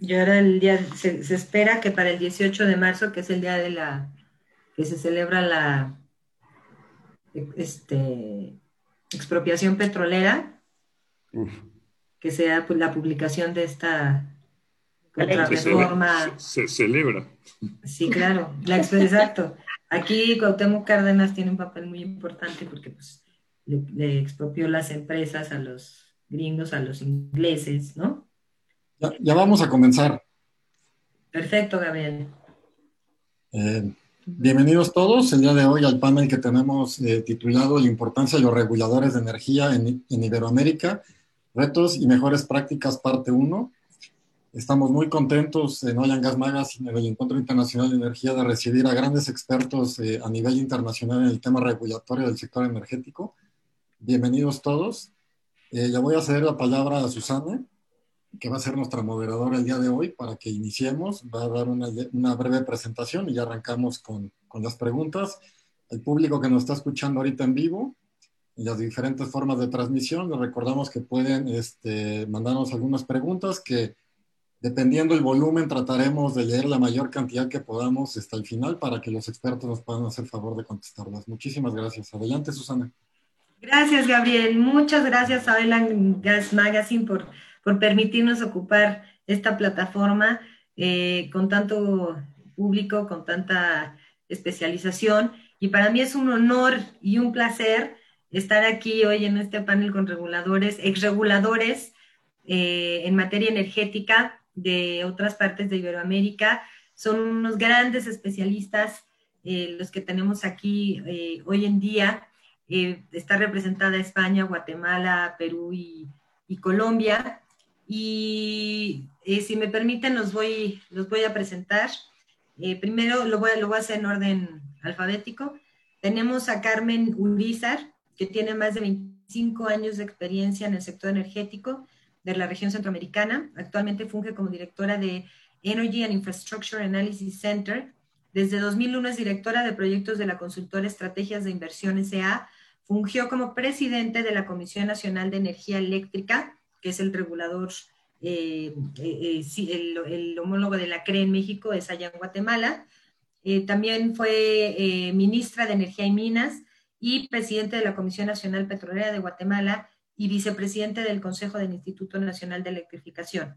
Y ahora el día, se, espera que para el 18 de marzo, que es el día de la, que se celebra la este, expropiación petrolera, que sea pues, la publicación de esta reforma. Se, celebra. Sí, claro, exacto. Aquí Cuauhtémoc Cárdenas tiene un papel muy importante porque pues, le expropió las empresas a los gringos, a los ingleses, ¿no? Ya, vamos a comenzar. Perfecto, Gabriel. Eh, bienvenidos todos el día de hoy al panel que tenemos eh, titulado La importancia de los reguladores de energía en, Iberoamérica, retos y mejores prácticas, parte 1. Estamos muy contentos en Oil Gas Magazine, en el Encuentro Internacional de Energía, de recibir a grandes expertos eh, a nivel internacional en el tema regulatorio del sector energético. Bienvenidos todos. le voy a ceder la palabra a Susana que va a ser nuestra moderadora el día de hoy para que iniciemos. Va a dar una, breve presentación y ya arrancamos con, con, las preguntas. El público que nos está escuchando ahorita en vivo y las diferentes formas de transmisión, les recordamos que pueden este, mandarnos algunas preguntas que dependiendo el volumen trataremos de leer la mayor cantidad que podamos hasta el final para que los expertos nos puedan hacer favor de contestarlas. Muchísimas gracias. Adelante, Susana. Gracias, Gabriel. Muchas gracias a Gas Magazine por por permitirnos ocupar esta plataforma eh, con tanto público, con tanta especialización. Y para mí es un honor y un placer estar aquí hoy en este panel con reguladores, exreguladores eh, en materia energética de otras partes de Iberoamérica. Son unos grandes especialistas eh, los que tenemos aquí hoy en día. está representada España, Guatemala, Perú y, y Colombia. Y eh, si me permiten, los voy, los voy a presentar. Eh, primero lo voy, lo voy a hacer en orden alfabético. Tenemos a Carmen Urizar, que tiene más de 25 años de experiencia en el sector energético de la región centroamericana. Actualmente funge como directora de Energy and Infrastructure Analysis Center. Desde 2001 es directora de proyectos de la consultora Estrategias de Inversión SA. Fungió como presidente de la Comisión Nacional de Energía Eléctrica que es el regulador, eh, eh, eh, el, homólogo de la CRE en México, es allá en Guatemala. también fue ministra de Energía y Minas y presidente de la Comisión Nacional Petrolera de Guatemala y vicepresidente del Consejo del Instituto Nacional de Electrificación.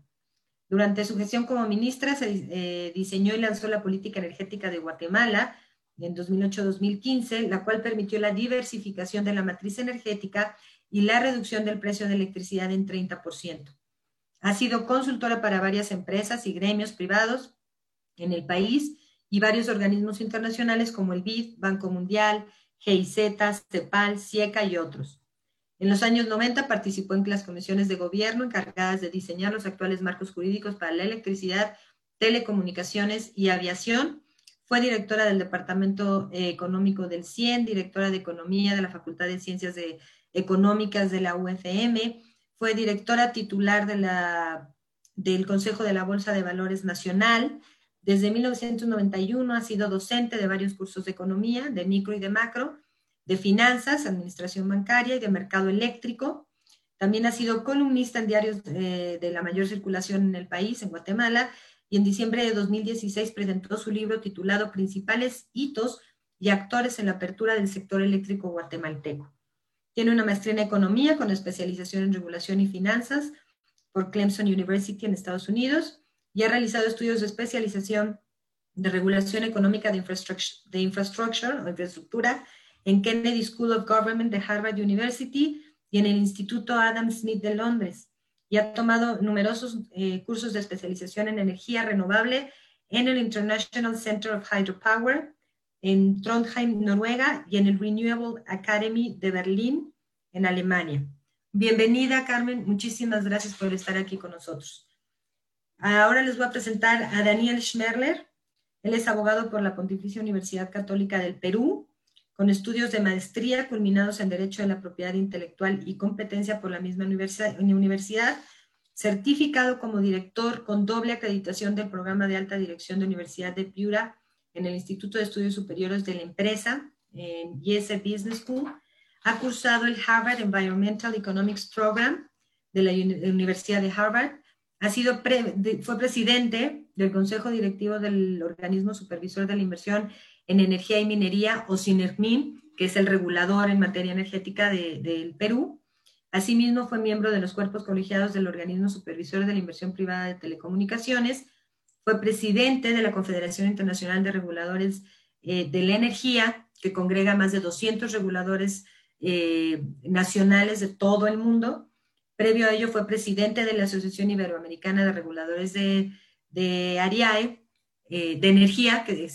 Durante su gestión como ministra se diseñó y lanzó la política energética de Guatemala en 2008-2015, la cual permitió la diversificación de la matriz energética y la reducción del precio de electricidad en 30%. Ha sido consultora para varias empresas y gremios privados en el país y varios organismos internacionales como el BID, Banco Mundial, GIZ, CEPAL, CIECA y otros. En los años 90 participó en las comisiones de gobierno encargadas de diseñar los actuales marcos jurídicos para la electricidad, telecomunicaciones y aviación. Fue directora del Departamento Económico del CIEN, directora de Economía de la Facultad de Ciencias de económicas de la UFM, fue directora titular de la, del Consejo de la Bolsa de Valores Nacional. Desde 1991 ha sido docente de varios cursos de economía, de micro y de macro, de finanzas, administración bancaria y de mercado eléctrico. También ha sido columnista en diarios de, de la mayor circulación en el país, en Guatemala, y en diciembre de 2016 presentó su libro titulado Principales hitos y actores en la apertura del sector eléctrico guatemalteco. Tiene una maestría en economía con especialización en regulación y finanzas por Clemson University en Estados Unidos y ha realizado estudios de especialización de regulación económica de infraestructura en Kennedy School of Government de Harvard University y en el Instituto Adam Smith de Londres. Y ha tomado numerosos eh, cursos de especialización en energía renovable en el International Center of Hydropower en Trondheim, Noruega, y en el Renewable Academy de Berlín, en Alemania. Bienvenida, Carmen. Muchísimas gracias por estar aquí con nosotros. Ahora les voy a presentar a Daniel Schmerler. Él es abogado por la Pontificia Universidad Católica del Perú, con estudios de maestría culminados en Derecho de la Propiedad Intelectual y competencia por la misma universidad, certificado como director con doble acreditación del programa de alta dirección de Universidad de Piura en el Instituto de Estudios Superiores de la Empresa, en YS Business School. Ha cursado el Harvard Environmental Economics Program de la Universidad de Harvard. Ha sido fue presidente del Consejo Directivo del Organismo Supervisor de la Inversión en Energía y Minería, o SINERMIN, que es el regulador en materia energética del Perú. Asimismo, fue miembro de los cuerpos colegiados del Organismo Supervisor de la Inversión Privada de Telecomunicaciones. Fue presidente de la Confederación Internacional de Reguladores eh, de la Energía, que congrega más de 200 reguladores eh, nacionales de todo el mundo. Previo a ello fue presidente de la Asociación Iberoamericana de Reguladores de, ARIAE, eh, de energía, que,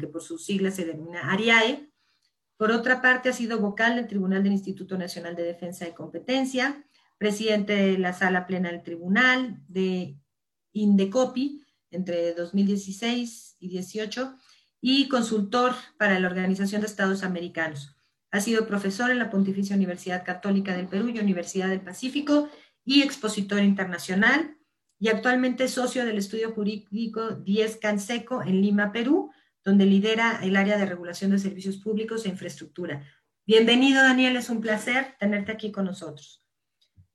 que, por sus siglas se denomina ARIAE. Por otra parte, ha sido vocal del Tribunal del Instituto Nacional de Defensa y Competencia, presidente de la Sala Plena del Tribunal, de INDECOPI entre 2016 y 18, y consultor para la Organización de Estados Americanos. Ha sido profesor en la Pontificia Universidad Católica del Perú y Universidad del Pacífico y expositor internacional y actualmente socio del estudio jurídico 10 Canseco en Lima, Perú, donde lidera el área de regulación de servicios públicos e infraestructura. Bienvenido, Daniel, es un placer tenerte aquí con nosotros.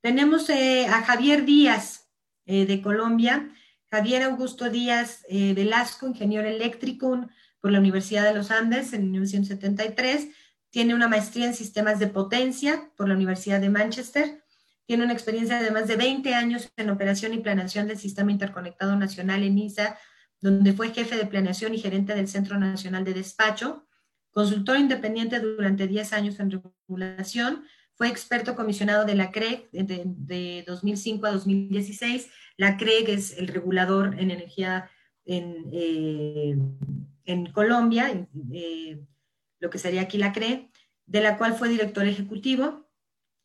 Tenemos eh, a Javier Díaz eh, de Colombia, Javier Augusto Díaz eh, Velasco, ingeniero eléctrico, por la Universidad de los Andes en 1973. Tiene una maestría en sistemas de potencia por la Universidad de Manchester. Tiene una experiencia de más de 20 años en operación y planeación del Sistema Interconectado Nacional en ISA, donde fue jefe de planeación y gerente del Centro Nacional de Despacho. Consultor independiente durante 10 años en regulación. Fue experto comisionado de la CREG de, 2005 a 2016. La CREG es el regulador en energía en, eh, Colombia, eh, lo que sería aquí la CRE, de la cual fue director ejecutivo.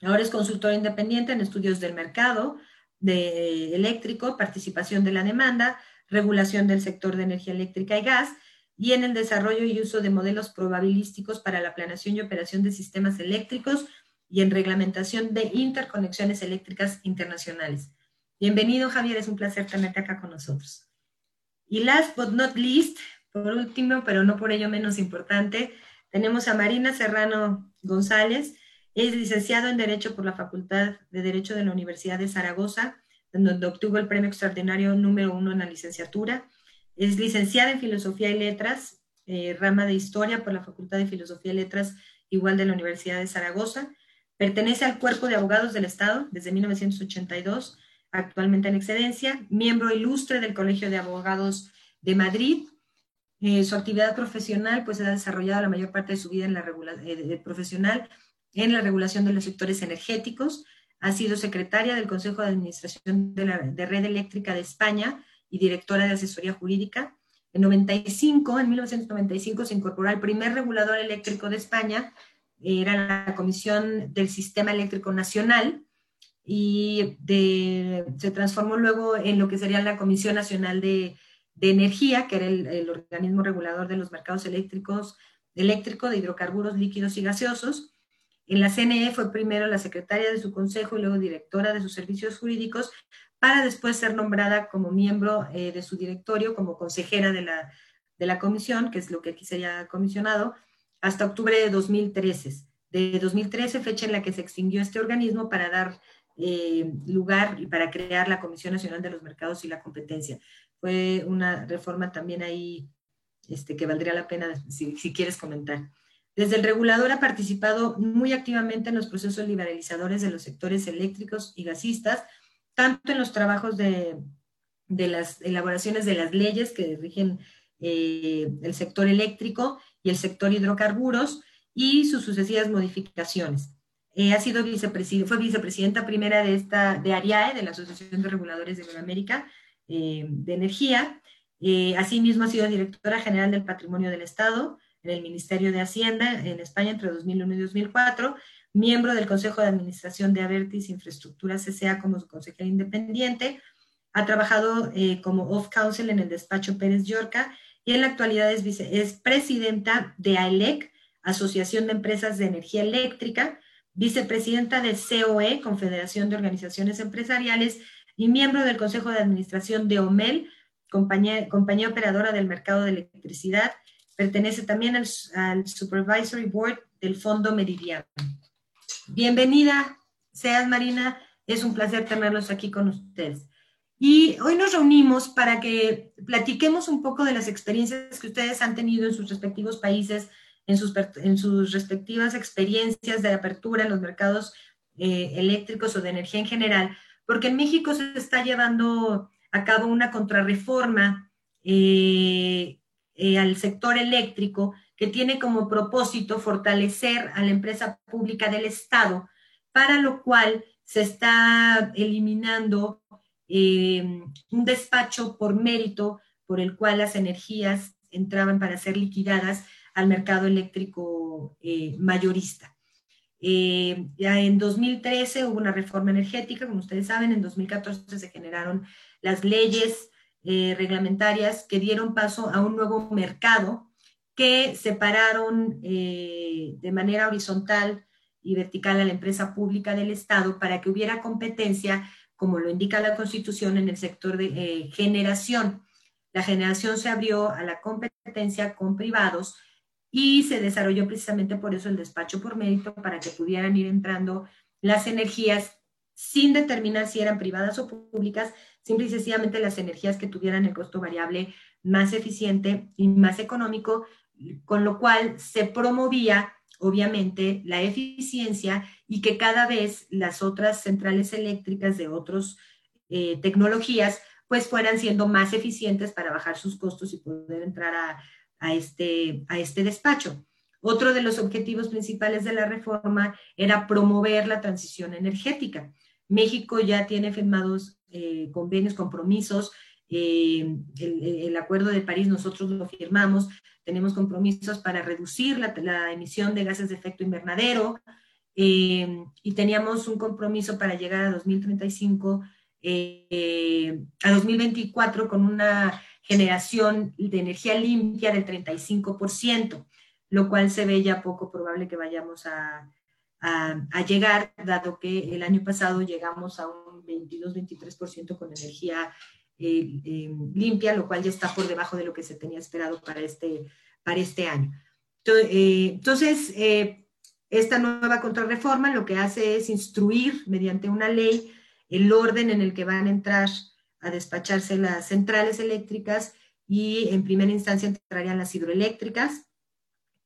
Ahora es consultor independiente en estudios del mercado de eléctrico, participación de la demanda, regulación del sector de energía eléctrica y gas y en el desarrollo y uso de modelos probabilísticos para la planeación y operación de sistemas eléctricos y en reglamentación de interconexiones eléctricas internacionales. Bienvenido, Javier, es un placer tenerte acá con nosotros. Y last but not least, por último, pero no por ello menos importante, tenemos a Marina Serrano González. Es licenciado en Derecho por la Facultad de Derecho de la Universidad de Zaragoza, donde obtuvo el premio extraordinario número uno en la licenciatura. Es licenciada en Filosofía y Letras, eh, rama de Historia por la Facultad de Filosofía y Letras, igual de la Universidad de Zaragoza. Pertenece al Cuerpo de Abogados del Estado desde 1982, actualmente en excedencia, miembro ilustre del Colegio de Abogados de Madrid, eh, su actividad profesional pues ha desarrollado la mayor parte de su vida en la eh, profesional en la regulación de los sectores energéticos. Ha sido secretaria del Consejo de Administración de, la, de Red Eléctrica de España y directora de asesoría jurídica. En 95, en 1995 se incorporó al primer regulador eléctrico de España, era la Comisión del Sistema Eléctrico Nacional, y se transformó luego en lo que sería la Comisión Nacional de Energía, que era el, organismo regulador de los mercados eléctricos, eléctrico, de hidrocarburos líquidos y gaseosos. En la CNE fue primero la secretaria de su consejo y luego directora de sus servicios jurídicos, para después ser nombrada como miembro eh, de su directorio, como consejera de la, de la comisión, que es lo que aquí se haya comisionado, hasta octubre de 2013. De 2013, fecha en la que se extinguió este organismo para dar eh, lugar y para crear la Comisión Nacional de los Mercados y la Competencia fue una reforma también ahí este, que valdría la pena si, quieres comentar. Desde el regulador ha participado muy activamente en los procesos liberalizadores de los sectores eléctricos y gasistas, tanto en los trabajos de, las elaboraciones de las leyes que rigen eh, el sector eléctrico y el sector hidrocarburos y sus sucesivas modificaciones. Eh, ha sido fue vicepresidenta primera de esta de ARIAE, de la Asociación de Reguladores de América, eh, de Energía. Eh, asimismo, ha sido directora general del Patrimonio del Estado en el Ministerio de Hacienda en España entre 2001 y 2004, miembro del Consejo de Administración de Avertis Infraestructura CCA como su consejera independiente. Ha trabajado eh, como off-counsel en el despacho Pérez Yorca y en la actualidad es, es presidenta de AELEC, Asociación de Empresas de Energía Eléctrica, vicepresidenta de COE, Confederación de Organizaciones Empresariales, y miembro del Consejo de Administración de OMEL, compañía, compañía operadora del mercado de electricidad. Pertenece también al, Supervisory Board del Fondo Meridiano. Bienvenida, seas Marina, es un placer tenerlos aquí con ustedes. Y hoy nos reunimos para que platiquemos un poco de las experiencias que ustedes han tenido en sus respectivos países, en sus, en sus respectivas experiencias de apertura en los mercados eh, eléctricos o de energía en general, porque en México se está llevando a cabo una contrarreforma eh, eh, al sector eléctrico que tiene como propósito fortalecer a la empresa pública del Estado, para lo cual se está eliminando eh, un despacho por mérito por el cual las energías entraban para ser liquidadas al mercado eléctrico eh, mayorista. Eh, ya en 2013 hubo una reforma energética, como ustedes saben, en 2014 se generaron las leyes reglamentarias que dieron paso a un nuevo mercado que separaron de manera horizontal y vertical a la empresa pública del Estado para que hubiera competencia como lo indica la Constitución, en el sector de eh, generación. La generación se abrió a la competencia con privados y se desarrolló precisamente por eso el despacho por mérito para que pudieran ir entrando las energías sin determinar si eran privadas o públicas, simple y sencillamente las energías que tuvieran el costo variable más eficiente y más económico, con lo cual se promovía obviamente, la eficiencia y que cada vez las otras centrales eléctricas de otras eh, tecnologías pues fueran siendo más eficientes para bajar sus costos y poder entrar a, este, a este despacho. Otro de los objetivos principales de la reforma era promover la transición energética. México ya tiene firmados eh, convenios, compromisos. Eh, el, Acuerdo de París nosotros lo firmamos tenemos compromisos para reducir la, emisión de gases de efecto invernadero eh, y teníamos un compromiso para llegar a 2035, eh, a 2024 con una generación de energía limpia del 35%, lo cual se ve ya poco probable que vayamos a, llegar, dado que el año pasado llegamos a un 22-23% con energía eh, eh, limpia, lo cual ya está por debajo de lo que se tenía esperado para este, para este año. Eh, entonces, esta nueva contrarreforma lo que hace es instruir mediante una ley el orden en el que van a entrar a despacharse las centrales eléctricas y en primera instancia entrarían las hidroeléctricas,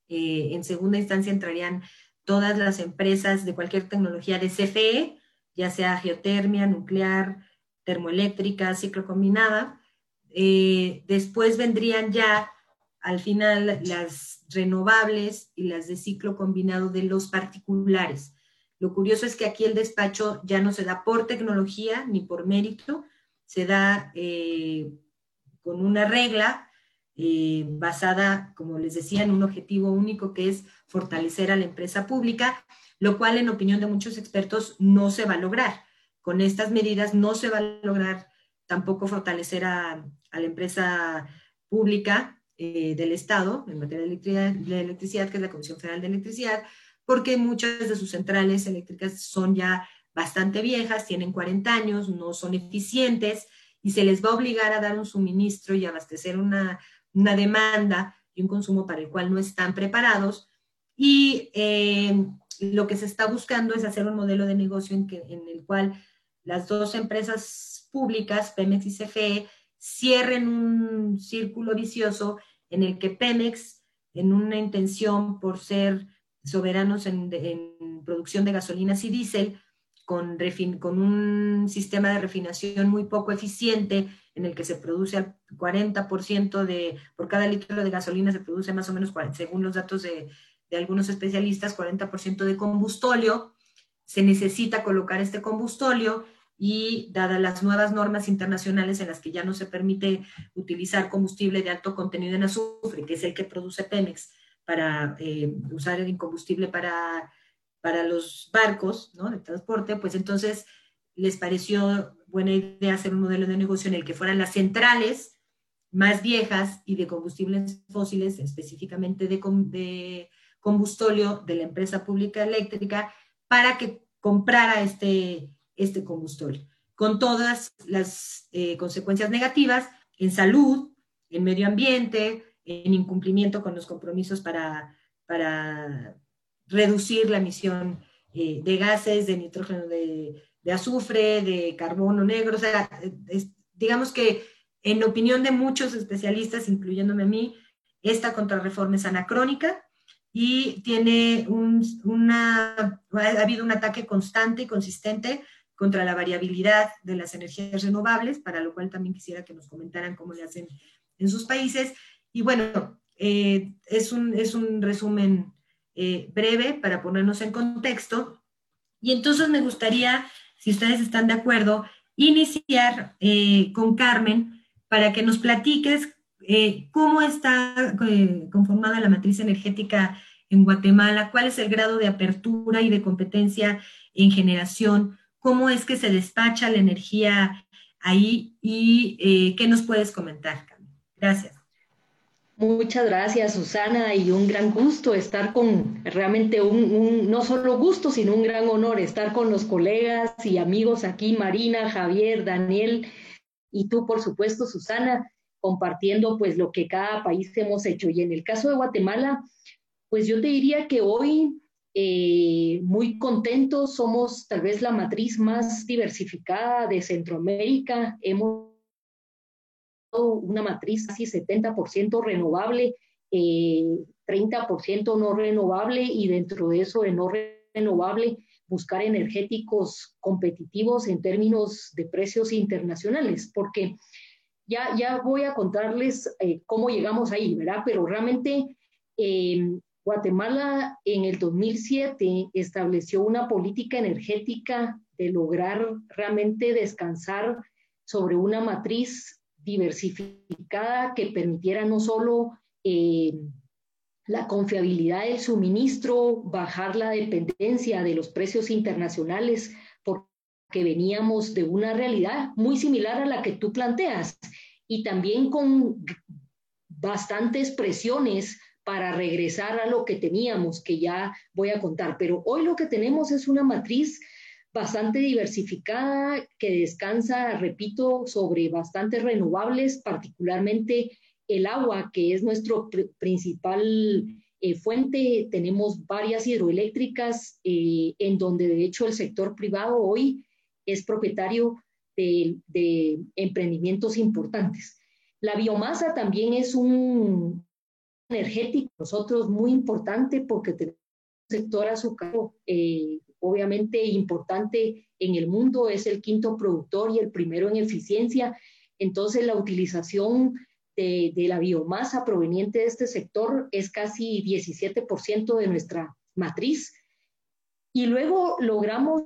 en segunda instancia entrarían todas las empresas de cualquier tecnología de CFE, ya sea geotermia, nuclear, termoeléctrica, ciclo combinada. Eh, después vendrían ya al final las renovables y las de ciclo combinado de los particulares. Lo curioso es que aquí el despacho ya no se da por tecnología ni por mérito, se da eh, con una regla eh, basada, como les decía, en un objetivo único que es fortalecer a la empresa pública, lo cual en opinión de muchos expertos no se va a lograr con estas medidas no se va a lograr tampoco fortalecer a, la empresa pública eh, del Estado en materia de electricidad, que es la Comisión Federal de Electricidad, porque muchas de sus centrales eléctricas son ya bastante viejas, tienen 40 años, no son eficientes y se les va a obligar a dar un suministro y abastecer una, demanda y un consumo para el cual no están preparados. Y eh, lo que se está buscando es hacer un modelo de negocio en el cual las dos empresas públicas, Pemex y CFE, cierren un círculo vicioso en el que Pemex, en una intención por ser soberanos en, producción de gasolinas y diésel, con, con, un sistema de refinación muy poco eficiente, en el que se produce el 40% de, por cada litro de gasolina se produce más o menos, según los datos de, de algunos especialistas, 40% de combustóleo, se necesita colocar este combustóleo y dadas las nuevas normas internacionales en las que ya no se permite utilizar combustible de alto contenido en azufre, que es el que produce Pemex para eh, usar el combustible para, para los barcos ¿no? de transporte, pues entonces les pareció buena idea hacer un modelo de negocio en el que fueran las centrales más viejas y de combustibles fósiles, específicamente de, de combustóleo de la empresa pública eléctrica, para que comprara este, este combustible, con todas las eh, consecuencias negativas en salud, en medio ambiente, en incumplimiento con los compromisos para, para reducir la emisión eh, de gases, de nitrógeno de, azufre, de carbono negro, o sea, digamos que en opinión de muchos especialistas, incluyéndome a mí, esta contrarreforma es anacrónica y tiene un, una, ha habido un ataque constante y consistente contra la variabilidad de las energías renovables, para lo cual también quisiera que nos comentaran cómo le hacen en sus países. Y bueno, eh, es, un, es, un, resumen eh, breve para ponernos en contexto. Y entonces me gustaría, si ustedes están de acuerdo, iniciar eh, con Carmen para que nos platiques cómo está conformada la matriz energética en Guatemala, cuál es el grado de apertura y de competencia en generación, cómo es que se despacha la energía ahí y qué nos puedes comentar. Gracias. Muchas gracias, Susana, y un gran gusto estar con, realmente un, no solo gusto, sino un gran honor estar con los colegas y amigos aquí, Marina, Javier, Daniel, y tú, por supuesto, Susana, compartiendo pues lo que cada país hemos hecho. Y en el caso de Guatemala, pues yo te diría que hoy eh, muy contentos, somos tal vez la matriz más diversificada de Centroamérica, hemos una matriz casi 70% renovable, 30% eh, no renovable y dentro de eso de no renovable buscar energéticos competitivos en términos de precios internacionales, porque ya, voy a contarles eh, cómo llegamos ahí, ¿verdad? Pero realmente eh, Guatemala en el 2007 estableció una política energética de lograr realmente descansar sobre una matriz diversificada que permitiera no solo eh, la confiabilidad del suministro, bajar la dependencia de los precios internacionales, porque veníamos de una realidad muy similar a la que tú planteas y también con bastantes presiones para regresar a lo que teníamos, que ya voy a contar. Pero hoy lo que tenemos es una matriz bastante diversificada, que descansa, repito, sobre bastantes renovables, particularmente el agua, que es nuestro principal eh, fuente. Tenemos varias hidroeléctricas eh, en donde de hecho el sector privado hoy es propietario de, de emprendimientos importantes. La biomasa también es un energético, nosotros muy importante porque tenemos un sector azucarero eh, obviamente importante en el mundo, es el quinto productor y el primero en eficiencia. Entonces, la utilización de, la biomasa proveniente de este sector es casi 17% de nuestra matriz. Y luego logramos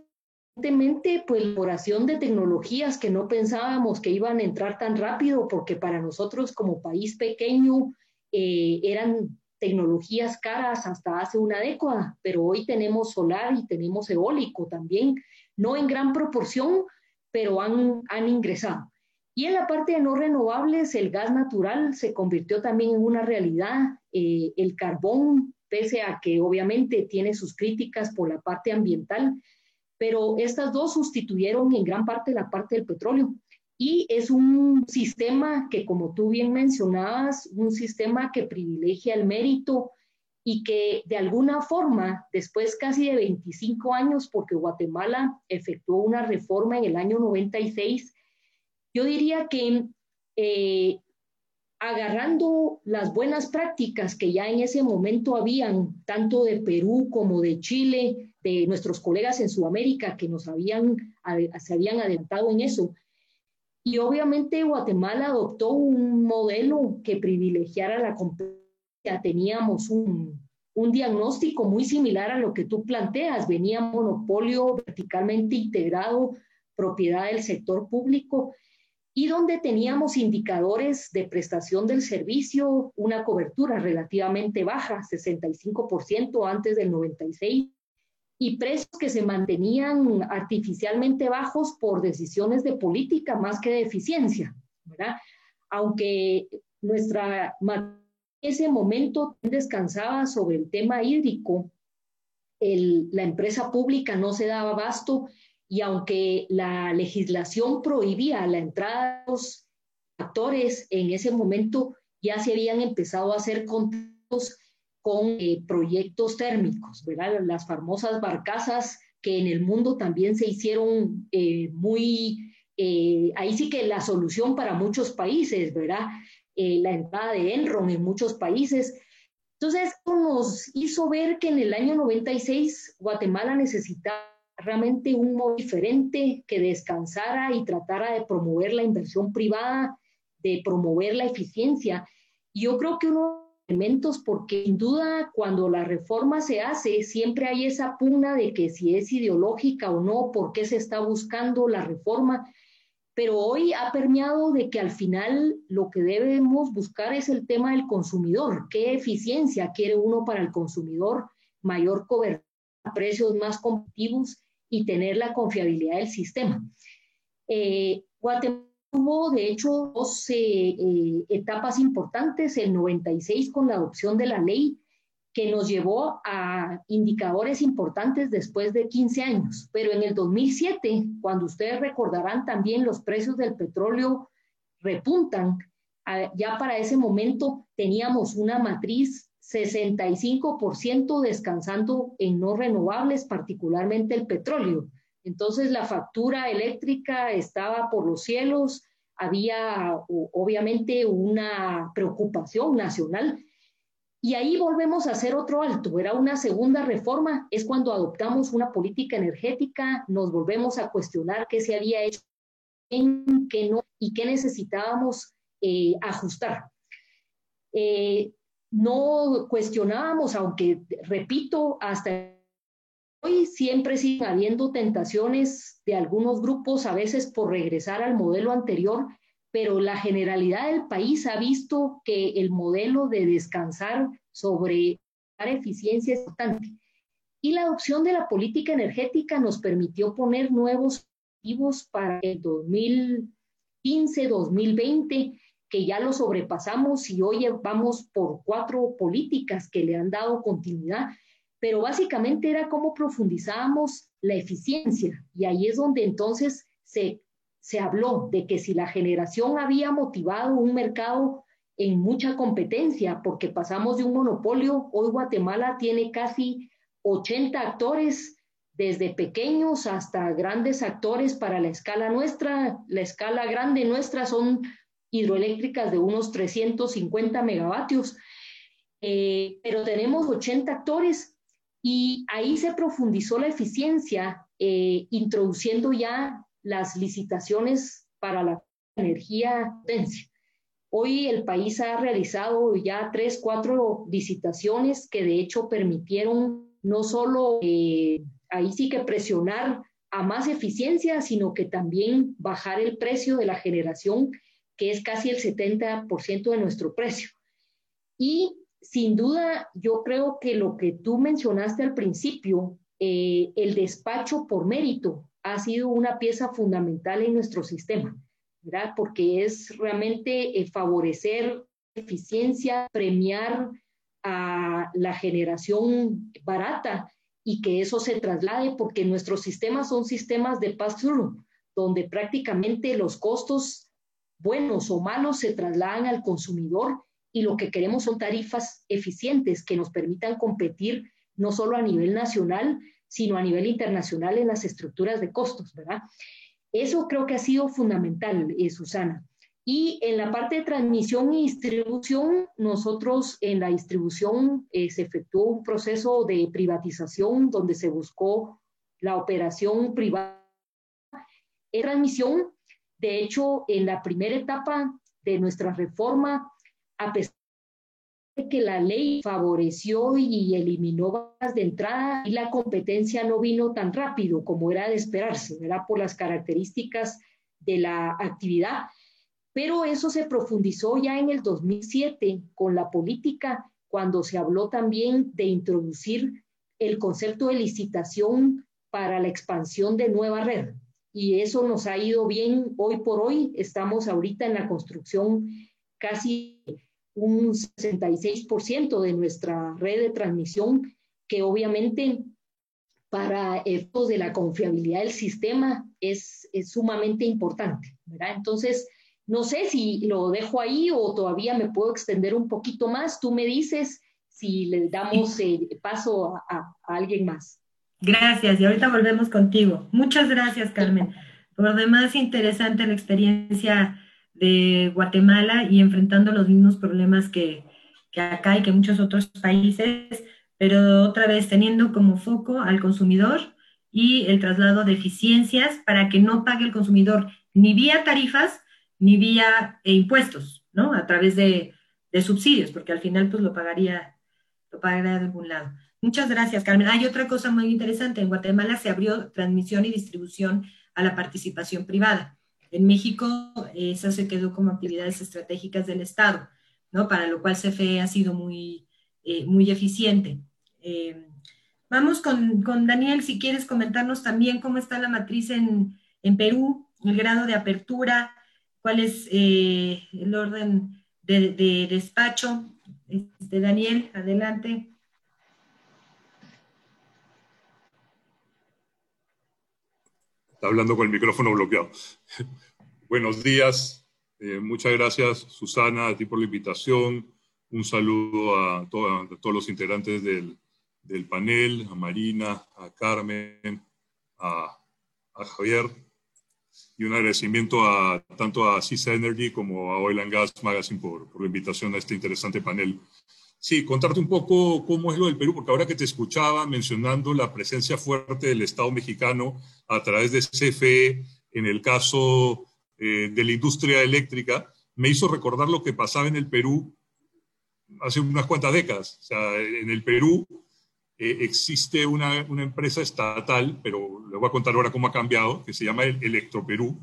evidentemente pues elaboración de tecnologías que no pensábamos que iban a entrar tan rápido porque para nosotros como país pequeño eh, eran tecnologías caras hasta hace una década, pero hoy tenemos solar y tenemos eólico también, no en gran proporción, pero han, han ingresado. Y en la parte de no renovables, el gas natural se convirtió también en una realidad. Eh, el carbón, pese a que obviamente tiene sus críticas por la parte ambiental, pero estas dos sustituyeron en gran parte la parte del petróleo. Y es un sistema que, como tú bien mencionabas, un sistema que privilegia el mérito y que de alguna forma, después casi de 25 años, porque Guatemala efectuó una reforma en el año 96, yo diría que eh, agarrando las buenas prácticas que ya en ese momento habían, tanto de Perú como de Chile, de nuestros colegas en Sudamérica que nos habían, se habían adelantado en eso, y obviamente Guatemala adoptó un modelo que privilegiara la competencia. Teníamos un, un diagnóstico muy similar a lo que tú planteas. Venía monopolio verticalmente integrado, propiedad del sector público y donde teníamos indicadores de prestación del servicio, una cobertura relativamente baja, 65% antes del 96, y precios que se mantenían artificialmente bajos por decisiones de política más que de eficiencia, ¿verdad? Aunque nuestra ese momento descansaba sobre el tema hídrico, la empresa pública no se daba abasto y aunque la legislación prohibía la entrada de los actores, en ese momento ya se habían empezado a hacer contratos con eh, proyectos térmicos, ¿verdad? Las famosas barcazas que en el mundo también se hicieron eh, muy eh, ahí sí que la solución para muchos países, ¿verdad? Eh, la entrada de Enron en muchos países. Entonces, nos hizo ver que en el año 96 Guatemala necesitaba realmente un modo diferente que descansara y tratara de promover la inversión privada, de promover la eficiencia. Y yo creo que uno elementos porque sin duda cuando la reforma se hace siempre hay esa pugna de que si es ideológica o no, por qué se está buscando la reforma, pero hoy ha permeado de que al final lo que debemos buscar es el tema del consumidor, qué eficiencia quiere uno para el consumidor, mayor cobertura, precios más competitivos y tener la confiabilidad del sistema. Eh, Guatemala Hubo, de hecho, dos eh, etapas importantes, el 96 con la adopción de la ley, que nos llevó a indicadores importantes después de 15 años. Pero en el 2007, cuando ustedes recordarán también los precios del petróleo repuntan, ya para ese momento teníamos una matriz 65% descansando en no renovables, particularmente el petróleo. Entonces la factura eléctrica estaba por los cielos, había obviamente una preocupación nacional. Y ahí volvemos a hacer otro alto. Era una segunda reforma, es cuando adoptamos una política energética, nos volvemos a cuestionar qué se había hecho, qué no y qué necesitábamos eh, ajustar. Eh, no cuestionábamos, aunque repito, hasta Hoy siempre siguen habiendo tentaciones de algunos grupos, a veces por regresar al modelo anterior, pero la generalidad del país ha visto que el modelo de descansar sobre la eficiencia es importante. Y la adopción de la política energética nos permitió poner nuevos objetivos para el 2015-2020, que ya lo sobrepasamos y hoy vamos por cuatro políticas que le han dado continuidad pero básicamente era cómo profundizábamos la eficiencia y ahí es donde entonces se, se habló de que si la generación había motivado un mercado en mucha competencia, porque pasamos de un monopolio, hoy Guatemala tiene casi 80 actores, desde pequeños hasta grandes actores para la escala nuestra. La escala grande nuestra son hidroeléctricas de unos 350 megavatios, eh, pero tenemos 80 actores y ahí se profundizó la eficiencia, eh, introduciendo ya las licitaciones para la energía potencia. Hoy el país ha realizado ya tres, cuatro licitaciones que de hecho permitieron no solo eh, ahí sí que presionar a más eficiencia, sino que también bajar el precio de la generación, que es casi el 70% de nuestro precio. Y sin duda, yo creo que lo que tú mencionaste al principio, eh, el despacho por mérito, ha sido una pieza fundamental en nuestro sistema, ¿verdad? Porque es realmente eh, favorecer eficiencia, premiar a la generación barata y que eso se traslade, porque nuestros sistemas son sistemas de pass-through, donde prácticamente los costos buenos o malos se trasladan al consumidor y lo que queremos son tarifas eficientes que nos permitan competir no solo a nivel nacional, sino a nivel internacional en las estructuras de costos, ¿verdad? Eso creo que ha sido fundamental, eh, Susana. Y en la parte de transmisión y distribución, nosotros en la distribución eh, se efectuó un proceso de privatización donde se buscó la operación privada. En transmisión, de hecho, en la primera etapa de nuestra reforma, a pesar de que la ley favoreció y eliminó de entrada y la competencia no vino tan rápido como era de esperarse, ¿verdad? Por las características de la actividad. Pero eso se profundizó ya en el 2007 con la política, cuando se habló también de introducir el concepto de licitación para la expansión de nueva red. Y eso nos ha ido bien hoy por hoy. Estamos ahorita en la construcción casi un 66% de nuestra red de transmisión, que obviamente para efectos de la confiabilidad del sistema es, sumamente importante, ¿verdad? Entonces, no sé si lo dejo ahí o todavía me puedo extender un poquito más. Tú me dices si le damos eh, paso a, a, alguien más. Gracias, y ahorita volvemos contigo. Muchas gracias, Carmen. Por demás, interesante la experiencia de Guatemala y enfrentando los mismos problemas que, que acá y que muchos otros países, pero otra vez teniendo como foco al consumidor y el traslado de eficiencias para que no pague el consumidor ni vía tarifas ni vía eh, impuestos, ¿no? A través de, de, subsidios, porque al final pues lo pagaría, lo pagaría de algún lado. Muchas gracias, Carmen. Hay otra cosa muy interesante. En Guatemala se abrió transmisión y distribución a la participación privada. En México, esa se quedó como actividades estratégicas del Estado, ¿no? Para lo cual CFE ha sido muy, eh, muy eficiente. Eh, vamos con, con, Daniel, si quieres comentarnos también cómo está la matriz en, en Perú, el grado de apertura, cuál es eh, el orden de, de despacho. Este, Daniel, adelante. Hablando con el micrófono bloqueado. Buenos días, eh, muchas gracias Susana, a ti por la invitación. Un saludo a, todos los integrantes del, del, panel, a Marina, a Carmen, a, a, Javier, y un agradecimiento a, tanto a CISA Energy como a Oil and Gas Magazine por, por la invitación a este interesante panel. Sí, contarte un poco cómo es lo del Perú, porque ahora que te escuchaba mencionando la presencia fuerte del Estado mexicano a través de CFE en el caso eh, de la industria eléctrica, me hizo recordar lo que pasaba en el Perú hace unas cuantas décadas. O sea, en el Perú eh, existe una, una, empresa estatal, pero le voy a contar ahora cómo ha cambiado, que se llama Electroperú,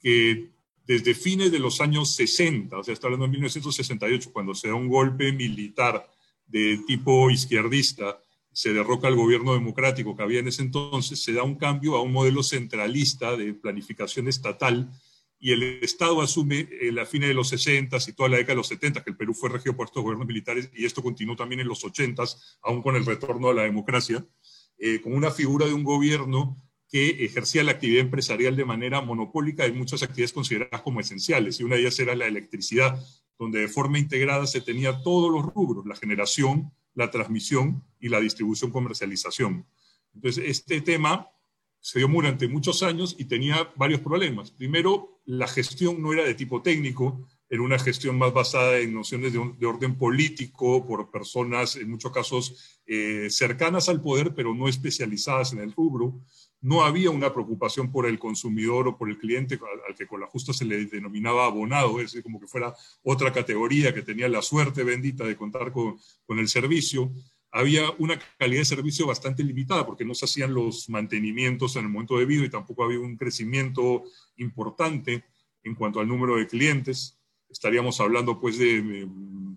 que desde fines de los años 60, o sea, está hablando de 1968, cuando se da un golpe militar de tipo izquierdista, se derroca el gobierno democrático que había en ese entonces, se da un cambio a un modelo centralista de planificación estatal y el Estado asume en la fines de los 60 y toda la década de los 70, que el Perú fue regido por estos gobiernos militares, y esto continuó también en los 80, aún con el retorno a la democracia, eh, con una figura de un gobierno que ejercía la actividad empresarial de manera monopólica en muchas actividades consideradas como esenciales, y una de ellas era la electricidad, donde de forma integrada se tenía todos los rubros, la generación, la transmisión y la distribución comercialización. Entonces, este tema se dio durante muchos años y tenía varios problemas. Primero, la gestión no era de tipo técnico, era una gestión más basada en nociones de, orden político por personas, en muchos casos, eh, cercanas al poder, pero no especializadas en el rubro no había una preocupación por el consumidor o por el cliente al, que con la justa se le denominaba abonado, es decir, como que fuera otra categoría que tenía la suerte bendita de contar con, con el servicio. Había una calidad de servicio bastante limitada porque no se hacían los mantenimientos en el momento debido y tampoco había un crecimiento importante en cuanto al número de clientes. Estaríamos hablando pues de eh,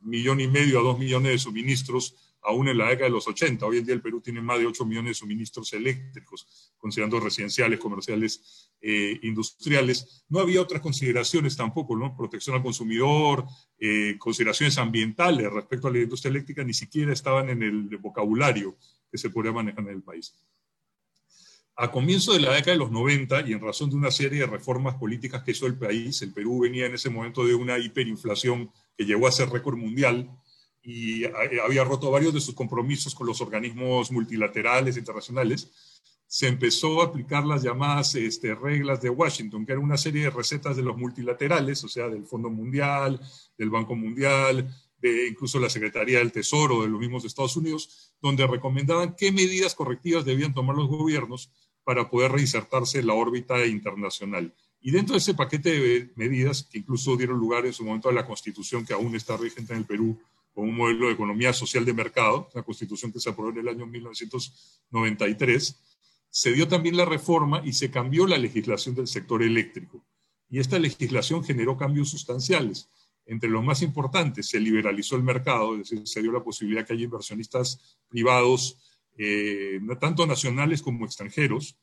millón y medio a dos millones de suministros aún en la década de los 80. Hoy en día el Perú tiene más de 8 millones de suministros eléctricos, considerando residenciales, comerciales, eh, industriales. No había otras consideraciones tampoco, ¿no? Protección al consumidor, eh, consideraciones ambientales respecto a la industria eléctrica, ni siquiera estaban en el vocabulario que se podía manejar en el país. A comienzo de la década de los 90, y en razón de una serie de reformas políticas que hizo el país, el Perú venía en ese momento de una hiperinflación que llegó a ser récord mundial, y había roto varios de sus compromisos con los organismos multilaterales internacionales, se empezó a aplicar las llamadas este, reglas de Washington, que eran una serie de recetas de los multilaterales, o sea, del Fondo Mundial, del Banco Mundial, de incluso la Secretaría del Tesoro de los mismos Estados Unidos, donde recomendaban qué medidas correctivas debían tomar los gobiernos para poder reinsertarse en la órbita internacional. Y dentro de ese paquete de medidas, que incluso dieron lugar en su momento a la Constitución que aún está vigente en el Perú, con un modelo de economía social de mercado, la constitución que se aprobó en el año 1993, se dio también la reforma y se cambió la legislación del sector eléctrico. Y esta legislación generó cambios sustanciales. Entre los más importantes, se liberalizó el mercado, es decir, se dio la posibilidad que haya inversionistas privados, eh, tanto nacionales como extranjeros.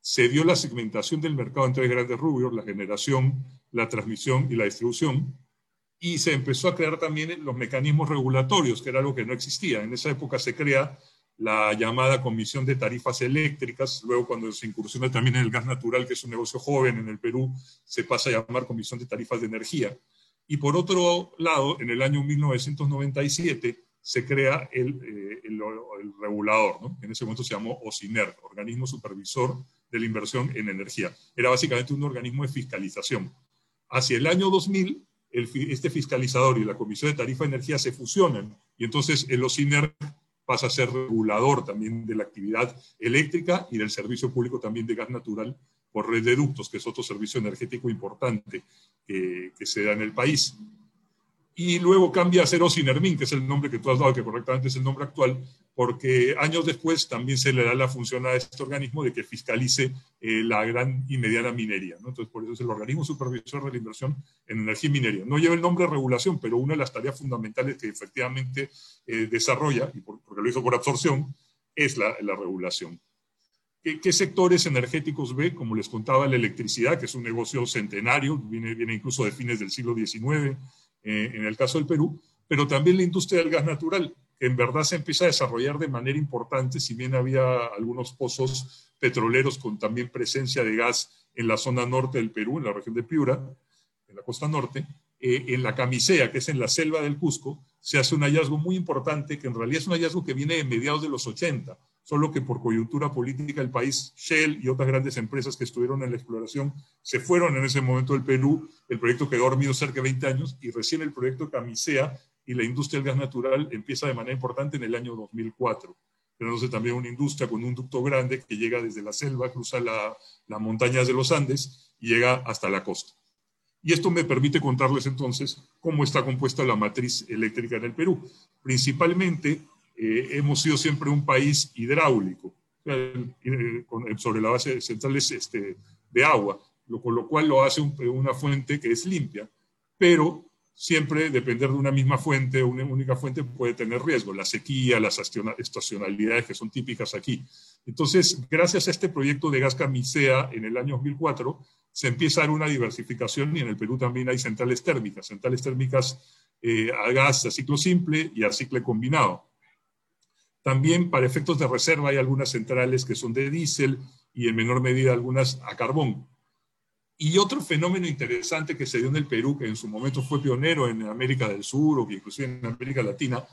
Se dio la segmentación del mercado en tres grandes rubros, la generación, la transmisión y la distribución y se empezó a crear también los mecanismos regulatorios, que era algo que no existía. En esa época se crea la llamada Comisión de Tarifas Eléctricas, luego cuando se incursiona también en el gas natural, que es un negocio joven en el Perú, se pasa a llamar Comisión de Tarifas de Energía. Y por otro lado, en el año 1997 se crea el, eh, el, regulador, ¿no? en ese momento se llamó OSINER, Organismo Supervisor de la inversión en energía. Era básicamente un organismo de fiscalización. Hacia el año 2000, este fiscalizador y la Comisión de Tarifa de Energía se fusionan y entonces el OCINER pasa a ser regulador también de la actividad eléctrica y del servicio público también de gas natural por red de ductos, que es otro servicio energético importante que, que se da en el país y luego cambia a ser Ocinermin, que es el nombre que tú has dado, que correctamente es el nombre actual, porque años después también se le da la función a este organismo de que fiscalice eh, la gran y mediana minería. Entonces, por eso es el organismo supervisor de la inversión en energía y minería. No lleva el nombre de regulación, pero una de las tareas fundamentales que efectivamente eh, desarrolla, y porque lo hizo por absorción, es la, la regulación. ¿Qué, ¿Qué, sectores energéticos ve? Como les contaba, la electricidad, que es un negocio centenario, viene, viene incluso de fines del siglo XIX, eh, en el caso del Perú, pero también la industria del gas natural, que en verdad se empieza a desarrollar de manera importante, si bien había algunos pozos petroleros con también presencia de gas en la zona norte del Perú, en la región de Piura, en la costa norte, eh, en la Camisea, que es en la selva del Cusco, se hace un hallazgo muy importante, que en realidad es un hallazgo que viene de mediados de los 80, solo que por coyuntura política el país, Shell y otras grandes empresas que estuvieron en la exploración se fueron en ese momento del Perú, el proyecto quedó dormido cerca de 20 años y recién el proyecto Camisea y la industria del gas natural empieza de manera importante en el año 2004. Pero también una industria con un ducto grande que llega desde la selva, cruza las montañas de los Andes y llega hasta la costa. Y esto me permite contarles entonces cómo está compuesta la matriz eléctrica en el Perú. Principalmente eh, hemos sido siempre un país hidráulico, sobre la base de centrales este, de agua, lo, con lo cual lo hace una fuente que es limpia, pero siempre depender de una misma fuente, una única fuente puede tener riesgo, la sequía, las estacionalidades que son típicas aquí. Entonces, gracias a este proyecto de gas camisea en el año 2004, se empieza a dar una diversificación y en el Perú también hay centrales térmicas, centrales térmicas eh, a gas a ciclo simple y a ciclo combinado. También para efectos de reserva hay algunas centrales que son de diésel y en menor medida algunas a carbón. Y otro fenómeno interesante que se dio en el Perú, que en su momento fue pionero en América del Sur o que inclusive en América Latina,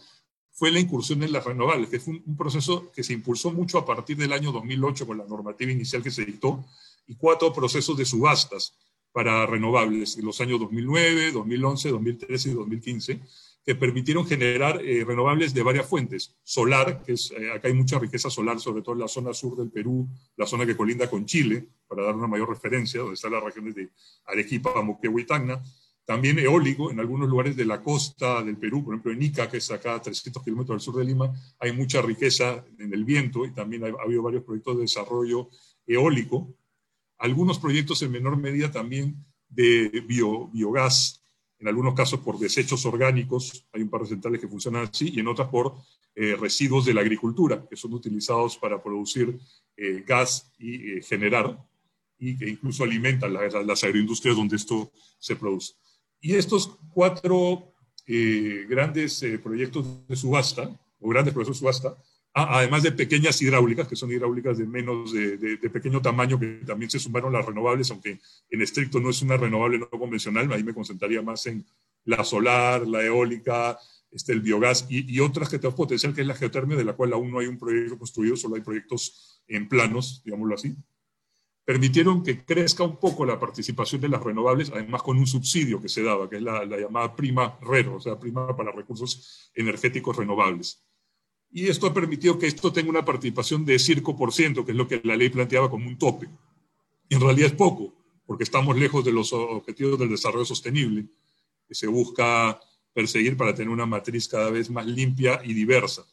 fue la incursión en las renovables, que fue un, proceso que se impulsó mucho a partir del año 2008 con la normativa inicial que se dictó y cuatro procesos de subastas para renovables en los años 2009, 2011, 2013 y 2015 que permitieron generar eh, renovables de varias fuentes. Solar, que es, eh, acá hay mucha riqueza solar, sobre todo en la zona sur del Perú, la zona que colinda con Chile, para dar una mayor referencia, donde están las regiones de Arequipa, Moquegua y Tacna. También eólico, en algunos lugares de la costa del Perú, por ejemplo en Ica, que es acá a 300 kilómetros al sur de Lima, hay mucha riqueza en el viento y también ha, ha habido varios proyectos de desarrollo eólico. Algunos proyectos en menor medida también de bio, biogás, en algunos casos por desechos orgánicos, hay un par de centrales que funcionan así, y en otras por eh, residuos de la agricultura, que son utilizados para producir eh, gas y eh, generar, y que incluso alimentan las agroindustrias donde esto se produce. Y estos cuatro grandes proyectos de subasta, o grandes proyectos de subasta, además de pequeñas hidráulicas, que son hidráulicas de menos de, pequeño tamaño, que también se sumaron las renovables, aunque en estricto no es una renovable no convencional, ahí me concentraría más en la solar, la eólica, este, el biogás y, otras que tenemos potencial, que es la geotermia, de la cual aún no hay un proyecto construido, solo hay proyectos en planos, digámoslo así, permitieron que crezca un poco la participación de las renovables, además con un subsidio que se daba, que es la, la llamada prima RERO, o sea, prima para recursos energéticos renovables y esto ha permitido que esto tenga una participación de 5%, que es lo que la ley planteaba como un tope. En realidad es poco, porque estamos lejos de los objetivos del desarrollo sostenible, que se busca perseguir para tener una matriz cada vez más limpia y diversa.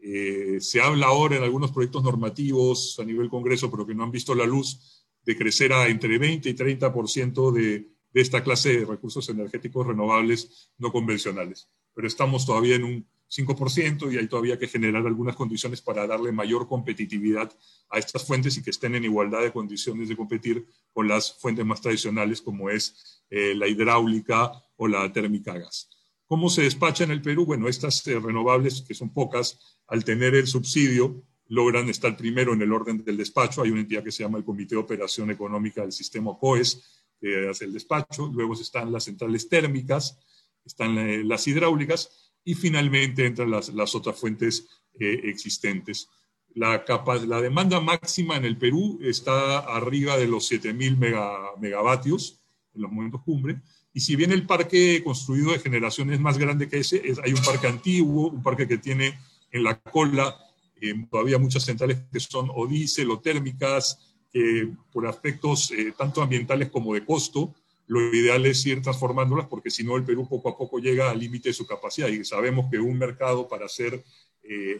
Eh, se habla ahora en algunos proyectos normativos a nivel Congreso, pero que no han visto la luz, de crecer a entre 20 y 30% de, de esta clase de recursos energéticos renovables no convencionales. Pero estamos todavía en un 5% y hay todavía que generar algunas condiciones para darle mayor competitividad a estas fuentes y que estén en igualdad de condiciones de competir con las fuentes más tradicionales como es eh, la hidráulica o la térmica gas. ¿Cómo se despacha en el Perú? Bueno, estas eh, renovables, que son pocas, al tener el subsidio, logran estar primero en el orden del despacho. Hay una entidad que se llama el Comité de Operación Económica del Sistema COES, que hace el despacho. Luego están las centrales térmicas, están eh, las hidráulicas y finalmente entran las, otras fuentes eh, existentes. la, la demanda máxima en el Perú está arriba de los 7.000 megavatios en los momentos cumbre. Y si bien el parque construido de generación es más grande que ese, hay un parque antiguo, un parque que tiene en la cola eh, todavía muchas centrales que son o diésel o térmicas, que por aspectos eh, tanto ambientales como de costo, lo ideal es ir transformándolas porque si no el Perú poco a poco llega al límite de su capacidad y sabemos que un mercado para ser eh,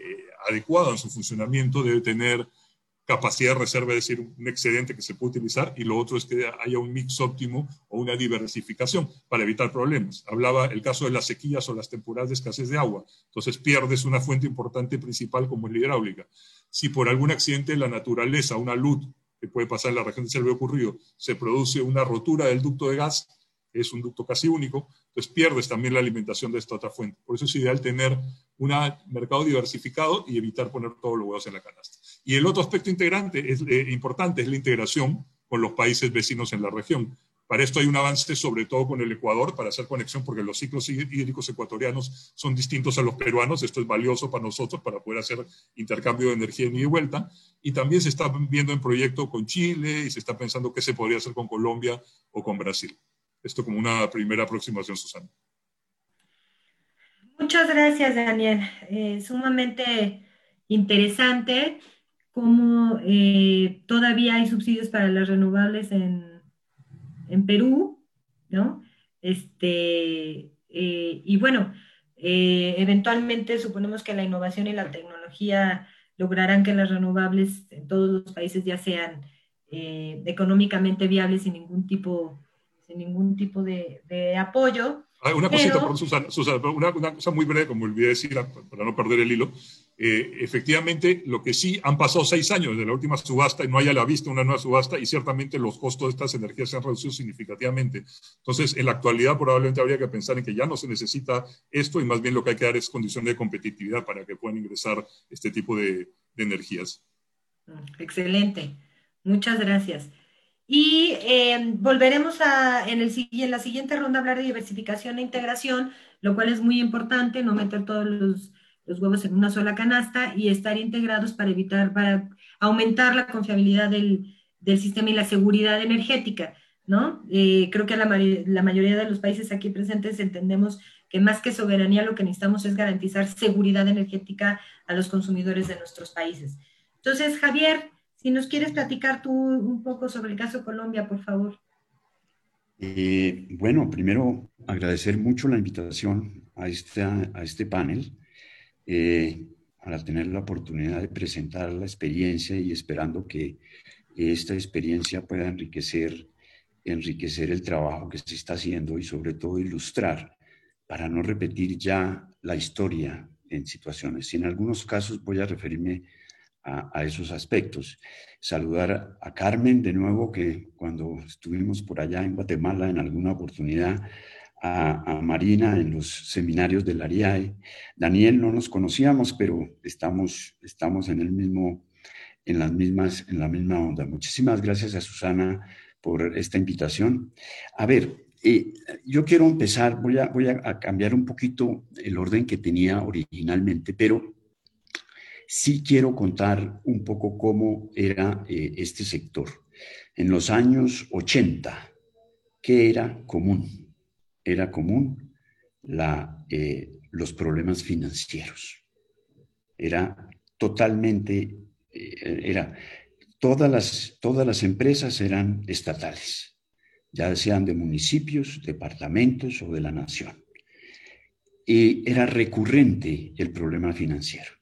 adecuado en su funcionamiento debe tener capacidad de reserva, es decir, un excedente que se puede utilizar, y lo otro es que haya un mix óptimo o una diversificación para evitar problemas. Hablaba el caso de las sequías o las temporadas de escasez de agua. Entonces pierdes una fuente importante principal como es la hidráulica. Si por algún accidente de la naturaleza, una luz puede pasar en la región de Selva ocurrido, se produce una rotura del ducto de gas, es un ducto casi único, entonces pierdes también la alimentación de esta otra fuente. Por eso es ideal tener un mercado diversificado y evitar poner todos los huevos en la canasta. Y el otro aspecto integrante es, eh, importante es la integración con los países vecinos en la región. Para esto hay un avance sobre todo con el Ecuador para hacer conexión porque los ciclos hídricos ecuatorianos son distintos a los peruanos. Esto es valioso para nosotros para poder hacer intercambio de energía en ida y vuelta. Y también se está viendo en proyecto con Chile y se está pensando qué se podría hacer con Colombia o con Brasil. Esto como una primera aproximación, Susana. Muchas gracias, Daniel. Eh, sumamente interesante cómo eh, todavía hay subsidios para las renovables en, en Perú, ¿no? Este, eh, y bueno, eh, eventualmente suponemos que la innovación y la tecnología lograrán que las renovables en todos los países ya sean económicamente viables sin ningún tipo, sin ningún tipo de, de apoyo. Ah, una cosita, Susana, una, una, cosa muy breve, como olvidé decir, para no perder el hilo. Eh, efectivamente, lo que sí, han pasado seis años desde la última subasta y no hay a la vista una nueva subasta y ciertamente los costos de estas energías se han reducido significativamente. Entonces, en la actualidad probablemente habría que pensar en que ya no se necesita esto y más bien lo que hay que dar es condiciones de competitividad para que puedan ingresar este tipo de, energías. Excelente. Muchas gracias. Y eh, volveremos a, en, el, en la siguiente ronda hablar de diversificación e integración, lo cual es muy importante, no meter todos los los huevos en una sola canasta y estar integrados para evitar, para aumentar la confiabilidad del, sistema y la seguridad energética, ¿no? Eh, creo que la, la mayoría de los países aquí presentes entendemos que más que soberanía lo que necesitamos es garantizar seguridad energética a los consumidores de nuestros países. Entonces, Javier, si nos quieres platicar tú un poco sobre el caso Colombia, por favor. Eh, bueno, primero agradecer mucho la invitación a este, a este panel eh, para tener la oportunidad de presentar la experiencia y esperando que esta experiencia pueda enriquecer, enriquecer el trabajo que se está haciendo y sobre todo ilustrar para no repetir ya la historia en situaciones. Y en algunos casos voy a referirme a, a, esos aspectos. Saludar a Carmen de nuevo, que cuando estuvimos por allá en Guatemala en alguna oportunidad a, Marina en los seminarios del ARIAE. Daniel no nos conocíamos, pero estamos, estamos en el mismo, en las mismas, en la misma onda. Muchísimas gracias a Susana por esta invitación. A ver, eh, yo quiero empezar, voy, a, voy a, cambiar un poquito el orden que tenía originalmente, pero sí quiero contar un poco cómo era eh, este sector. En los años 80, ¿qué era común? Era común eh, los problemas financieros. Era totalmente, eh, era, todas las, todas las empresas eran estatales, ya sean de municipios, departamentos o de la nación. Y era recurrente el problema financiero.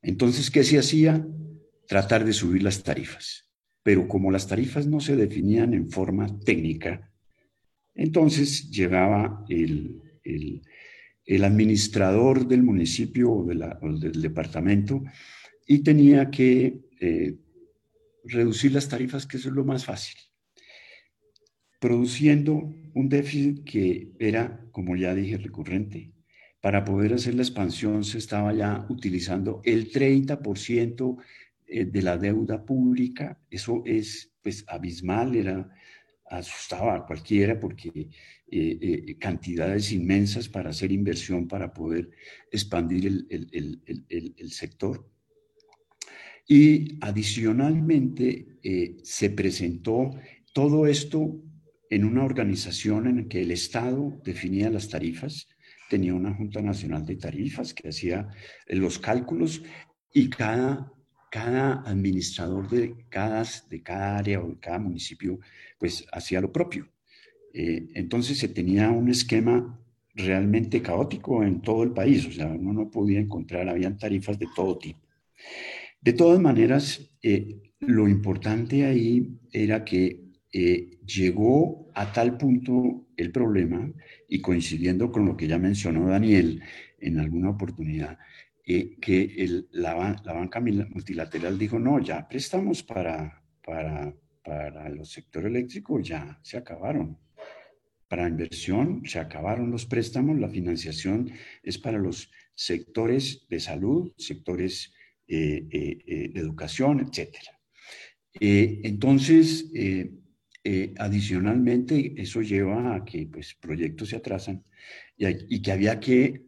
Entonces, ¿qué se hacía? Tratar de subir las tarifas. Pero como las tarifas no se definían en forma técnica, entonces llegaba el, administrador del municipio o, del departamento y tenía que eh, reducir las tarifas, que eso es lo más fácil, produciendo un déficit que era, como ya dije, recurrente. Para poder hacer la expansión se estaba ya utilizando el 30% eh, de la deuda pública. Eso es pues abismal, era asustaba a cualquiera porque eh, eh, cantidades inmensas para hacer inversión, para poder expandir el, sector. Y adicionalmente eh, se presentó todo esto en una organización en la que el Estado definía las tarifas, tenía una Junta Nacional de Tarifas que hacía eh, los cálculos y cada, cada administrador de cada, de cada área o de cada municipio pues hacía lo propio. Eh, entonces se tenía un esquema realmente caótico en todo el país, o sea, uno no podía encontrar, habían tarifas de todo tipo. De todas maneras, eh, lo importante ahí era que eh, llegó a tal punto el problema, y coincidiendo con lo que ya mencionó Daniel en alguna oportunidad, que la, banca multilateral dijo, no, ya préstamos para, para, para los sectores eléctricos, ya se acabaron. Para inversión se acabaron los préstamos, la financiación es para los sectores de salud, sectores eh, de educación, etc. entonces, eh, adicionalmente, eso lleva a que pues, proyectos se atrasan y, que había que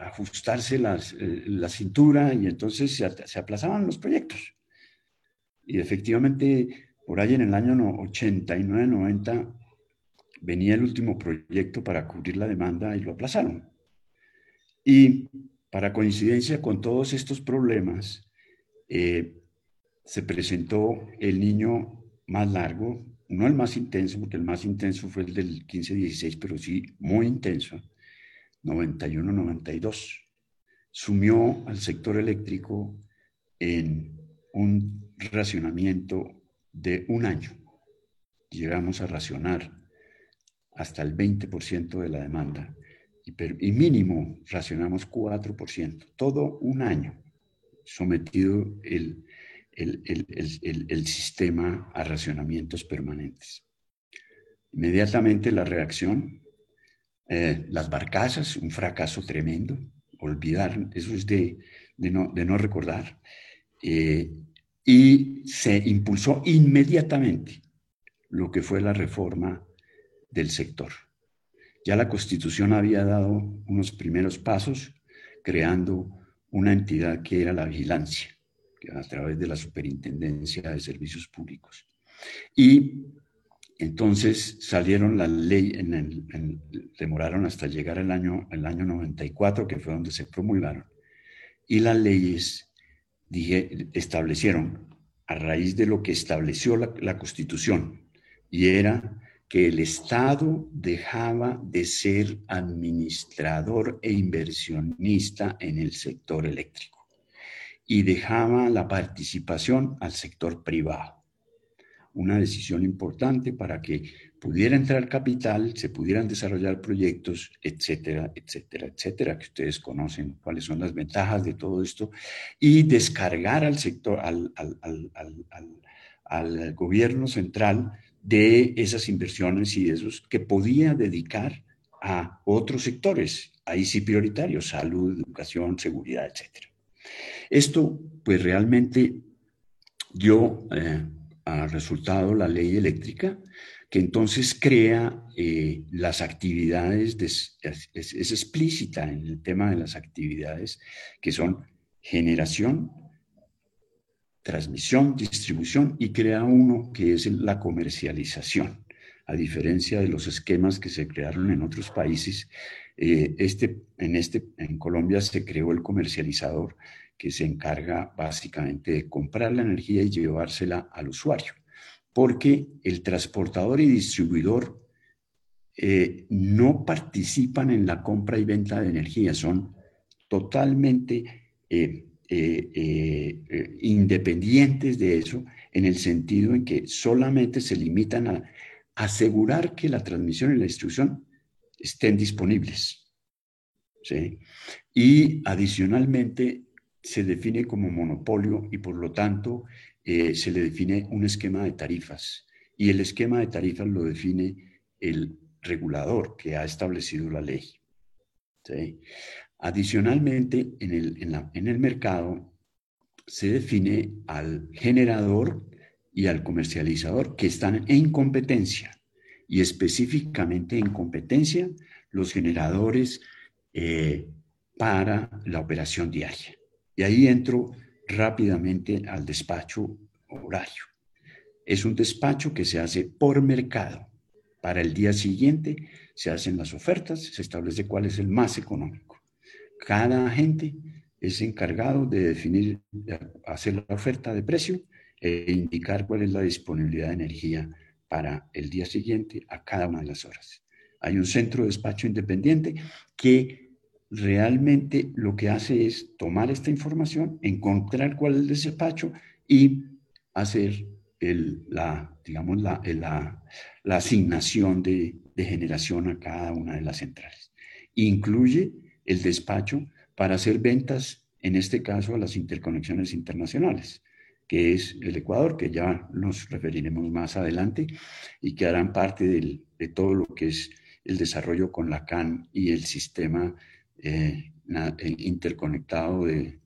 ajustarse eh, la cintura y entonces se, aplazaban los proyectos. Y efectivamente, por ahí en el año 89-90 venía el último proyecto para cubrir la demanda y lo aplazaron. Y para coincidencia con todos estos problemas, eh, se presentó el niño más largo, no el más intenso, porque el más intenso fue el del 15-16, pero sí muy intenso, 91-92. Sumió al sector eléctrico en un racionamiento de un año. Llegamos a racionar hasta el 20% de la demanda y, y mínimo racionamos 4%, todo un año sometido el, el, sistema a racionamientos permanentes. Inmediatamente la reacción, eh, las barcazas, un fracaso tremendo, olvidar, eso es de, no, de no, recordar, eh, y se impulsó inmediatamente lo que fue la reforma del sector. Ya la Constitución había dado unos primeros pasos creando una entidad que era la vigilancia a través de la Superintendencia de Servicios Públicos. Y entonces salieron la ley, en demoraron hasta llegar el año, el año 94, que fue donde se promulgaron, y las leyes dije, establecieron, a raíz de lo que estableció la, la Constitución, y era que el Estado dejaba de ser administrador e inversionista en el sector eléctrico y dejaba la participación al sector privado. Una decisión importante para que pudiera entrar capital, se pudieran desarrollar proyectos, etcétera, etcétera, etcétera, que ustedes conocen cuáles son las ventajas de todo esto, y descargar al sector, al, al gobierno central de esas inversiones y esos que podía dedicar a otros sectores, ahí sí prioritarios, salud, educación, seguridad, etcétera. Esto, pues realmente dio eh, a resultado la ley eléctrica, que entonces crea eh, las actividades, es, explícita en el tema de las actividades, que son generación, transmisión, distribución, y crea uno que es la comercialización. A diferencia de los esquemas que se crearon en otros países, eh, este, en, este, en Colombia se creó el comercializador, que se encarga básicamente de comprar la energía y llevársela al usuario, porque el transportador y distribuidor eh, no participan en la compra y venta de energía, son totalmente eh, eh, independientes de eso, en el sentido en que solamente se limitan a asegurar que la transmisión y la distribución estén disponibles. Y adicionalmente se define como monopolio y por lo tanto eh, se le define un esquema de tarifas. Y el esquema de tarifas lo define el regulador que ha establecido la ley. Adicionalmente, en el, en el mercado se define al generador y al comercializador que están en competencia y específicamente en competencia los generadores eh, para la operación diaria. Y ahí entro rápidamente al despacho horario. Es un despacho que se hace por mercado. Para el día siguiente se hacen las ofertas, se establece cuál es el más económico. Cada agente es encargado de definir, hacer la oferta de precio e indicar cuál es la disponibilidad de energía para el día siguiente a cada una de las horas. Hay un centro de despacho independiente que realmente lo que hace es tomar esta información, encontrar cuál es el despacho y hacer la, digamos, la, la, asignación de, generación a cada una de las centrales. Incluye el despacho para hacer ventas, en este caso, a las interconexiones internacionales, que es el Ecuador, que ya nos referiremos más adelante y que harán parte de todo lo que es el desarrollo con la CAN y el sistema eh, eh, interconectado eh,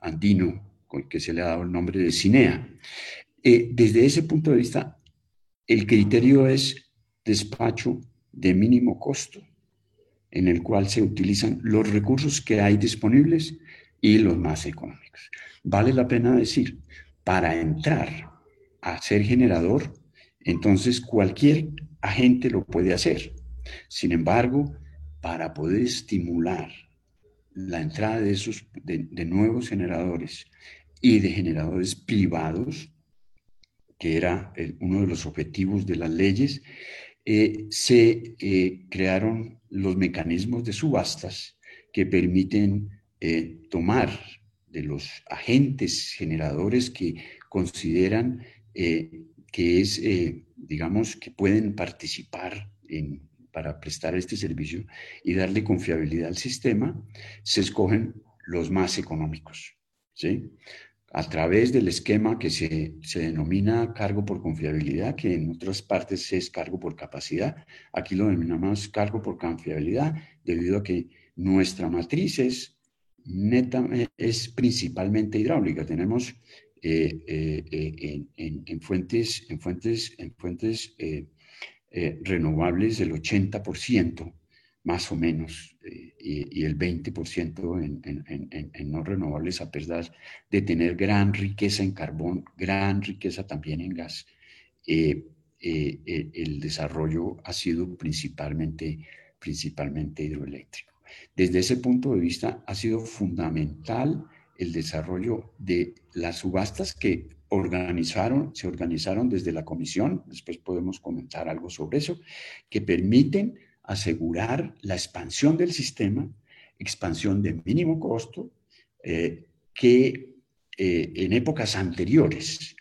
andino, que se le ha dado el nombre de CINEA. desde ese punto de vista, el criterio es despacho de mínimo costo en el cual se utilizan los recursos que hay disponibles y los más económicos. Vale la pena decir, para entrar a ser generador, entonces cualquier agente lo puede hacer. Sin embargo, para poder estimular la entrada de, esos, de, nuevos generadores y de generadores privados, que era uno de los objetivos de las leyes, eh, se eh, crearon los mecanismos de subastas que permiten eh, tomar de los agentes generadores que consideran que es, digamos, que pueden participar para prestar este servicio y darle confiabilidad al sistema, se escogen los más económicos. ¿sí? a través del esquema que se, denomina cargo por confiabilidad, que en otras partes es cargo por capacidad. Aquí lo denominamos cargo por confiabilidad debido a que nuestra matriz es, neta, es principalmente hidráulica. Tenemos eh, eh, eh, en, fuentes, en fuentes, en fuentes renovables el 80% más o menos, eh, y, el 20% en, no renovables, a pesar de tener gran riqueza en carbón, gran riqueza también en gas. Eh, eh, el desarrollo ha sido principalmente, principalmente hidroeléctrico. Desde ese punto de vista, ha sido fundamental el desarrollo de las subastas que organizaron, se organizaron desde la comisión, después podemos comentar algo sobre eso, que permiten asegurar la expansión del sistema, expansión de mínimo costo, eh, que eh, en épocas anteriores,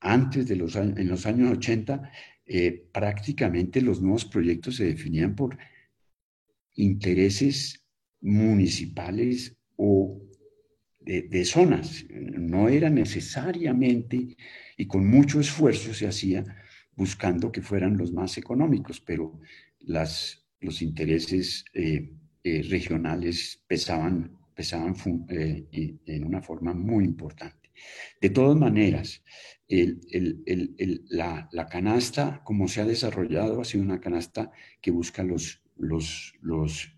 antes de los en los años 80, eh, prácticamente los nuevos proyectos se definían por intereses municipales o de, zonas. No era necesariamente, y con mucho esfuerzo se hacía, buscando que fueran los más económicos, pero las los intereses eh, eh, regionales pesaban, pesaban eh, en una forma muy importante. De todas maneras, la, canasta, como se ha desarrollado, ha sido una canasta que busca los, los, los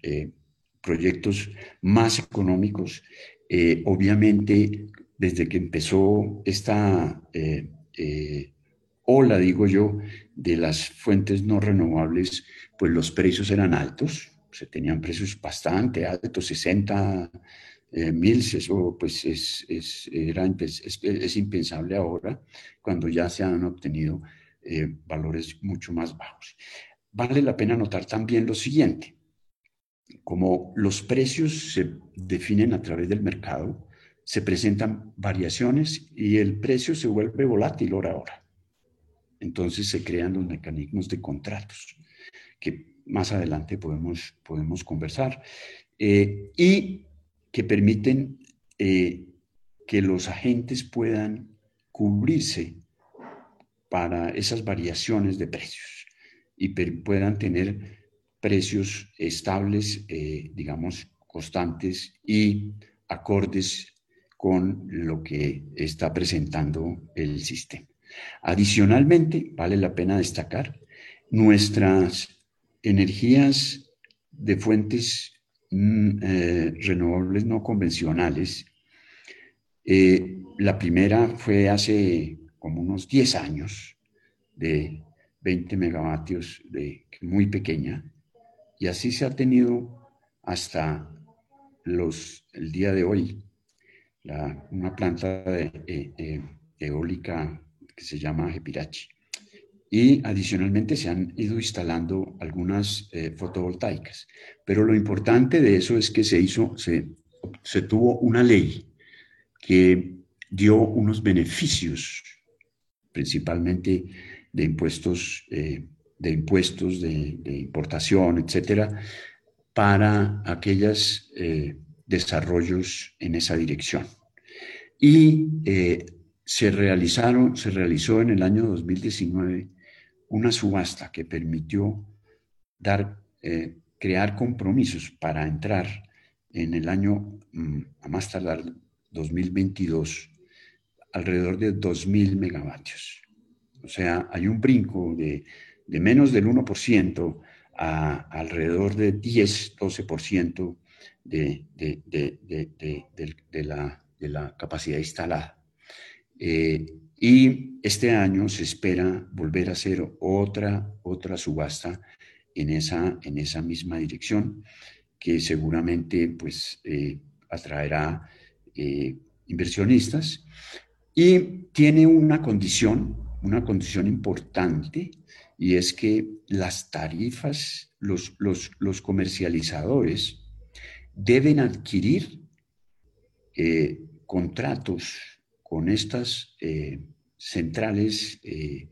proyectos más económicos. Obviamente, desde que empezó esta ola, digo yo, de las fuentes no renovables, pues los precios eran altos, se tenían precios bastante altos, 60 eh, mil, eso pues es, es, es, impensable ahora, cuando ya se han obtenido eh, valores mucho más bajos. Vale la pena notar también lo siguiente, como los precios se definen a través del mercado, se presentan variaciones y el precio se vuelve volátil hora a hora. Entonces se crean los mecanismos de contratos que más adelante podemos, podemos conversar, eh, y que permiten eh, que los agentes puedan cubrirse para esas variaciones de precios y puedan tener precios estables, eh, digamos, constantes y acordes con lo que está presentando el sistema. Adicionalmente, vale la pena destacar nuestras energías de fuentes mm, eh, renovables no convencionales Eh, la primera fue hace como unos 10 años, de 20 megavatios, de, muy pequeña, y así se ha tenido hasta los, el día de hoy, una planta de, eh, eh, eólica que se llama Jepirachi. Y adicionalmente se han ido instalando algunas eh, fotovoltaicas. Pero lo importante de eso es que se hizo, se, se tuvo una ley que dio unos beneficios, principalmente de impuestos, de impuestos de, importación, etcétera, para aquellos desarrollos en esa dirección. Y eh, se realizaron, se realizó en el año 2019 una subasta que permitió dar, eh, crear compromisos para entrar en el año, mm, a más tardar 2022, alrededor de 2.000 megavatios. O sea, hay un brinco de, de menos del 1% a alrededor de 10, 12% de, de, la, de la capacidad instalada. Eh, y este año se espera volver a hacer otra, otra subasta en esa, en esa misma dirección, que seguramente pues, eh, atraerá eh, inversionistas. Y tiene una condición, una condición importante, y es que las tarifas, los, los, comercializadores deben adquirir eh, contratos con estas eh, centrales eh,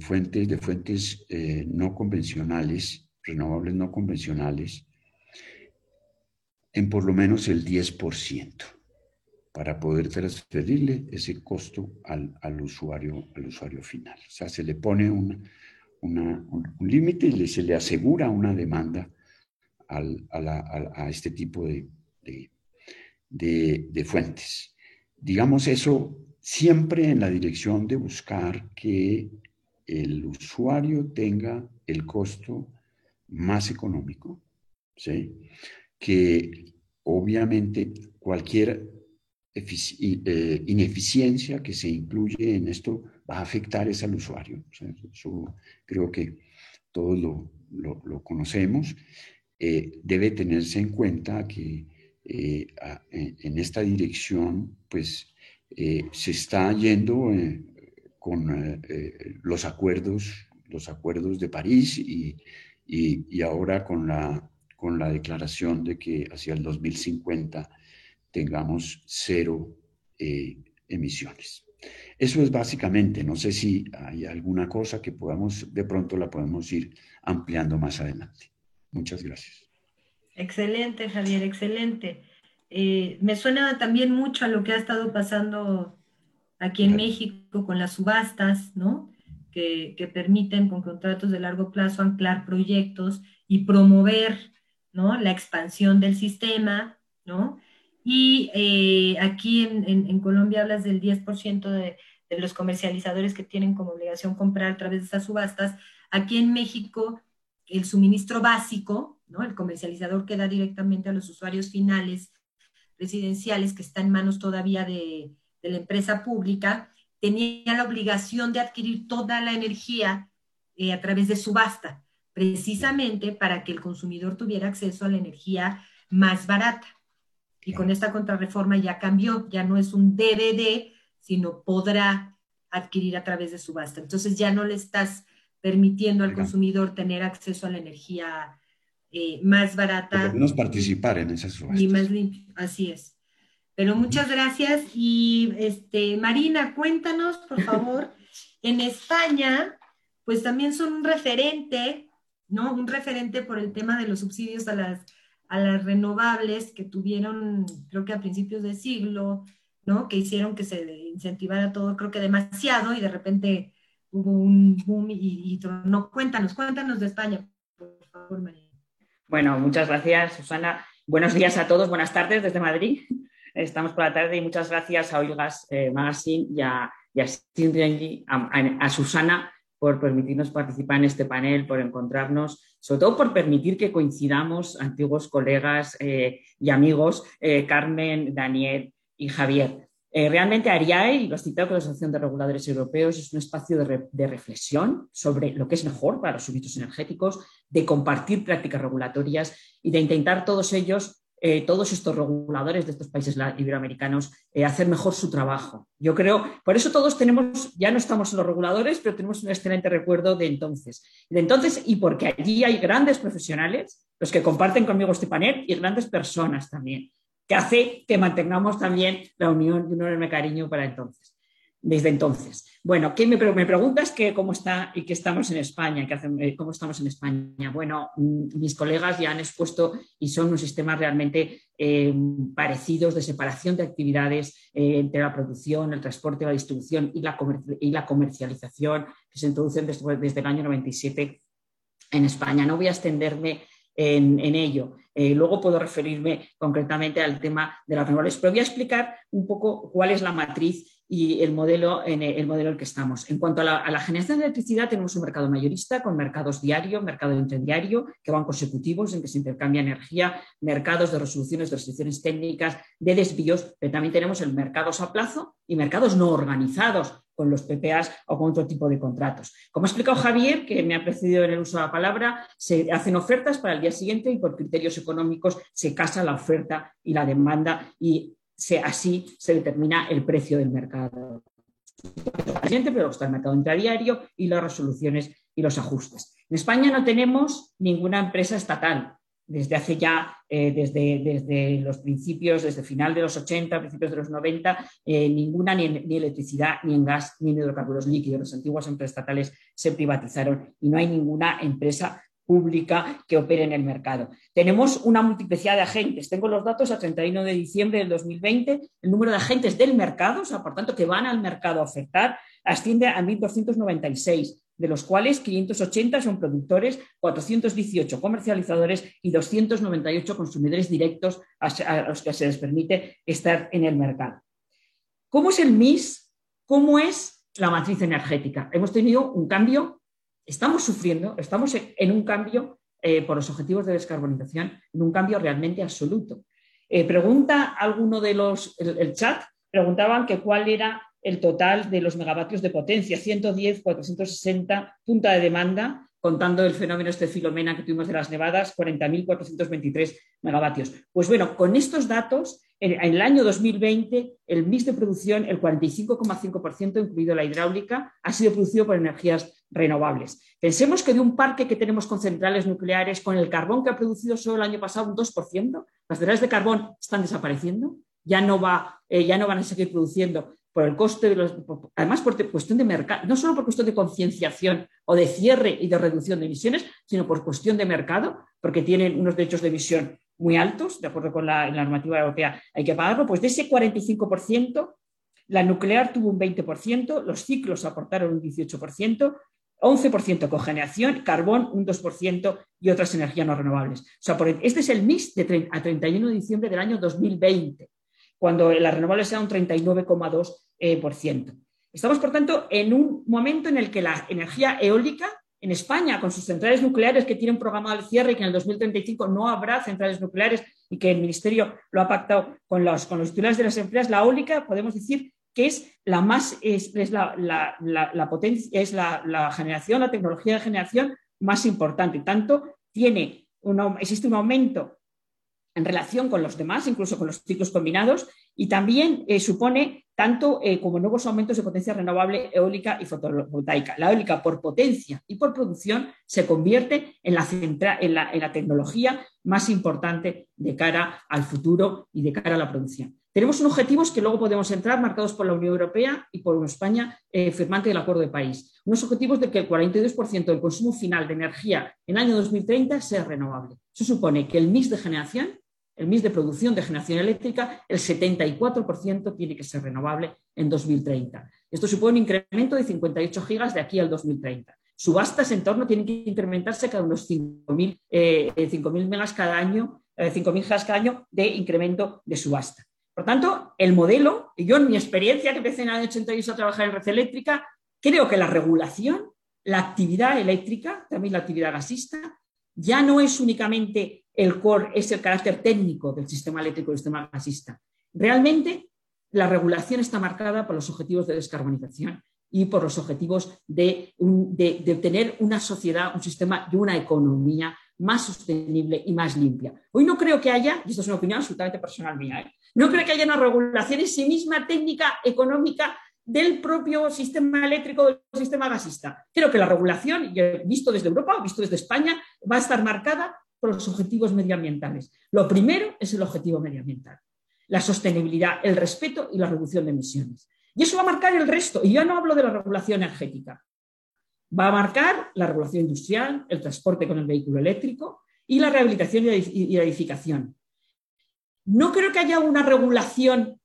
fuentes de fuentes no convencionales, renovables no convencionales, en por lo menos el 10% para poder transferirle ese costo al, usuario, al usuario final. O sea, se le pone un, un límite y se le asegura una demanda a, este tipo de, de, fuentes. Digamos eso siempre en la dirección de buscar que el usuario tenga el costo más económico, ¿sí? que obviamente cualquier eh, ineficiencia que se incluye en esto va a afectar es al usuario. eso creo que todos lo, conocemos eh, debe tenerse en cuenta que eh, en esta dirección, pues eh, se está yendo con los acuerdos, los acuerdos de París y, y, ahora con la, con la declaración de que hacia el 2050 tengamos cero emisiones. Eso es básicamente, no sé si hay alguna cosa que podamos, de pronto la podemos ir ampliando más adelante. Muchas gracias. Excelente, Javier, excelente. Eh, me suena también mucho a lo que ha estado pasando aquí en México con las subastas, ¿no? Que, permiten con contratos de largo plazo anclar proyectos y promover, ¿no? La expansión del sistema, ¿no? Y eh, aquí en, Colombia hablas del 10% de, de los comercializadores que tienen como obligación comprar a través de estas subastas. Aquí en México el suministro básico, ¿no? el comercializador que da directamente a los usuarios finales residenciales que están en manos todavía de, la empresa pública, tenía la obligación de adquirir toda la energía eh, a través de subasta, precisamente para que el consumidor tuviera acceso a la energía más barata. Y con esta contrarreforma ya cambió, ya no es un DVD, sino podrá adquirir a través de subasta. Entonces ya no le estás permitiendo al consumidor tener acceso a la energía eh, más barata. Por menos participar en esas subastas. Y más limpio, así es. Pero muchas gracias. Y este, Marina, cuéntanos, por favor, en España, pues también son un referente, ¿no? Un referente por el tema de los subsidios a las, a las renovables que tuvieron, creo que a principios de siglo, ¿no? Que hicieron que se incentivara todo, creo que demasiado, y de repente hubo un boom y, no. Cuéntanos, cuéntanos de España, por favor, María. Bueno, muchas gracias, Susana. Buenos días a todos, buenas tardes desde Madrid. Estamos por la tarde y muchas gracias a Olgas eh, Magazine y a, y a, Susana por permitirnos participar en este panel, por encontrarnos, sobre todo por permitir que coincidamos antiguos colegas eh, y amigos, eh, Carmen, Daniel y Javier. Eh, realmente ARIAE, y lo has citado con la Asociación de Reguladores Europeos, es un espacio de, reflexión sobre lo que es mejor para los suministros energéticos, de compartir prácticas regulatorias y de intentar todos ellos, eh, todos estos reguladores de estos países iberoamericanos, eh, hacer mejor su trabajo. Yo creo, por eso todos tenemos, ya no estamos en los reguladores, pero tenemos un excelente recuerdo de entonces. De entonces, y porque allí hay grandes profesionales, los que comparten conmigo este panel, y grandes personas también que hace que mantengamos también la unión de un enorme cariño para entonces, desde entonces. Bueno, ¿qué me, me preguntas que cómo está y qué estamos en España, eh, cómo estamos en España. Bueno, mm, mis colegas ya han expuesto y son un sistema realmente eh, parecidos de separación de actividades eh, entre la producción, el transporte, la distribución y la, y la comercialización que se introducen desde, desde el año 97 en España. No voy a extenderme en, ello. Eh, luego puedo referirme concretamente al tema de las renovables, pero voy a explicar un poco cuál es la matriz y el modelo en el, modelo en el que estamos. En cuanto a la, generación de electricidad, tenemos un mercado mayorista con mercados diario, mercado interdiario, que van consecutivos en que se intercambia energía, mercados de resoluciones de restricciones técnicas, de desvíos, pero también tenemos el mercados a plazo y mercados no organizados, con los PPAs o con otro tipo de contratos. Como ha explicado Javier, que me ha precedido en el uso de la palabra, se hacen ofertas para el día siguiente y por criterios económicos se casa la oferta y la demanda y así se determina el precio del mercado. Pero está el mercado intradiario y las resoluciones y los ajustes. En España no tenemos ninguna empresa estatal desde hace ya, eh, desde, desde, los principios, desde final de los 80, principios de los 90, eh, ninguna ni en electricidad, ni en gas, ni en hidrocarburos líquidos. Las antiguas empresas estatales se privatizaron y no hay ninguna empresa pública que opere en el mercado. Tenemos una multiplicidad de agentes. Tengo los datos a 31 de diciembre del 2020. El número de agentes del mercado, o sea, por tanto, que van al mercado a ofertar, asciende a 1.296 de los cuales 580 son productores, 418 comercializadores y 298 consumidores directos a los que se les permite estar en el mercado. ¿Cómo es el MIS? ¿Cómo es la matriz energética? Hemos tenido un cambio, estamos sufriendo, estamos en un cambio eh, por los objetivos de descarbonización, en un cambio realmente absoluto. Eh, pregunta alguno de los, el chat, preguntaban cuál era el total de los megavatios de potencia, 110, 460, punta de demanda, contando el fenómeno este Filomena que tuvimos de las nevadas, 40.423 megavatios. Pues bueno, con estos datos, en, el año 2020, el mix de producción, el 45,5%, incluido la hidráulica, ha sido producido por energías renovables. Pensemos que de un parque que tenemos con centrales nucleares, con el carbón que ha producido solo el año pasado un 2%, las centrales de carbón están desapareciendo, ya no, va, eh, ya no van a seguir produciendo por el coste de los, además por cuestión de mercado, no solo por cuestión de concienciación o de cierre y de reducción de emisiones, sino por cuestión de mercado, porque tienen unos derechos de emisión muy altos, de acuerdo con la, normativa europea, hay que pagarlo, pues de ese 45%, la nuclear tuvo un 20%, los ciclos aportaron un 18%, 11% cogeneración, carbón un 2% y otras energías no renovables. O sea, este es el mix de a 31 de diciembre del año 2020 cuando la renovable sea un 39,2%. Eh, Estamos, por tanto, en un momento en el que la energía eólica en España, con sus centrales nucleares que tienen programado el cierre y que en el 2035 no habrá centrales nucleares y que el Ministerio lo ha pactado con los, con los titulares de las empresas, la eólica podemos decir que es la más es, la, potencia, es la, generación, la tecnología de generación más importante. Tanto tiene existe un aumento en relación con los demás, incluso con los ciclos combinados, y también eh, supone tanto eh, como nuevos aumentos de potencia renovable eólica y fotovoltaica. La eólica por potencia y por producción se convierte en la, en la tecnología más importante de cara al futuro y de cara a la producción. Tenemos unos objetivos que luego podemos entrar, marcados por la Unión Europea y por España, eh, firmante del Acuerdo de París. Unos objetivos de que el 42% del consumo final de energía en el año 2030 sea renovable. Eso supone que el mix de generación el mix de producción de generación eléctrica, el 74% tiene que ser renovable en 2030. Esto supone un incremento de 58 gigas de aquí al 2030. Subastas en torno tienen que incrementarse cada unos 5.000 eh, megas cada año, 5.000 eh, gigas cada año de incremento de subasta. Por tanto, el modelo, y yo en mi experiencia que empecé en el año 88 a trabajar en red eléctrica, creo que la regulación, la actividad eléctrica, también la actividad gasista, ya no es únicamente el core, es el carácter técnico del sistema eléctrico del sistema gasista. Realmente la regulación está marcada por los objetivos de descarbonización y por los objetivos de, de, tener una sociedad, un sistema y una economía más sostenible y más limpia. Hoy no creo que haya, y esto es una opinión absolutamente personal mía, ¿eh? no creo que haya una regulación en sí misma técnica, económica, del propio sistema eléctrico, del sistema gasista. Creo que la regulación, visto desde Europa, visto desde España, va a estar marcada por los objetivos medioambientales. Lo primero es el objetivo medioambiental, la sostenibilidad, el respeto y la reducción de emisiones. Y eso va a marcar el resto. Y yo no hablo de la regulación energética. Va a marcar la regulación industrial, el transporte con el vehículo eléctrico y la rehabilitación y la edificación. No creo que haya una regulación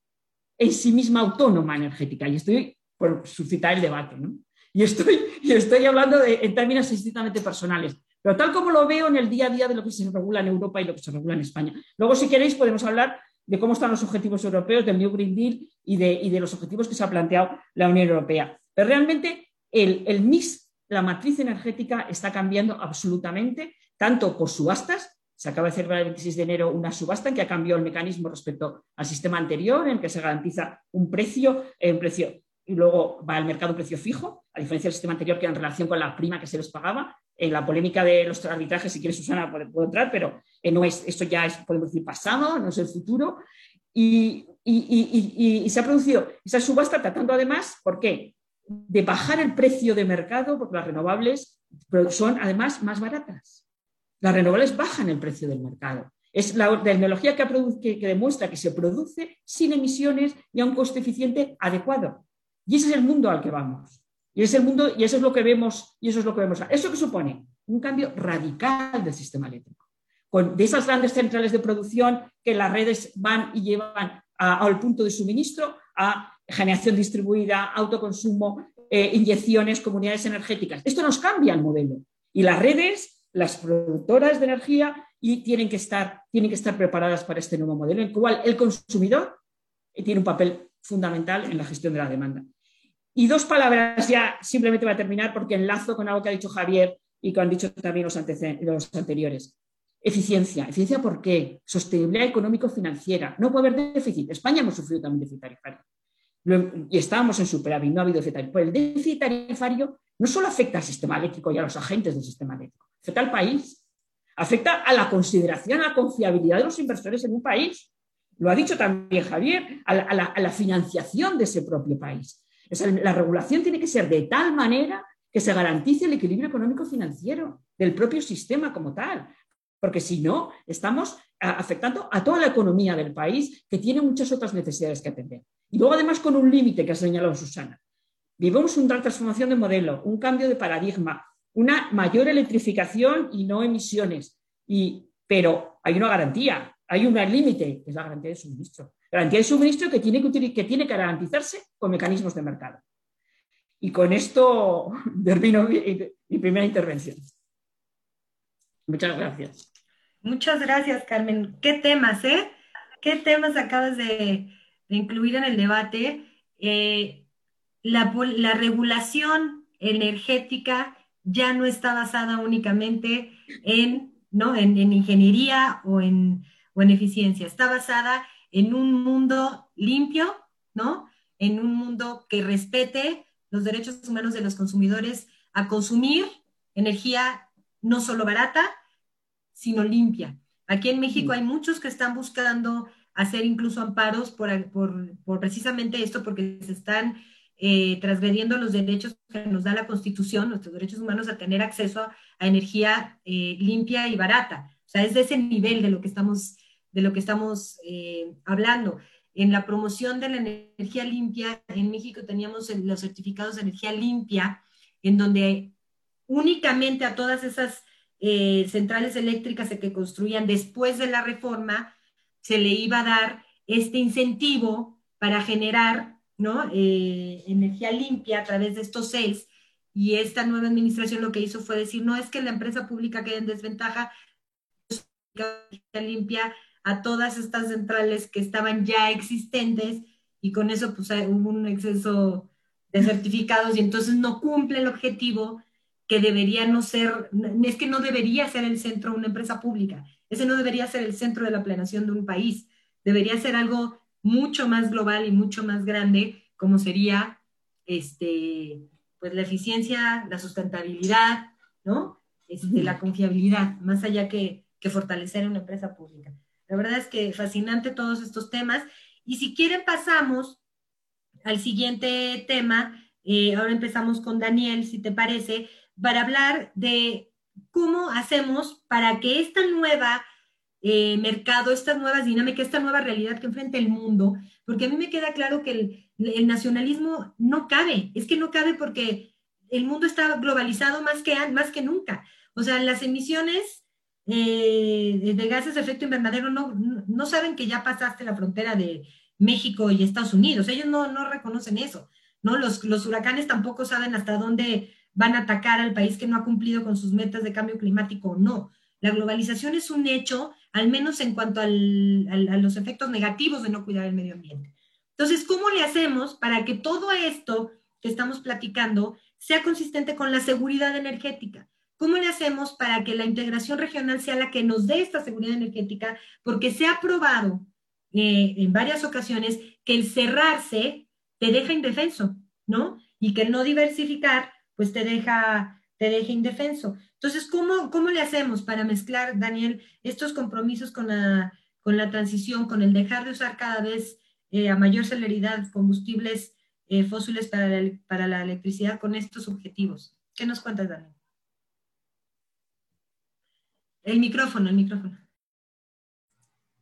en sí misma autónoma energética. Y estoy por suscitar el debate. ¿no? Y, estoy, y estoy hablando en términos estrictamente personales. Pero tal como lo veo en el día a día de lo que se regula en Europa y lo que se regula en España. Luego, si queréis, podemos hablar de cómo están los objetivos europeos del New Green Deal y de, los objetivos que se ha planteado la Unión Europea. Pero realmente el, el mix, la matriz energética está cambiando absolutamente, tanto por subastas, se acaba de celebrar el 26 de enero una subasta en que ha cambiado el mecanismo respecto al sistema anterior, en que se garantiza un precio, eh, un precio y luego va al mercado un precio fijo, a diferencia del sistema anterior que era en relación con la prima que se les pagaba. En la polémica de los arbitrajes, si quieres, Susana, puede, entrar, pero eh, no es, esto ya es, podemos decir, pasado, no es el futuro. Y, se ha producido esa subasta tratando además, ¿por qué? De bajar el precio de mercado, porque las renovables son además más baratas. Las renovables bajan el precio del mercado. Es la tecnología que, demuestra que se produce sin emisiones y a un coste eficiente adecuado. Y ese es el mundo al que vamos. Y es el mundo, y eso es lo que vemos, y eso es lo que vemos. ¿Eso qué supone? Un cambio radical del sistema eléctrico. Con, de esas grandes centrales de producción que las redes van y llevan al punto de suministro, a generación distribuida, autoconsumo, eh, inyecciones, comunidades energéticas. Esto nos cambia el modelo. Y las redes, las productoras de energía, y tienen que estar, tienen que estar preparadas para este nuevo modelo, en el cual el consumidor tiene un papel fundamental en la gestión de la demanda. Y dos palabras ya, simplemente voy a terminar porque enlazo con algo que ha dicho Javier y que han dicho también los, los anteriores. Eficiencia. ¿Eficiencia por qué? Sostenibilidad económico-financiera. No puede haber déficit. España hemos sufrido también déficit tarifario. Y estábamos en superávit, no ha habido déficit tarifario. Pues el déficit tarifario no solo afecta al sistema eléctrico y a los agentes del sistema eléctrico, afecta al país, afecta a la consideración, a la confiabilidad de los inversores en un país. Lo ha dicho también Javier, a la financiación de ese propio país la regulación tiene que ser de tal manera que se garantice el equilibrio económico-financiero del propio sistema como tal, porque si no, estamos afectando a toda la economía del país que tiene muchas otras necesidades que atender. Y luego, además, con un límite que ha señalado Susana. Vivimos una transformación de modelo, un cambio de paradigma, una mayor electrificación y no emisiones. Y, pero hay una garantía, hay un límite, que es la garantía de suministro. Garantía de suministro que tiene que, que tiene que garantizarse con mecanismos de mercado. Y con esto termino mi, primera intervención. Muchas gracias. Muchas gracias, Carmen. ¿Qué temas, eh? ¿Qué temas acabas de, incluir en el debate? Eh, la, regulación energética ya no está basada únicamente en, ¿no? en, ingeniería o en, o en eficiencia, está basada en un mundo limpio, ¿no? En un mundo que respete los derechos humanos de los consumidores a consumir energía no solo barata, sino limpia. Aquí en México hay muchos que están buscando hacer incluso amparos por, precisamente esto, porque se están eh, transgrediendo los derechos que nos da la Constitución, nuestros derechos humanos a tener acceso a, energía eh, limpia y barata. O sea, es de ese nivel de lo que estamos de lo que estamos eh, hablando. En la promoción de la energía limpia, en México teníamos los certificados de energía limpia, en donde únicamente a todas esas eh, centrales eléctricas que construían después de la reforma, se le iba a dar este incentivo para generar ¿no? Eh, energía limpia a través de estos seis. Y esta nueva administración lo que hizo fue decir, no es que la empresa pública quede en desventaja, limpia a todas estas centrales que estaban ya existentes y con eso pues hubo un exceso de certificados y entonces no cumple el objetivo que debería no ser, es que no debería ser el centro de una empresa pública, ese no debería ser el centro de la planeación de un país, debería ser algo mucho más global y mucho más grande, como sería este, pues la eficiencia, la sustentabilidad, ¿no? Este, la confiabilidad, más allá que, que fortalecer una empresa pública. La verdad es que fascinante todos estos temas. Y si quieren pasamos al siguiente tema. Eh, ahora empezamos con Daniel, si te parece, para hablar de cómo hacemos para que esta nueva eh, mercado, estas nuevas dinámicas, esta nueva realidad que enfrenta el mundo, porque a mí me queda claro que el, el nacionalismo no cabe, es que no cabe porque el mundo está globalizado más que, más que nunca. O sea, las emisiones eh, de, gases de efecto invernadero no, no saben que ya pasaste la frontera de México y Estados Unidos. Ellos no, no reconocen eso. ¿no? Los, los huracanes tampoco saben hasta dónde van a atacar al país que no ha cumplido con sus metas de cambio climático o no. La globalización es un hecho, al menos en cuanto al, a los efectos negativos de no cuidar el medio ambiente. Entonces, ¿cómo le hacemos para que todo esto que estamos platicando sea consistente con la seguridad energética? ¿Cómo le hacemos para que la integración regional sea la que nos dé esta seguridad energética? Porque se ha probado eh, en varias ocasiones que el cerrarse te deja indefenso, ¿no? Y que el no diversificar, pues te deja, te deja indefenso. Entonces, ¿cómo, ¿cómo le hacemos para mezclar, Daniel, estos compromisos con la, con la transición, con el dejar de usar cada vez eh, a mayor celeridad combustibles eh, fósiles para para la electricidad con estos objetivos? ¿Qué nos cuentas, Daniel? El micrófono, el micrófono.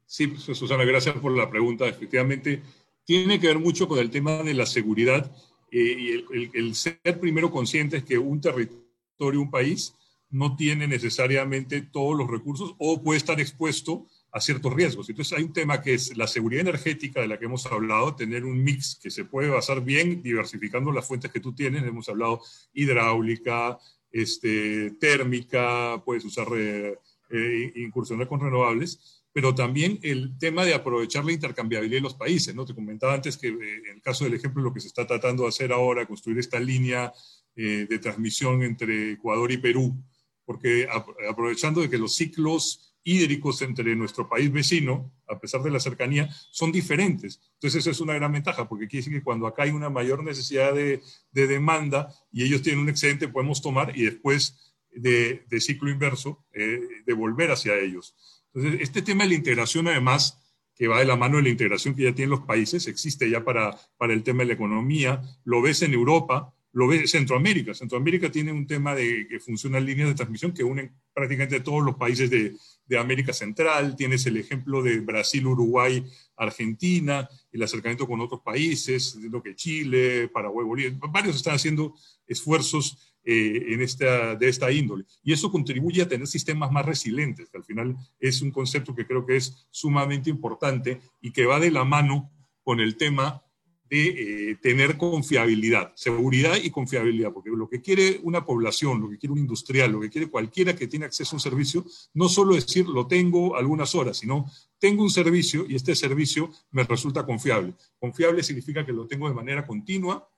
Sí, pues, Susana, gracias por la pregunta. Efectivamente, tiene que ver mucho con el tema de la seguridad eh, y el, ser primero conscientes que un territorio, un país, no tiene necesariamente todos los recursos o puede estar expuesto a ciertos riesgos. Entonces hay un tema que es la seguridad energética de la que hemos hablado, tener un mix que se puede basar bien diversificando las fuentes que tú tienes. Hemos hablado hidráulica, este, térmica, puedes usar eh, eh, incursionar con renovables, pero también el tema de aprovechar la intercambiabilidad de los países. ¿no? Te comentaba antes que eh, en el caso del ejemplo, lo que se está tratando de hacer ahora, construir esta línea eh, de transmisión entre Ecuador y Perú, porque aprovechando de que los ciclos hídricos entre nuestro país vecino, a pesar de la cercanía, son diferentes. Entonces eso es una gran ventaja, porque quiere decir que cuando acá hay una mayor necesidad de, de demanda y ellos tienen un excedente, podemos tomar y después de, ciclo inverso, eh, de volver hacia ellos. Entonces, este tema de la integración, además, que va de la mano de la integración que ya tienen los países, existe ya para, para el tema de la economía, lo ves en Europa, lo ves en Centroamérica. Centroamérica tiene un tema de que funcionan líneas de transmisión que unen prácticamente todos los países de, de América Central. Tienes el ejemplo de Brasil, Uruguay, Argentina, el acercamiento con otros países, lo que Chile, Paraguay, Bolivia. Varios están haciendo esfuerzos eh, en esta, de esta índole. Y eso contribuye a tener sistemas más resilientes, que al final es un concepto que creo que es sumamente importante y que va de la mano con el tema de eh, tener confiabilidad, seguridad y confiabilidad, porque lo que quiere una población, lo que quiere un industrial, lo que quiere cualquiera que tiene acceso a un servicio, no solo decir lo tengo algunas horas, sino tengo un servicio y este servicio me resulta confiable. Confiable significa que lo tengo de manera continua,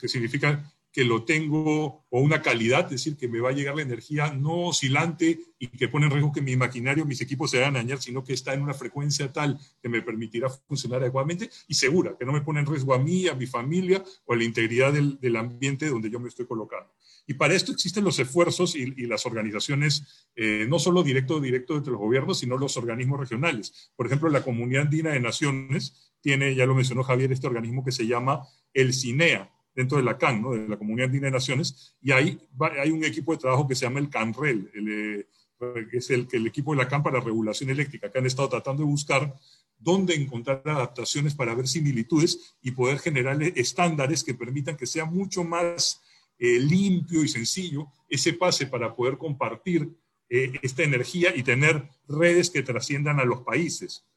que significa que lo tengo o una calidad, es decir, que me va a llegar la energía no oscilante y que pone en riesgo que mi maquinario, mis equipos se vayan a dañar, sino que está en una frecuencia tal que me permitirá funcionar adecuadamente y segura, que no me pone en riesgo a mí, a mi familia o a la integridad del, del ambiente donde yo me estoy colocando. Y para esto existen los esfuerzos y, y las organizaciones, eh, no solo directo directo entre los gobiernos, sino los organismos regionales. Por ejemplo, la Comunidad Andina de Naciones tiene, ya lo mencionó Javier, este organismo que se llama el CINEA, dentro de la CAN, ¿no? de la Comunidad de Naciones, y ahí hay un equipo de trabajo que se llama el CANREL, el, eh, que es el, el equipo de la CAN para regulación eléctrica, que han estado tratando de buscar dónde encontrar adaptaciones para ver similitudes y poder generar estándares que permitan que sea mucho más eh, limpio y sencillo ese pase para poder compartir eh, esta energía y tener redes que trasciendan a los países.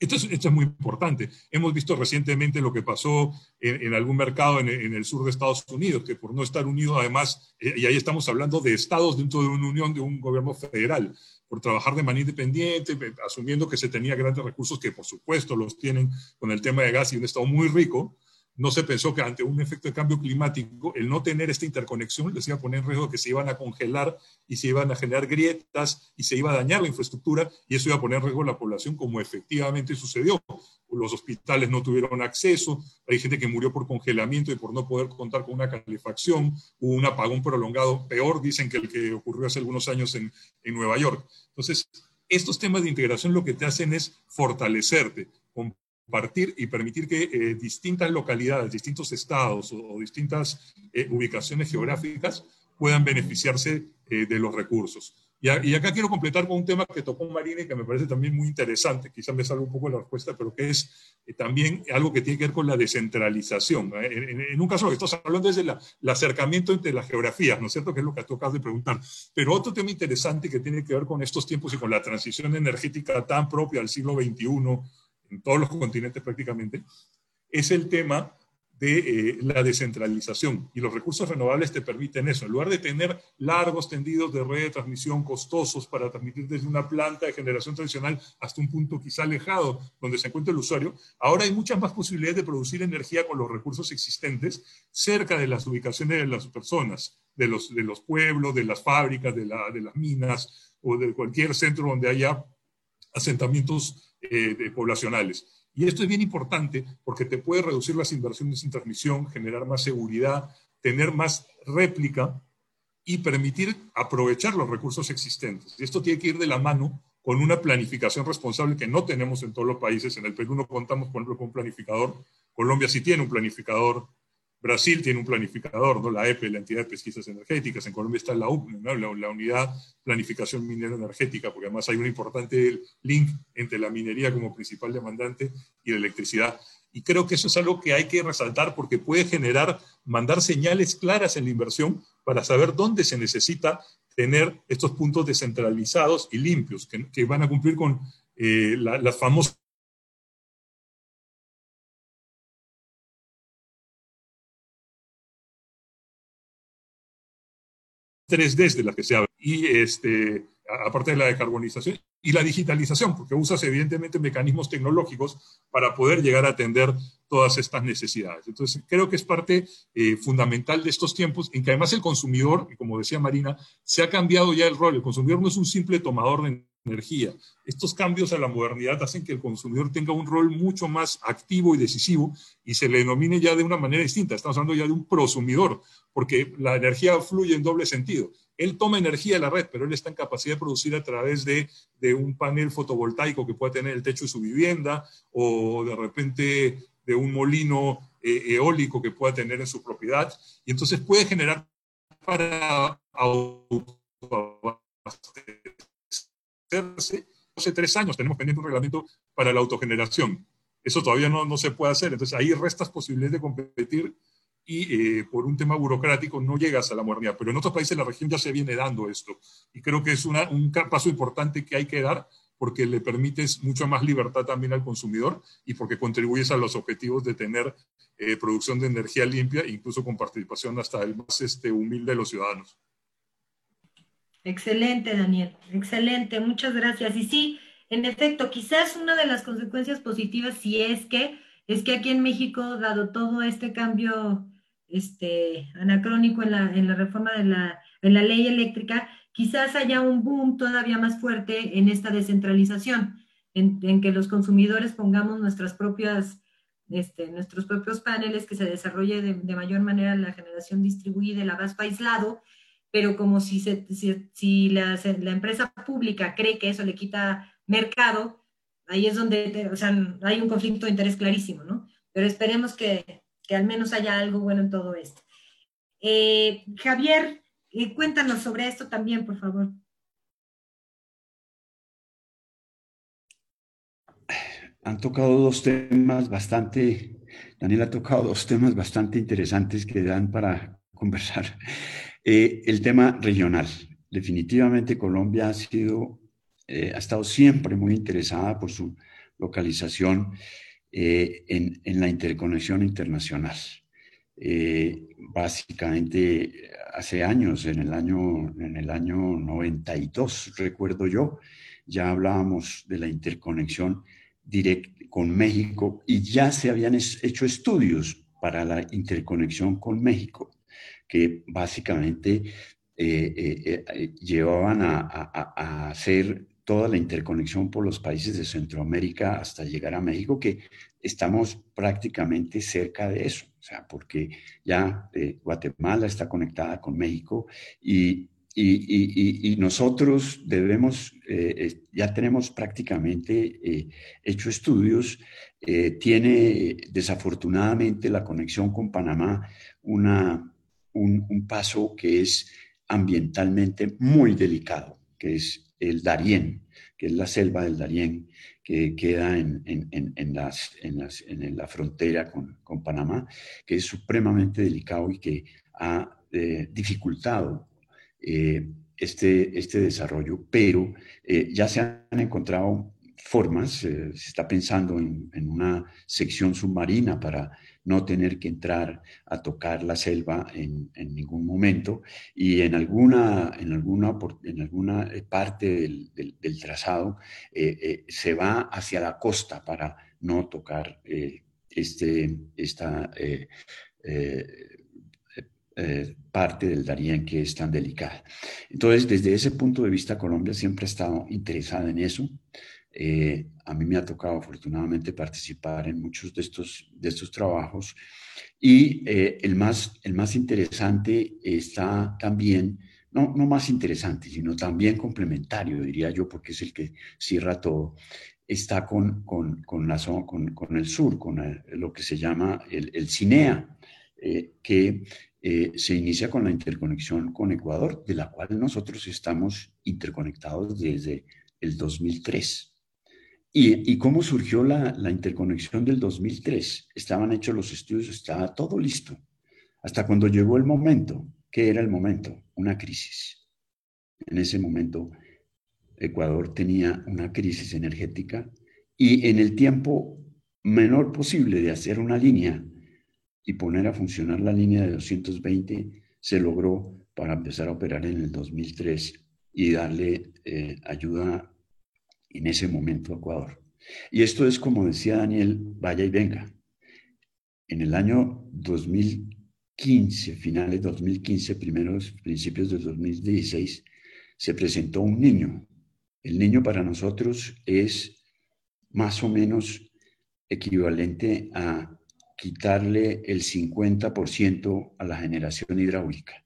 Esto es, muy importante. Hemos visto recientemente lo que pasó en, algún mercado en, el sur de Estados Unidos, que por no estar unido, además, eh, y ahí estamos hablando de estados dentro de una unión de un gobierno federal, por trabajar de manera independiente, eh, asumiendo que se tenía grandes recursos, que por supuesto los tienen con el tema de gas y un estado muy rico, no se pensó que ante un efecto de cambio climático, el no tener esta interconexión les iba a poner en riesgo que se iban a congelar y se iban a generar grietas y se iba a dañar la infraestructura y eso iba a poner en riesgo a la población como efectivamente sucedió. los hospitales no tuvieron acceso, hay gente que murió por congelamiento y por no poder contar con una calefacción, hubo un apagón prolongado, peor dicen que el que ocurrió hace algunos años en, en Nueva York. Entonces, estos temas de integración lo que te hacen es fortalecerte, compartir y permitir que eh, distintas localidades, distintos estados o, distintas eh, ubicaciones geográficas puedan beneficiarse eh, de los recursos. Y, acá quiero completar con un tema que tocó Marina y que me parece también muy interesante, quizás me salga un poco la respuesta, pero que es eh, también algo que tiene que ver con la descentralización. En, un caso lo que estamos hablando es del acercamiento entre las geografías, ¿no es cierto? Que es lo que acabas de preguntar. Pero otro tema interesante que tiene que ver con estos tiempos y con la transición energética tan propia al siglo XXI, en todos los continentes prácticamente, es el tema de eh, la descentralización. Y los recursos renovables te permiten eso. En lugar de tener largos tendidos de red de transmisión costosos para transmitir desde una planta de generación tradicional hasta un punto quizá alejado donde se encuentra el usuario, ahora hay muchas más posibilidades de producir energía con los recursos existentes cerca de las ubicaciones de las personas, de los, de los pueblos, de las fábricas, de, de las minas o de cualquier centro donde haya asentamientos eh, poblacionales. Y esto es bien importante porque te puede reducir las inversiones en transmisión, generar más seguridad, tener más réplica y permitir aprovechar los recursos existentes. Y esto tiene que ir de la mano con una planificación responsable que no tenemos en todos los países. En el Perú no contamos, por ejemplo, con un planificador. Colombia sí tiene un planificador Brasil tiene un planificador, ¿no? la EPE, la Entidad de Pesquisas Energéticas, en Colombia está la UPNE, ¿no? la, Unidad Planificación Minera Energética, porque además hay un importante link entre la minería como principal demandante y la electricidad. Y creo que eso es algo que hay que resaltar porque puede generar, mandar señales claras en la inversión para saber dónde se necesita tener estos puntos descentralizados y limpios, que, van a cumplir con eh, las famosas 3D de las que se habla. Y este, aparte de la decarbonización y la digitalización, porque usas evidentemente mecanismos tecnológicos para poder llegar a atender todas estas necesidades. Entonces, creo que es parte eh, fundamental de estos tiempos en que además el consumidor, y como decía Marina, se ha cambiado ya el rol. El consumidor no es un simple tomador de energía. Estos cambios a la modernidad hacen que el consumidor tenga un rol mucho más activo y decisivo y se le denomine ya de una manera distinta. Estamos hablando ya de un prosumidor, porque la energía fluye en doble sentido. Él toma energía de la red, pero él está en capacidad de producir a través de, un panel fotovoltaico que pueda tener el techo de su vivienda o de repente de un molino eh, eólico que pueda tener en su propiedad. Y entonces puede generar para hace tres años tenemos pendiente un reglamento para la autogeneración. Eso todavía no, no se puede hacer. Entonces ahí restas posibilidades de competir y eh, por un tema burocrático no llegas a la modernidad. Pero en otros países de la región ya se viene dando esto. Y creo que es un paso importante que hay que dar porque le permites mucha más libertad también al consumidor y porque contribuyes a los objetivos de tener eh, producción de energía limpia, incluso con participación hasta el más este, humilde de los ciudadanos. Excelente, Daniel. Excelente. Muchas gracias. Y sí, en efecto, quizás una de las consecuencias positivas, si es que, es que aquí en México, dado todo este cambio este, anacrónico en la, en la reforma de la, en la ley eléctrica, quizás haya un boom todavía más fuerte en esta descentralización, en, que los consumidores pongamos nuestras propias, este, nuestros propios paneles, que se desarrolle de, de mayor manera la generación distribuida, el abasto aislado, pero como si, la, empresa pública cree que eso le quita mercado, ahí es donde, o sea, hay un conflicto de interés clarísimo, ¿no? Pero esperemos que, al menos haya algo bueno en todo esto. Eh, Javier, eh, cuéntanos sobre esto también, por favor. Han tocado dos temas bastante, Daniel ha tocado dos temas bastante interesantes que dan para conversar. Eh, el tema regional. Definitivamente Colombia ha sido, eh, ha estado siempre muy interesada por su localización eh, en, la interconexión internacional. básicamente hace años, en el año, en el año 92, recuerdo yo, ya hablábamos de la interconexión directa con México y ya se habían hecho estudios para la interconexión con México que básicamente eh, eh, eh, llevaban a, hacer toda la interconexión por los países de Centroamérica hasta llegar a México, que estamos prácticamente cerca de eso, o sea, porque ya eh, Guatemala está conectada con México y, y, y, nosotros debemos, eh, ya tenemos prácticamente eh, hecho estudios, tiene desafortunadamente la conexión con Panamá una, un, un paso que es ambientalmente muy delicado, que es el Darién, que es la selva del Darién, que queda en, en, las, las, en la frontera con, con, Panamá, que es supremamente delicado y que ha eh, dificultado eh, este, este desarrollo, pero eh, ya se han encontrado formas, se está pensando en, en, una sección submarina para no tener que entrar a tocar la selva en, ningún momento y en alguna, en alguna, en alguna eh, parte del, trazado eh, eh, se va hacia la costa para no tocar este, esta parte del Darién que es tan delicada. Entonces, desde ese punto de vista, Colombia siempre ha estado interesada en eso. Eh, a mí me ha tocado afortunadamente participar en muchos de estos, de estos trabajos y eh, el, más, el más interesante está también, no, no más interesante, sino también complementario, diría yo, porque es el que cierra todo, está con, con, con, el sur, con lo que se llama el, el CINEA, eh, que se inicia con la interconexión con Ecuador, de la cual nosotros estamos interconectados desde el 2003. ¿Y, cómo surgió la, interconexión del 2003? Estaban hechos los estudios, estaba todo listo. Hasta cuando llegó el momento. ¿Qué era el momento? Una crisis. En ese momento, Ecuador tenía una crisis energética y en el tiempo menor posible de hacer una línea y poner a funcionar la línea de 220, se logró para empezar a operar en el 2003 y darle eh, ayuda en ese momento Ecuador. Y esto es como decía Daniel, vaya y venga. En el año 2015, finales de 2015, primeros principios de 2016, se presentó un niño. El niño para nosotros es más o menos equivalente a quitarle el 50% a la generación hidráulica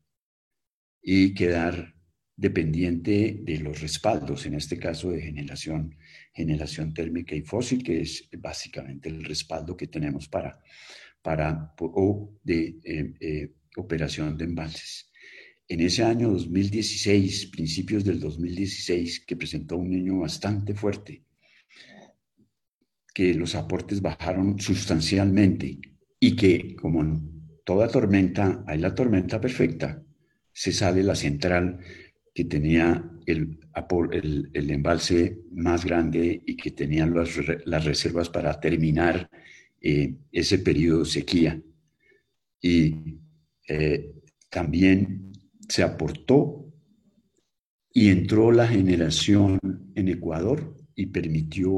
y quedar dependiente de los respaldos, en este caso de generación, generación térmica y fósil, que es básicamente el respaldo que tenemos para, para o de eh, eh, operación de embalses. En ese año 2016, principios del 2016, que presentó un niño bastante fuerte, que los aportes bajaron sustancialmente y que, como en toda tormenta, hay la tormenta perfecta, se sale la central que tenía el, el, embalse más grande y que tenía las, reservas para terminar eh, ese periodo de sequía. Y eh, también se aportó y entró la generación en Ecuador y permitió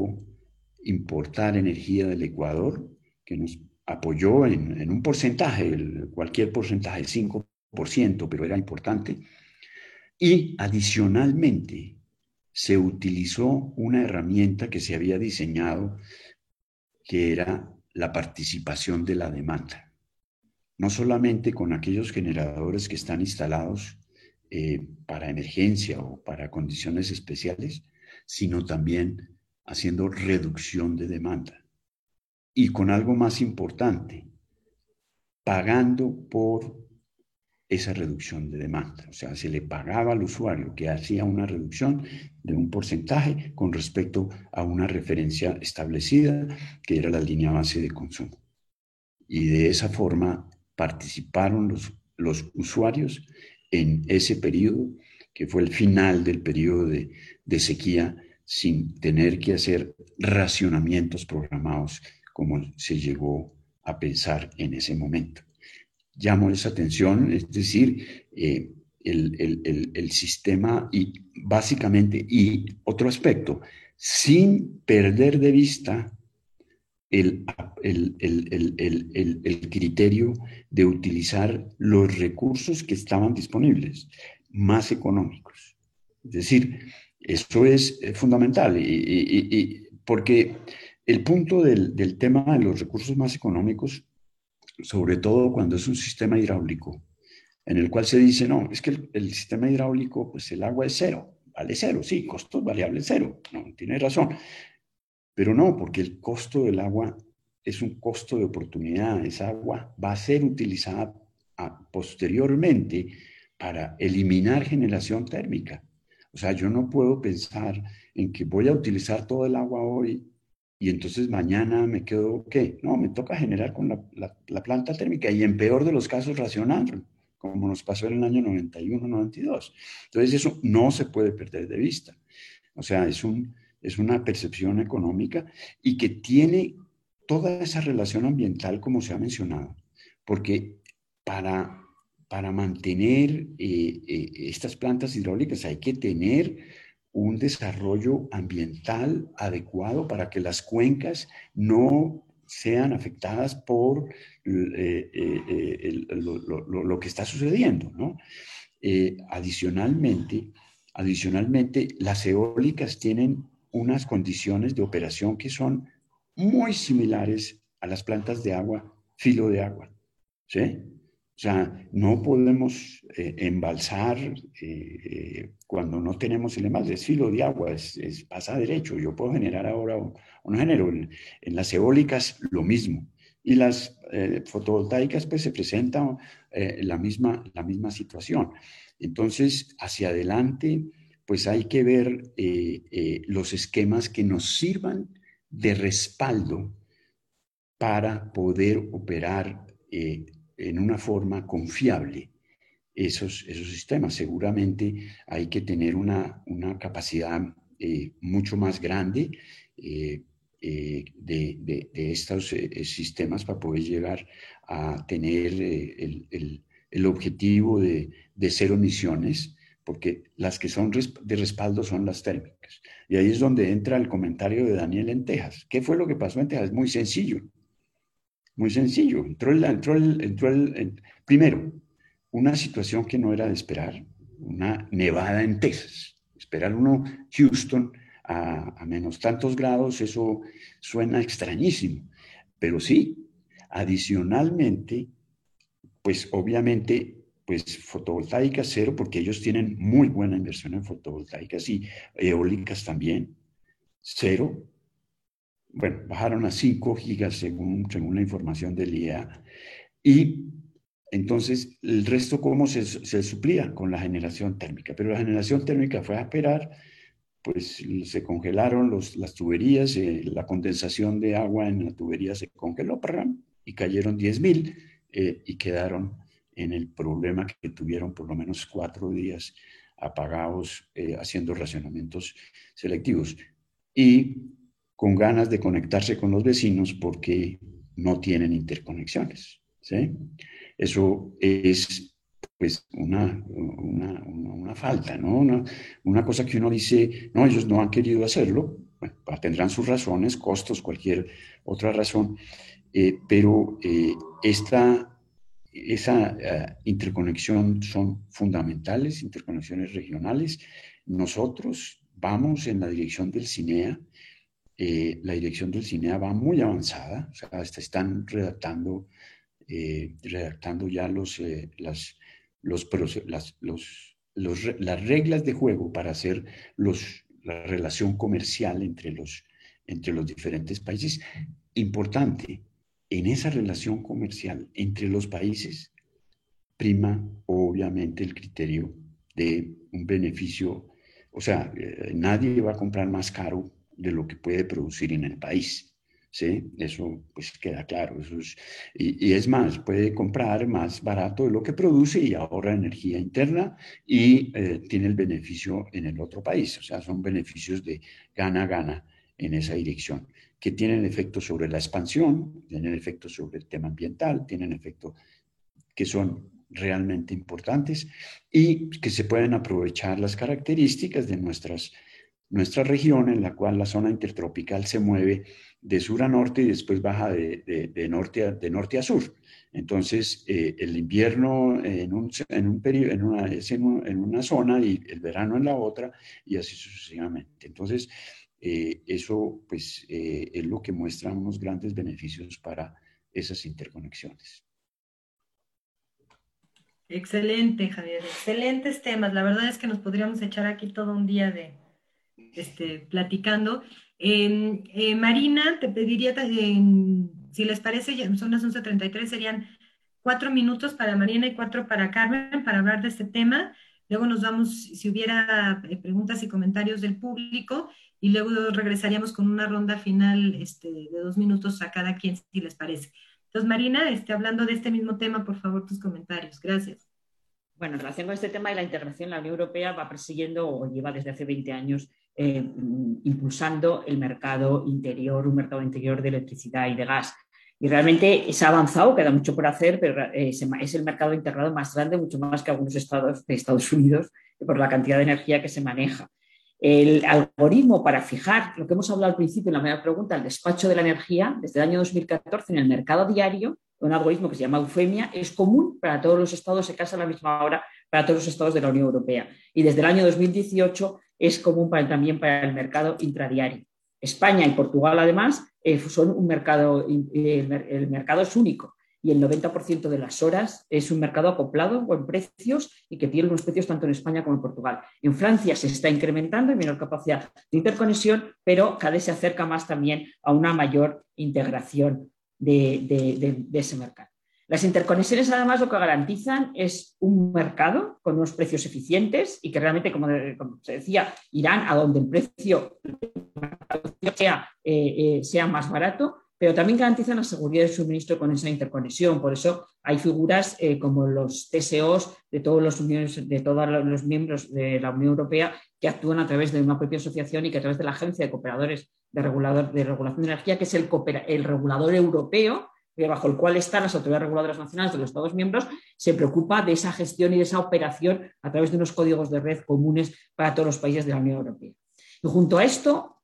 importar energía del Ecuador, que nos apoyó en, en un porcentaje, cualquier porcentaje, el 5%, pero era importante y adicionalmente se utilizó una herramienta que se había diseñado que era la participación de la demanda. No solamente con aquellos generadores que están instalados eh, para emergencia o para condiciones especiales, sino también haciendo reducción de demanda. Y con algo más importante, pagando por esa reducción de demanda. O sea, se le pagaba al usuario que hacía una reducción de un porcentaje con respecto a una referencia establecida, que era la línea base de consumo. Y de esa forma participaron los, los usuarios en ese periodo, que fue el final del periodo de, de sequía, sin tener que hacer racionamientos programados como se llegó a pensar en ese momento llamo esa atención, es decir, eh, el, sistema y básicamente, y otro aspecto, sin perder de vista el, el, criterio de utilizar los recursos que estaban disponibles, más económicos. Es decir, Eso es fundamental y, porque el punto del, del, tema de los recursos más económicos, sobre todo cuando es un sistema hidráulico, en el cual se dice, no, es que el, sistema hidráulico, pues el agua es cero, vale cero, sí, costos variables cero, no, tiene razón, pero no, porque el costo del agua es un costo de oportunidad, esa agua va a ser utilizada posteriormente para eliminar generación térmica. O sea, yo no puedo pensar en que voy a utilizar todo el agua hoy y entonces mañana me quedo, ¿qué? No, me toca generar con la, planta térmica y en peor de los casos racionar, como nos pasó en el año 91-92. Entonces eso no se puede perder de vista. O sea, es, un, es una percepción económica y que tiene toda esa relación ambiental como se ha mencionado, porque para, para mantener eh, eh, estas plantas hidráulicas hay que tener un desarrollo ambiental adecuado para que las cuencas no sean afectadas por eh, lo, que está sucediendo. ¿no? adicionalmente, adicionalmente, las eólicas tienen unas condiciones de operación que son muy similares a las plantas de agua, filo de agua. ¿sí? O sea, no podemos eh, embalsar eh, eh, cuando no tenemos el embalse, es filo de agua, es, pasa derecho. Yo puedo generar ahora un, género. En, las eólicas lo mismo. Y las fotovoltaicas pues se presenta la, misma, la misma situación. Entonces, hacia adelante, pues hay que ver los esquemas que nos sirvan de respaldo para poder operar en una forma confiable esos, esos sistemas. Seguramente hay que tener una, una capacidad eh, mucho más grande eh, de, de, estos sistemas para poder llegar a tener el, el, el, objetivo de, de cero emisiones, porque las que son de respaldo son las térmicas. Y ahí es donde entra el comentario de Daniel en Texas. ¿Qué fue lo que pasó en Texas? Muy sencillo. Muy sencillo. Entró el, entró el, entró el, primero, una situación que no era de esperar, una nevada en Texas. Esperar uno Houston a, menos tantos grados, eso suena extrañísimo. Pero sí, adicionalmente, pues obviamente pues fotovoltaica cero, porque ellos tienen muy buena inversión en fotovoltaicas y eólicas también, cero. Bueno, bajaron a 5 gigas según, según la información del IEA. Y entonces, el resto, ¿cómo se, se suplía? Con la generación térmica. Pero la generación térmica fue a esperar, pues se congelaron los, las tuberías, eh, la condensación de agua en la tubería se congeló, y cayeron 10.000 eh, y quedaron en el problema que tuvieron por lo menos cuatro días apagados eh, haciendo racionamientos selectivos y con ganas de conectarse con los vecinos porque no tienen interconexiones. ¿sí? Eso es pues una, una, una, falta, ¿no? Una, cosa que uno dice, no, ellos no han querido hacerlo, bueno, tendrán sus razones, costos, cualquier otra razón, eh, pero eh, esta esa eh, interconexión son fundamentales, interconexiones regionales. Nosotros vamos en la dirección del CINEA. Eh, la dirección del CINEA va muy avanzada, o sea, están redactando, eh, redactando ya los, las, los, las, los, las reglas de juego para hacer los, la relación comercial entre los, entre los diferentes países. Importante, en esa relación comercial entre los países prima obviamente el criterio de un beneficio, o sea, eh, nadie va a comprar más caro de lo que puede producir en el país. ¿Sí? Eso pues queda claro. Eso es, y, es más, puede comprar más barato de lo que produce y ahorra energía interna y eh, tiene el beneficio en el otro país. O sea, son beneficios de gana-gana en esa dirección que tienen efecto sobre la expansión, tienen efecto sobre el tema ambiental, tienen efecto que son realmente importantes y que se pueden aprovechar las características de nuestras nuestra región en la cual la zona intertropical se mueve de sur a norte y después baja de, norte, a, de norte a sur. Entonces, eh, el invierno en, un, en, un en, una, es en, una zona y el verano en la otra y así sucesivamente. Entonces, eh, eso pues, eh, es lo que muestra unos grandes beneficios para esas interconexiones. Excelente, Javier. Excelentes temas. La verdad es que nos podríamos echar aquí todo un día de este, platicando. Em, eh, Marina, te pediría, si les parece, son las 11.33, serían cuatro minutos para Marina y cuatro para Carmen para hablar de este tema. Luego nos vamos, si hubiera eh, preguntas y comentarios del público, y luego regresaríamos con una ronda final este, de dos minutos a cada quien, si les parece. Entonces, Marina, este, hablando de este mismo tema, por favor, tus comentarios. Gracias. Bueno, en relación con este tema de la integración, la Unión Europea va persiguiendo o lleva desde hace 20 años eh, impulsando el mercado interior, un mercado interior de electricidad y de gas. Y realmente se ha avanzado, queda mucho por hacer, pero eh, es el mercado integrado más grande, mucho más que algunos estados de Estados Unidos, por la cantidad de energía que se maneja. El algoritmo para fijar, lo que hemos hablado al principio en la primera pregunta, el despacho de la energía, desde el año 2014 en el mercado diario, un algoritmo que se llama Eufemia, es común para todos los estados, se casa a la misma hora para todos los estados de la Unión Europea. Y desde el año 2018 es común también para el mercado intradiario. España y Portugal, además, eh, son un mercado, eh, el mercado es único y el 90% de las horas es un mercado acoplado en precios y que tiene unos precios tanto en España como en Portugal. En Francia se está incrementando, hay menor capacidad de interconexión, pero cada vez se acerca más también a una mayor integración de ese mercado. Las interconexiones, además, lo que garantizan es un mercado con unos precios eficientes y que realmente, como, se decía, irán a donde el precio sea, eh, eh, sea más barato, pero también garantizan la seguridad de suministro con esa interconexión. Por eso hay figuras eh, como los TSOs de todos los, de todos los miembros de la Unión Europea que actúan a través de una propia asociación y que a través de la Agencia de Cooperadores de, Regulador, de Regulación de Energía, que es el, el regulador europeo, bajo el cual están las autoridades reguladoras nacionales de los Estados miembros, se preocupa de esa gestión y de esa operación a través de unos códigos de red comunes para todos los países de la Unión Europea. Y junto a esto,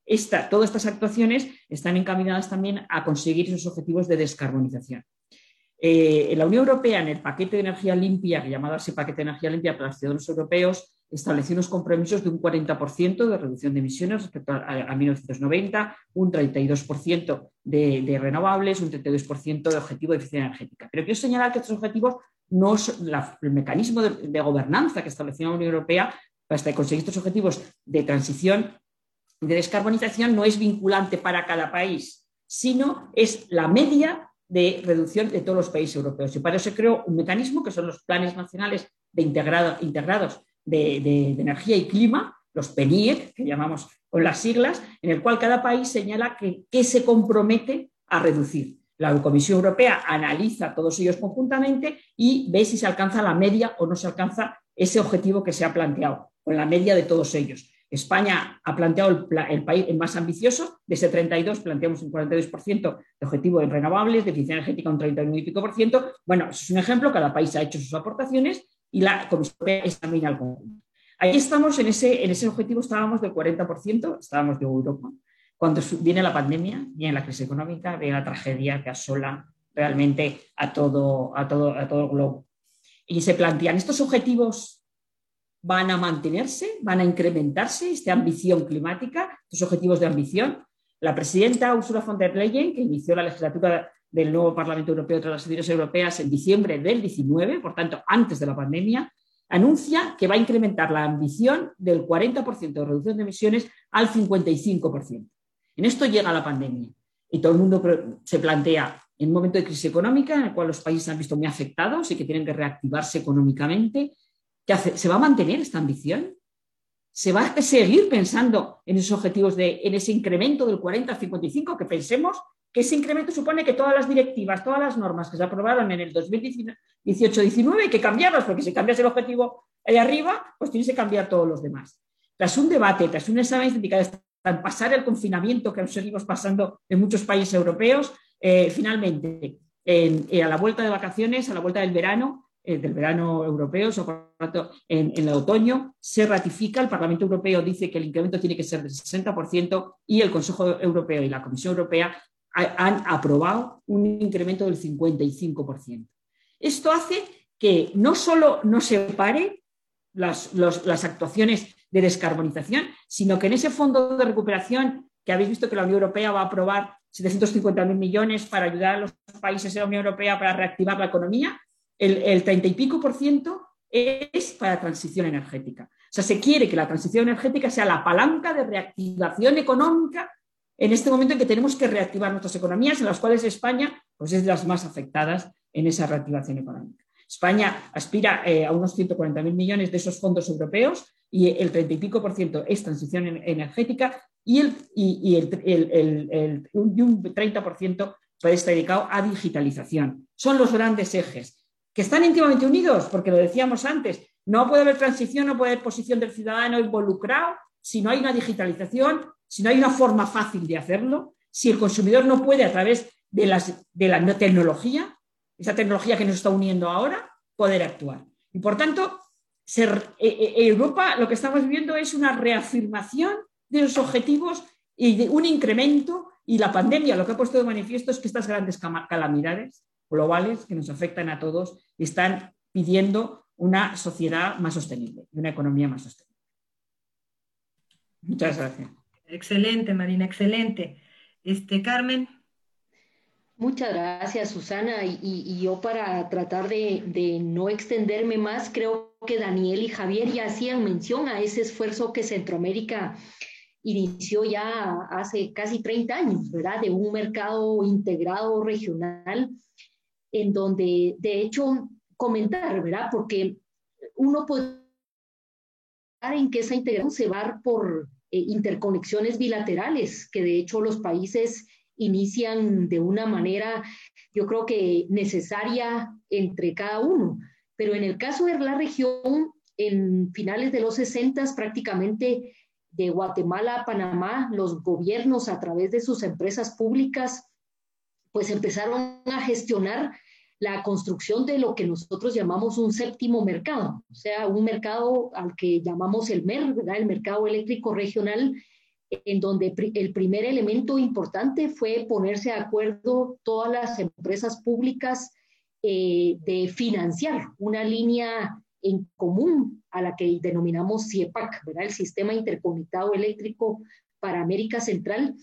todas estas actuaciones están encaminadas también a conseguir esos objetivos de descarbonización. Eh, en la Unión Europea, en el paquete de energía limpia, llamado así paquete de energía limpia para los ciudadanos europeos, estableció unos compromisos de un 40% de reducción de emisiones respecto a, 1990, un 32% de, renovables, un 32% de objetivo de eficiencia energética. Pero quiero señalar que estos objetivos no son el mecanismo de, gobernanza que estableció la Unión Europea para conseguir estos objetivos de transición de descarbonización no es vinculante para cada país, sino es la media de reducción de todos los países europeos. Y para eso se creó un mecanismo que son los planes nacionales de integrado, integrados de, energía y clima, los PENIEC, que llamamos con las siglas, en el cual cada país señala que, se compromete a reducir. La Comisión Europea analiza todos ellos conjuntamente y ve si se alcanza la media o no se alcanza ese objetivo que se ha planteado, con la media de todos ellos. España ha planteado el, país más ambicioso, de ese 32 planteamos un 42% de objetivo en renovables, de eficiencia energética un 39 y pico por ciento. Bueno, es un ejemplo, cada país ha hecho sus aportaciones y la Comisión Europea examina el conjunto. Ahí estamos, en ese, en ese objetivo estábamos del 40%, estábamos de Europa. Cuando viene la pandemia, viene la crisis económica, viene la tragedia que asola realmente a todo, a todo, a todo el globo. Y se plantean, ¿estos objetivos van a mantenerse? ¿Van a incrementarse esta ambición climática, estos objetivos de ambición? La presidenta Ursula von der Leyen, que inició la legislatura del nuevo Parlamento Europeo tras las elecciones europeas en diciembre del 19, por tanto, antes de la pandemia, anuncia que va a incrementar la ambición del 40% de reducción de emisiones al 55%. En esto llega la pandemia y todo el mundo se plantea en un momento de crisis económica en el cual los países han visto muy afectados y que tienen que reactivarse económicamente. ¿qué hace? ¿Se va a mantener esta ambición? ¿Se va a seguir pensando en esos objetivos, de, en ese incremento del 40 al 55 que pensemos que ese incremento supone que todas las directivas, todas las normas que se aprobaron en el 2018-19 hay que cambiarlas, porque si cambias el objetivo ahí arriba, pues tienes que cambiar todos los demás. Tras un debate, tras un examen indicado, tras pasar el confinamiento que seguimos pasando en muchos países europeos, eh, finalmente, a la vuelta de vacaciones, a la vuelta del verano, eh, del verano europeo, por tanto, en, el otoño, se ratifica, el Parlamento Europeo dice que el incremento tiene que ser del 60% y el Consejo Europeo y la Comisión Europea han aprobado un incremento del 55%. Esto hace que no solo no se pare las, las actuaciones de descarbonización, sino que en ese fondo de recuperación que habéis visto que la Unión Europea va a aprobar 750.000 millones para ayudar a los países de la Unión Europea para reactivar la economía, el, el 30 y pico por ciento es para transición energética. O sea, se quiere que la transición energética sea la palanca de reactivación económica en este momento en que tenemos que reactivar nuestras economías, en las cuales España pues, es de las más afectadas en esa reactivación económica. España aspira eh, a unos 140.000 millones de esos fondos europeos y el 30 y pico por ciento es transición energética y, el, y, el, un 30% puede estar dedicado a digitalización. Son los grandes ejes que están íntimamente unidos, porque lo decíamos antes, no puede haber transición, no puede haber posición del ciudadano involucrado si no hay una digitalización, si no hay una forma fácil de hacerlo, si el consumidor no puede a través de, las, de la tecnología, esa tecnología que nos está uniendo ahora, poder actuar. Y por tanto, ser, eh, eh, Europa lo que estamos viendo es una reafirmación de los objetivos y de un incremento y la pandemia lo que ha puesto de manifiesto es que estas grandes calamidades globales que nos afectan a todos están pidiendo una sociedad más sostenible y una economía más sostenible. Muchas gracias. Excelente, Marina, excelente. Este, Carmen. Muchas gracias, Susana. Y, yo para tratar de, de, no extenderme más, creo que Daniel y Javier ya hacían mención a ese esfuerzo que Centroamérica inició ya hace casi 30 años, ¿verdad? De un mercado integrado regional, en donde, de hecho, comentar, ¿verdad? Porque uno puede en que esa integración se va por eh, interconexiones bilaterales, que de hecho los países inician de una manera, yo creo que necesaria entre cada uno. Pero en el caso de la región, en finales de los 60 prácticamente de Guatemala a Panamá, los gobiernos a través de sus empresas públicas, pues empezaron a gestionar la construcción de lo que nosotros llamamos un séptimo mercado, o sea, un mercado al que llamamos el MER, el mercado eléctrico regional, en donde el primer elemento importante fue ponerse de acuerdo todas las empresas públicas eh, de financiar una línea en común a la que denominamos CIEPAC, ¿verdad? el Sistema Interconectado Eléctrico para América Central.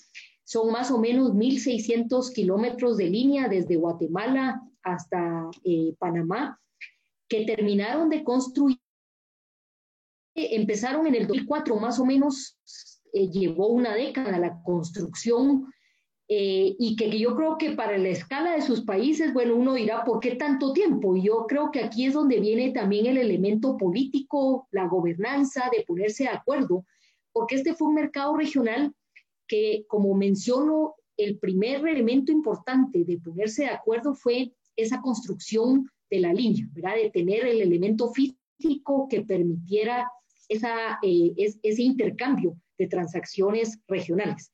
Son más o menos 1.600 kilómetros de línea desde Guatemala hasta eh, Panamá, que terminaron de construir. Empezaron en el 2004, más o menos eh, llevó una década la construcción eh, y que, yo creo que para la escala de sus países, bueno, uno dirá, ¿por qué tanto tiempo? Y yo creo que aquí es donde viene también el elemento político, la gobernanza, de ponerse de acuerdo, porque este fue un mercado regional que, como menciono, el primer elemento importante de ponerse de acuerdo fue esa construcción de la línea, ¿verdad? De tener el elemento físico que permitiera esa, eh, ese intercambio de transacciones regionales.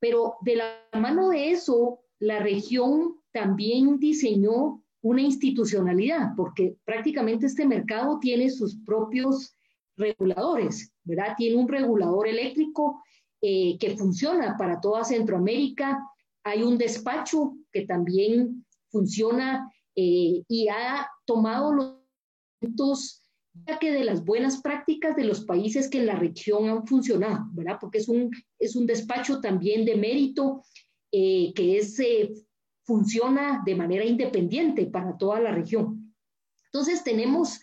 Pero de la mano de eso, la región también diseñó una institucionalidad, porque prácticamente este mercado tiene sus propios reguladores, ¿verdad? Tiene un regulador eléctrico eh, que funciona para toda Centroamérica. Hay un despacho que también funciona eh, y ha tomado los ya que de las buenas prácticas de los países que en la región han funcionado, ¿verdad? Porque es un, es un despacho también de mérito eh, que es, eh, funciona de manera independiente para toda la región. Entonces tenemos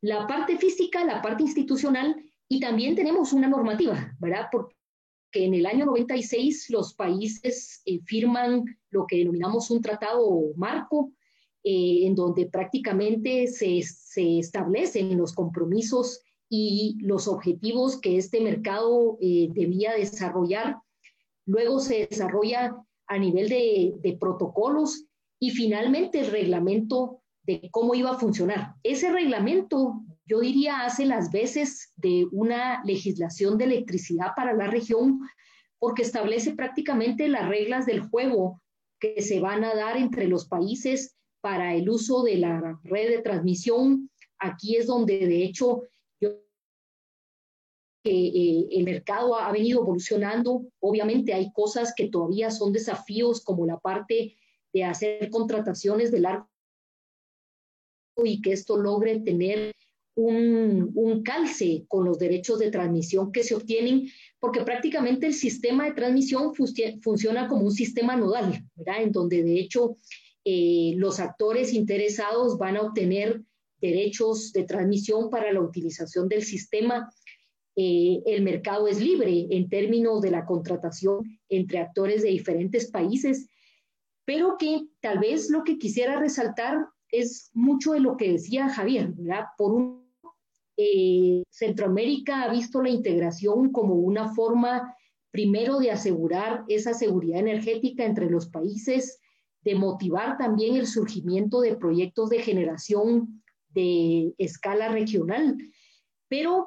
la parte física, la parte institucional y también tenemos una normativa, ¿verdad? Porque en el año 96 los países eh, firman lo que denominamos un tratado marco eh, en donde prácticamente se, se, establecen los compromisos y los objetivos que este mercado eh, debía desarrollar. Luego se desarrolla a nivel de, de protocolos y finalmente el reglamento de cómo iba a funcionar. Ese reglamento, yo diría, hace las veces de una legislación de electricidad para la región, porque establece prácticamente las reglas del juego que se van a dar entre los países para el uso de la red de transmisión. Aquí es donde de hecho eh, el mercado ha, venido evolucionando. Obviamente hay cosas que todavía son desafíos como la parte de hacer contrataciones de largo y que esto logre tener un, un, calce con los derechos de transmisión que se obtienen, porque prácticamente el sistema de transmisión funciona como un sistema nodal, ¿verdad? En donde de hecho eh, los actores interesados van a obtener derechos de transmisión para la utilización del sistema eh, el mercado es libre en términos de la contratación entre actores de diferentes países, pero que tal vez lo que quisiera resaltar es mucho de lo que decía Javier, ¿verdad? Por un eh, Centroamérica ha visto la integración como una forma, primero, de asegurar esa seguridad energética entre los países, de motivar también el surgimiento de proyectos de generación de escala regional, pero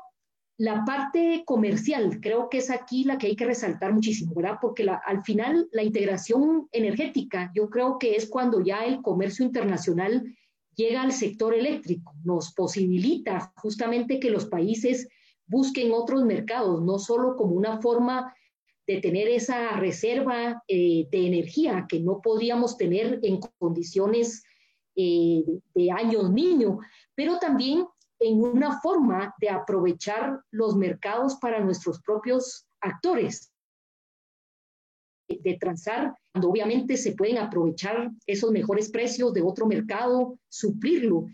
la parte comercial, creo que es aquí la que hay que resaltar muchísimo, ¿verdad? Porque al final la integración energética, yo creo que es cuando ya el comercio internacional llega al sector eléctrico, nos posibilita justamente que los países busquen otros mercados, no solo como una forma de tener esa reserva eh, de energía que no podríamos tener en condiciones eh, de años niño, pero también en una forma de aprovechar los mercados para nuestros propios actores, de transar, cuando obviamente se pueden aprovechar esos mejores precios de otro mercado, suplirlo,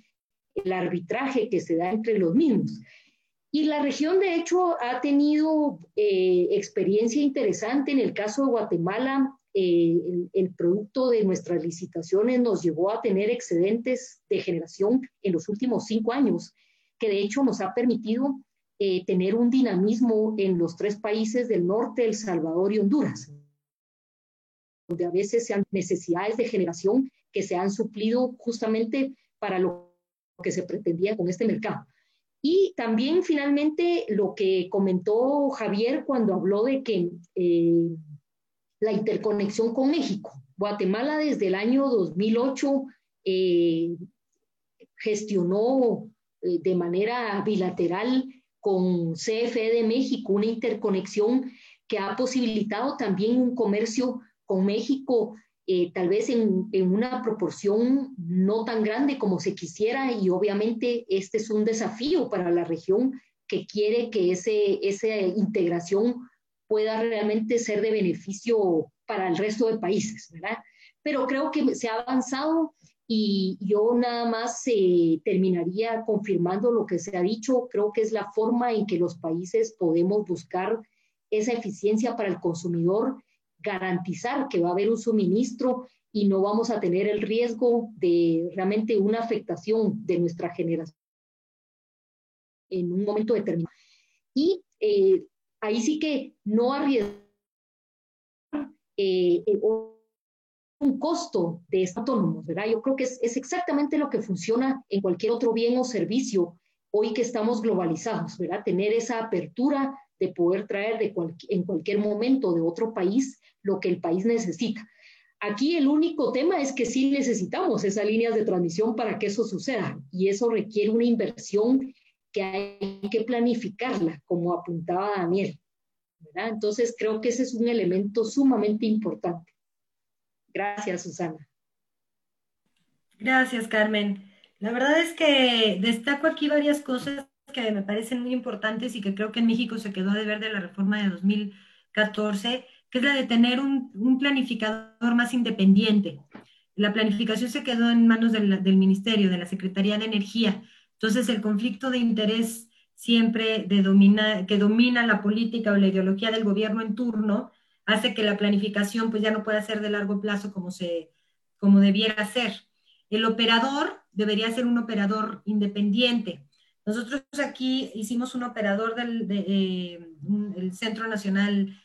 el arbitraje que se da entre los mismos. Y la región, de hecho, ha tenido eh, experiencia interesante. En el caso de Guatemala, eh, el, producto de nuestras licitaciones nos llevó a tener excedentes de generación en los últimos cinco años que de hecho nos ha permitido eh, tener un dinamismo en los tres países del norte, El Salvador y Honduras, donde a veces se han necesidades de generación que se han suplido justamente para lo que se pretendía con este mercado. Y también finalmente lo que comentó Javier cuando habló de que eh, la interconexión con México. Guatemala desde el año 2008 eh, gestionó eh, de manera bilateral con CFE de México, una interconexión que ha posibilitado también un comercio con México, eh, tal vez en, en, una proporción no tan grande como se quisiera y obviamente este es un desafío para la región que quiere que ese, esa integración pueda realmente ser de beneficio para el resto de países, ¿verdad? Pero creo que se ha avanzado y yo nada más eh, terminaría confirmando lo que se ha dicho. Creo que es la forma en que los países podemos buscar esa eficiencia para el consumidor, garantizar que va a haber un suministro y no vamos a tener el riesgo de realmente una afectación de nuestra generación en un momento determinado. Y eh, ahí sí que no arriesgar eh, un costo de estos autónomos, ¿verdad? Yo creo que es, es, exactamente lo que funciona en cualquier otro bien o servicio hoy que estamos globalizados, ¿verdad? Tener esa apertura de poder traer de en cualquier momento de otro país lo que el país necesita. Aquí el único tema es que sí necesitamos esas líneas de transmisión para que eso suceda y eso requiere una inversión que hay que planificarla, como apuntaba Daniel. Entonces creo que ese es un elemento sumamente importante. Gracias, Susana. Gracias, Carmen. La verdad es que destaco aquí varias cosas que me parecen muy importantes y que creo que en México se quedó de ver de la reforma de 2014, que es la de tener un, planificador más independiente. La planificación se quedó en manos del, del, Ministerio, de la Secretaría de Energía. Entonces, el conflicto de interés siempre de domina, que domina la política o la ideología del gobierno en turno hace que la planificación pues ya no pueda ser de largo plazo como, se, como debiera ser. El operador debería ser un operador independiente. Nosotros aquí hicimos un operador del de, el Centro Nacional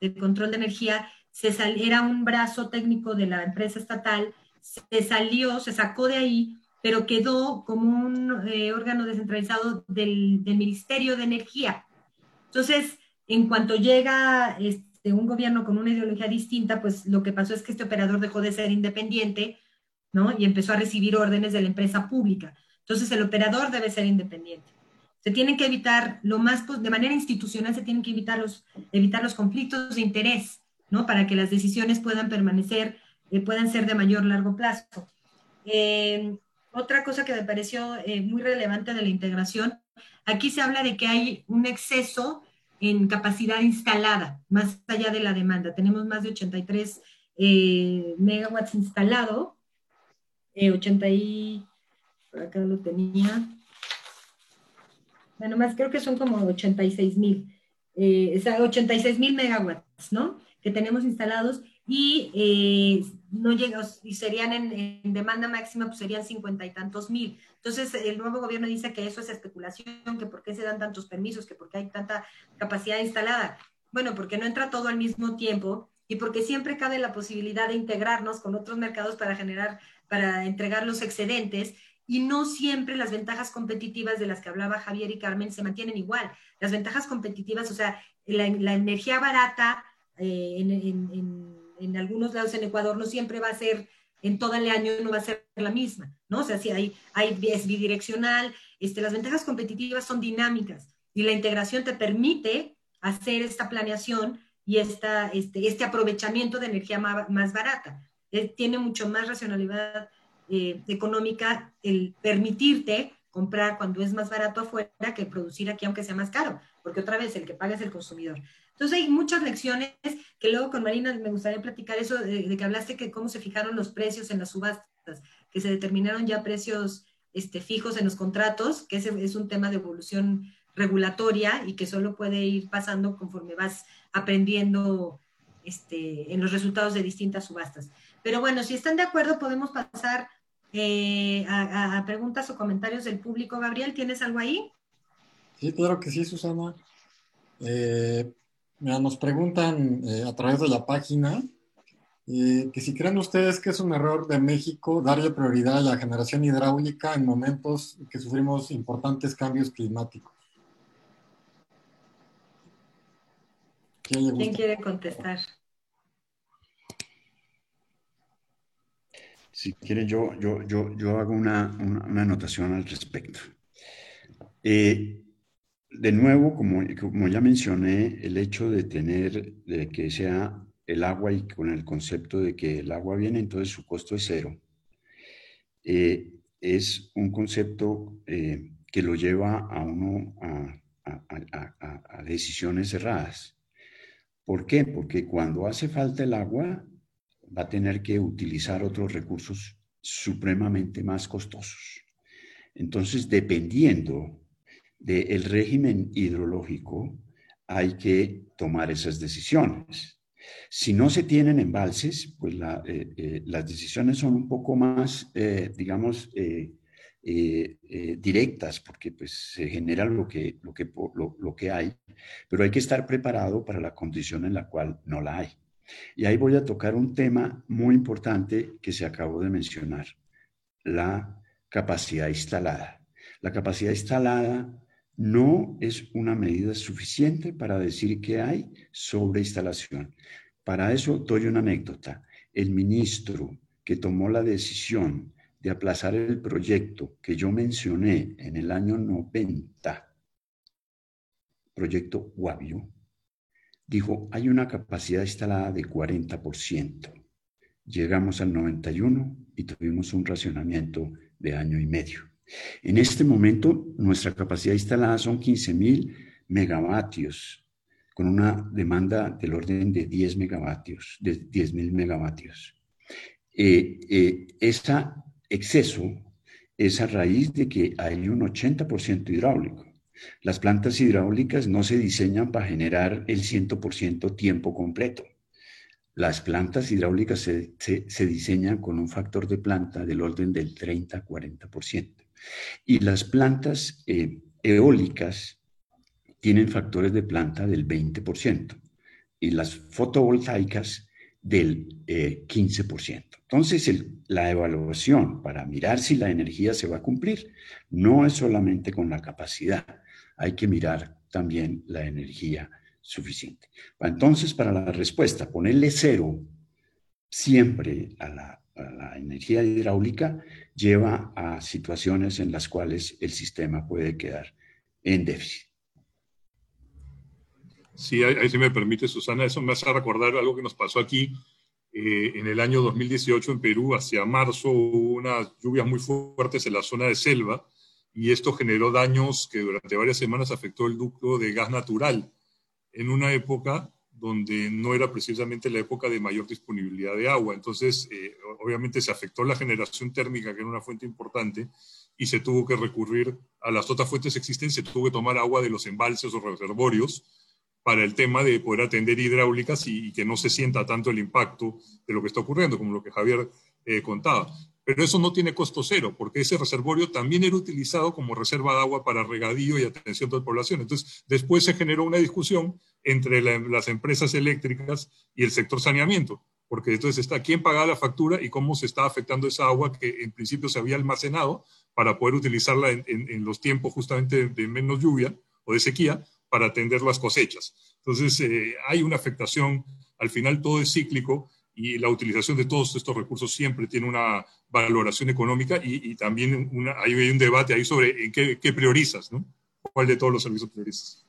de Control de Energía, era un brazo técnico de la empresa estatal, se salió, se sacó de ahí, pero quedó como un eh, órgano descentralizado del, del, Ministerio de Energía. Entonces, en cuanto llega este, un gobierno con una ideología distinta, pues lo que pasó es que este operador dejó de ser independiente ¿no? Y empezó a recibir órdenes de la empresa pública. Entonces el operador debe ser independiente. Se tienen que evitar lo más, de manera institucional, se tienen que evitar los, evitar los conflictos de interés, ¿no? Para que las decisiones puedan permanecer, eh, puedan ser de mayor largo plazo. Eh, otra cosa que me pareció eh, muy relevante de la integración, aquí se habla de que hay un exceso en capacidad instalada, más allá de la demanda. Tenemos más de 83 megawatts instalado, 80 y, por acá lo tenía, bueno, más creo que son como 86 mil, eh, 86 mil megawatts, ¿no? Que tenemos instalados y eh, no llega, y serían en, demanda máxima, pues serían cincuenta y tantos mil. Entonces, el nuevo gobierno dice que eso es especulación, que por qué se dan tantos permisos, que por qué hay tanta capacidad instalada. Bueno, porque no entra todo al mismo tiempo y porque siempre cabe la posibilidad de integrarnos con otros mercados para generar, para entregar los excedentes y no siempre las ventajas competitivas de las que hablaba Javier y Carmen se mantienen igual. Las ventajas competitivas, o sea, la, energía barata eh, en, algunos lados en Ecuador no siempre va a ser, en todo el año no va a ser la misma, ¿no? O sea, si hay, hay es bidireccional, este, las ventajas competitivas son dinámicas y la integración te permite hacer esta planeación y esta, este, este aprovechamiento de energía más, barata. Eh, tiene mucho más racionalidad eh, económica el permitirte comprar cuando es más barato afuera que producir aquí aunque sea más caro, porque otra vez el que paga es el consumidor. Entonces hay muchas lecciones que luego con Marina me gustaría platicar eso de, que hablaste que cómo se fijaron los precios en las subastas, que se determinaron ya precios este, fijos en los contratos, que ese es un tema de evolución regulatoria y que solo puede ir pasando conforme vas aprendiendo este, en los resultados de distintas subastas. Pero bueno, si están de acuerdo, podemos pasar eh, a, preguntas o comentarios del público. Gabriel, ¿tienes algo ahí? Sí, claro que sí, Susana. Eh, nos preguntan eh, a través de la página que si creen ustedes que es un error de México darle prioridad a la generación hidráulica en momentos que sufrimos importantes cambios climáticos. ¿Quién quiere contestar? Si quieren, yo, yo, yo, yo hago una, una, anotación al respecto. Eh, de nuevo, como, como ya mencioné, el hecho de tener, de que sea el agua y con el concepto de que el agua viene, entonces su costo es cero, eh, es un concepto eh, que lo lleva a uno a, a, a, decisiones erradas. ¿Por qué? Porque cuando hace falta el agua, va a tener que utilizar otros recursos supremamente más costosos. Entonces, dependiendo del régimen hidrológico, hay que tomar esas decisiones. Si no se tienen embalses, pues eh, eh, las decisiones son un poco más, eh, digamos, directas, porque pues, se genera lo que, lo, que, lo que hay, pero hay que estar preparado para la condición en la cual no la hay. Y ahí voy a tocar un tema muy importante que se acabó de mencionar, la capacidad instalada. La capacidad instalada no es una medida suficiente para decir que hay sobreinstalación. Para eso doy una anécdota. El ministro que tomó la decisión de aplazar el proyecto que yo mencioné en el año 90, proyecto Guavio, dijo, hay una capacidad instalada de 40%. Llegamos al 91 y tuvimos un racionamiento de año y medio. En este momento, nuestra capacidad instalada son 15.000 megavatios, con una demanda del orden de 10 megavatios, de 10.000 megavatios. Eh, eh, ese exceso es a raíz de que hay un 80% hidráulico. Las plantas hidráulicas no se diseñan para generar el 100% tiempo completo. Las plantas hidráulicas se, diseñan con un factor de planta del orden del 30-40%. Y las plantas eh, eólicas tienen factores de planta del 20% y las fotovoltaicas del 15%. Entonces, la evaluación para mirar si la energía se va a cumplir no es solamente con la capacidad, hay que mirar también la energía suficiente. Entonces, para la respuesta, ponerle cero siempre a la energía hidráulica lleva a situaciones en las cuales el sistema puede quedar en déficit. Sí, ahí, sí me permite, Susana, eso me hace recordar algo que nos pasó aquí eh, en el año 2018 en Perú, hacia marzo, hubo unas lluvias muy fuertes en la zona de selva y esto generó daños que durante varias semanas afectó el ducto de gas natural en una época donde no era precisamente la época de mayor disponibilidad de agua. Entonces, eh, obviamente se afectó la generación térmica, que era una fuente importante, y se tuvo que recurrir a las otras fuentes existentes, se tuvo que tomar agua de los embalses o reservorios para el tema de poder atender hidráulicas y, que no se sienta tanto el impacto de lo que está ocurriendo, como lo que Javier eh, contaba. Pero eso no tiene costo cero, porque ese reservorio también era utilizado como reserva de agua para regadío y atención de la población. Entonces, después se generó una discusión entre las empresas eléctricas y el sector saneamiento, porque entonces está quién pagaba la factura y cómo se está afectando esa agua que en principio se había almacenado para poder utilizarla en, los tiempos justamente de menos lluvia o de sequía para atender las cosechas. Entonces, eh, hay una afectación, al final todo es cíclico y la utilización de todos estos recursos siempre tiene una valoración económica y, también una, hay un debate ahí sobre en qué, qué, priorizas, ¿no? ¿Cuál de todos los servicios priorizas?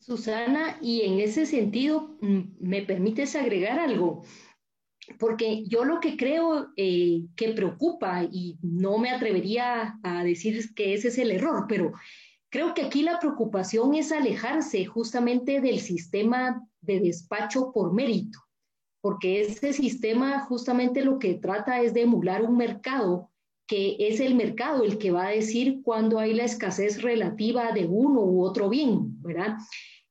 Susana, y en ese sentido, mm, ¿me permites agregar algo? Porque yo lo que creo eh, que preocupa, y no me atrevería a decir que ese es el error, pero creo que aquí la preocupación es alejarse justamente del sistema de despacho por mérito, porque ese sistema justamente lo que trata es de emular un mercado que es el mercado el que va a decir cuándo hay la escasez relativa de uno u otro bien, ¿verdad?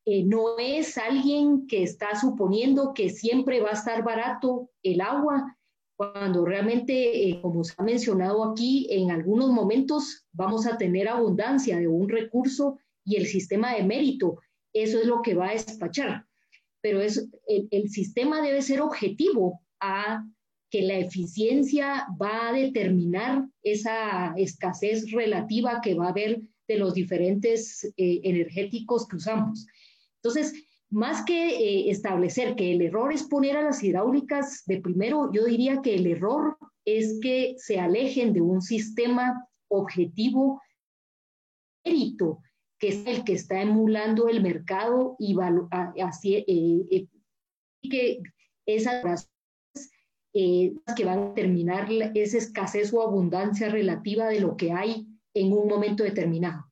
Eh, no es alguien que está suponiendo que siempre va a estar barato el agua, cuando realmente, eh, como se ha mencionado aquí, en algunos momentos vamos a tener abundancia de un recurso y el sistema de mérito, eso es lo que va a despachar pero es, el, sistema debe ser objetivo a que la eficiencia va a determinar esa escasez relativa que va a haber de los diferentes eh, energéticos que usamos. Entonces, más que eh, establecer que el error es poner a las hidráulicas de primero, yo diría que el error es que se alejen de un sistema objetivo mérito que es el que está emulando el mercado y así, eh, eh, que esas eh, que van a terminar esa escasez o abundancia relativa de lo que hay en un momento determinado.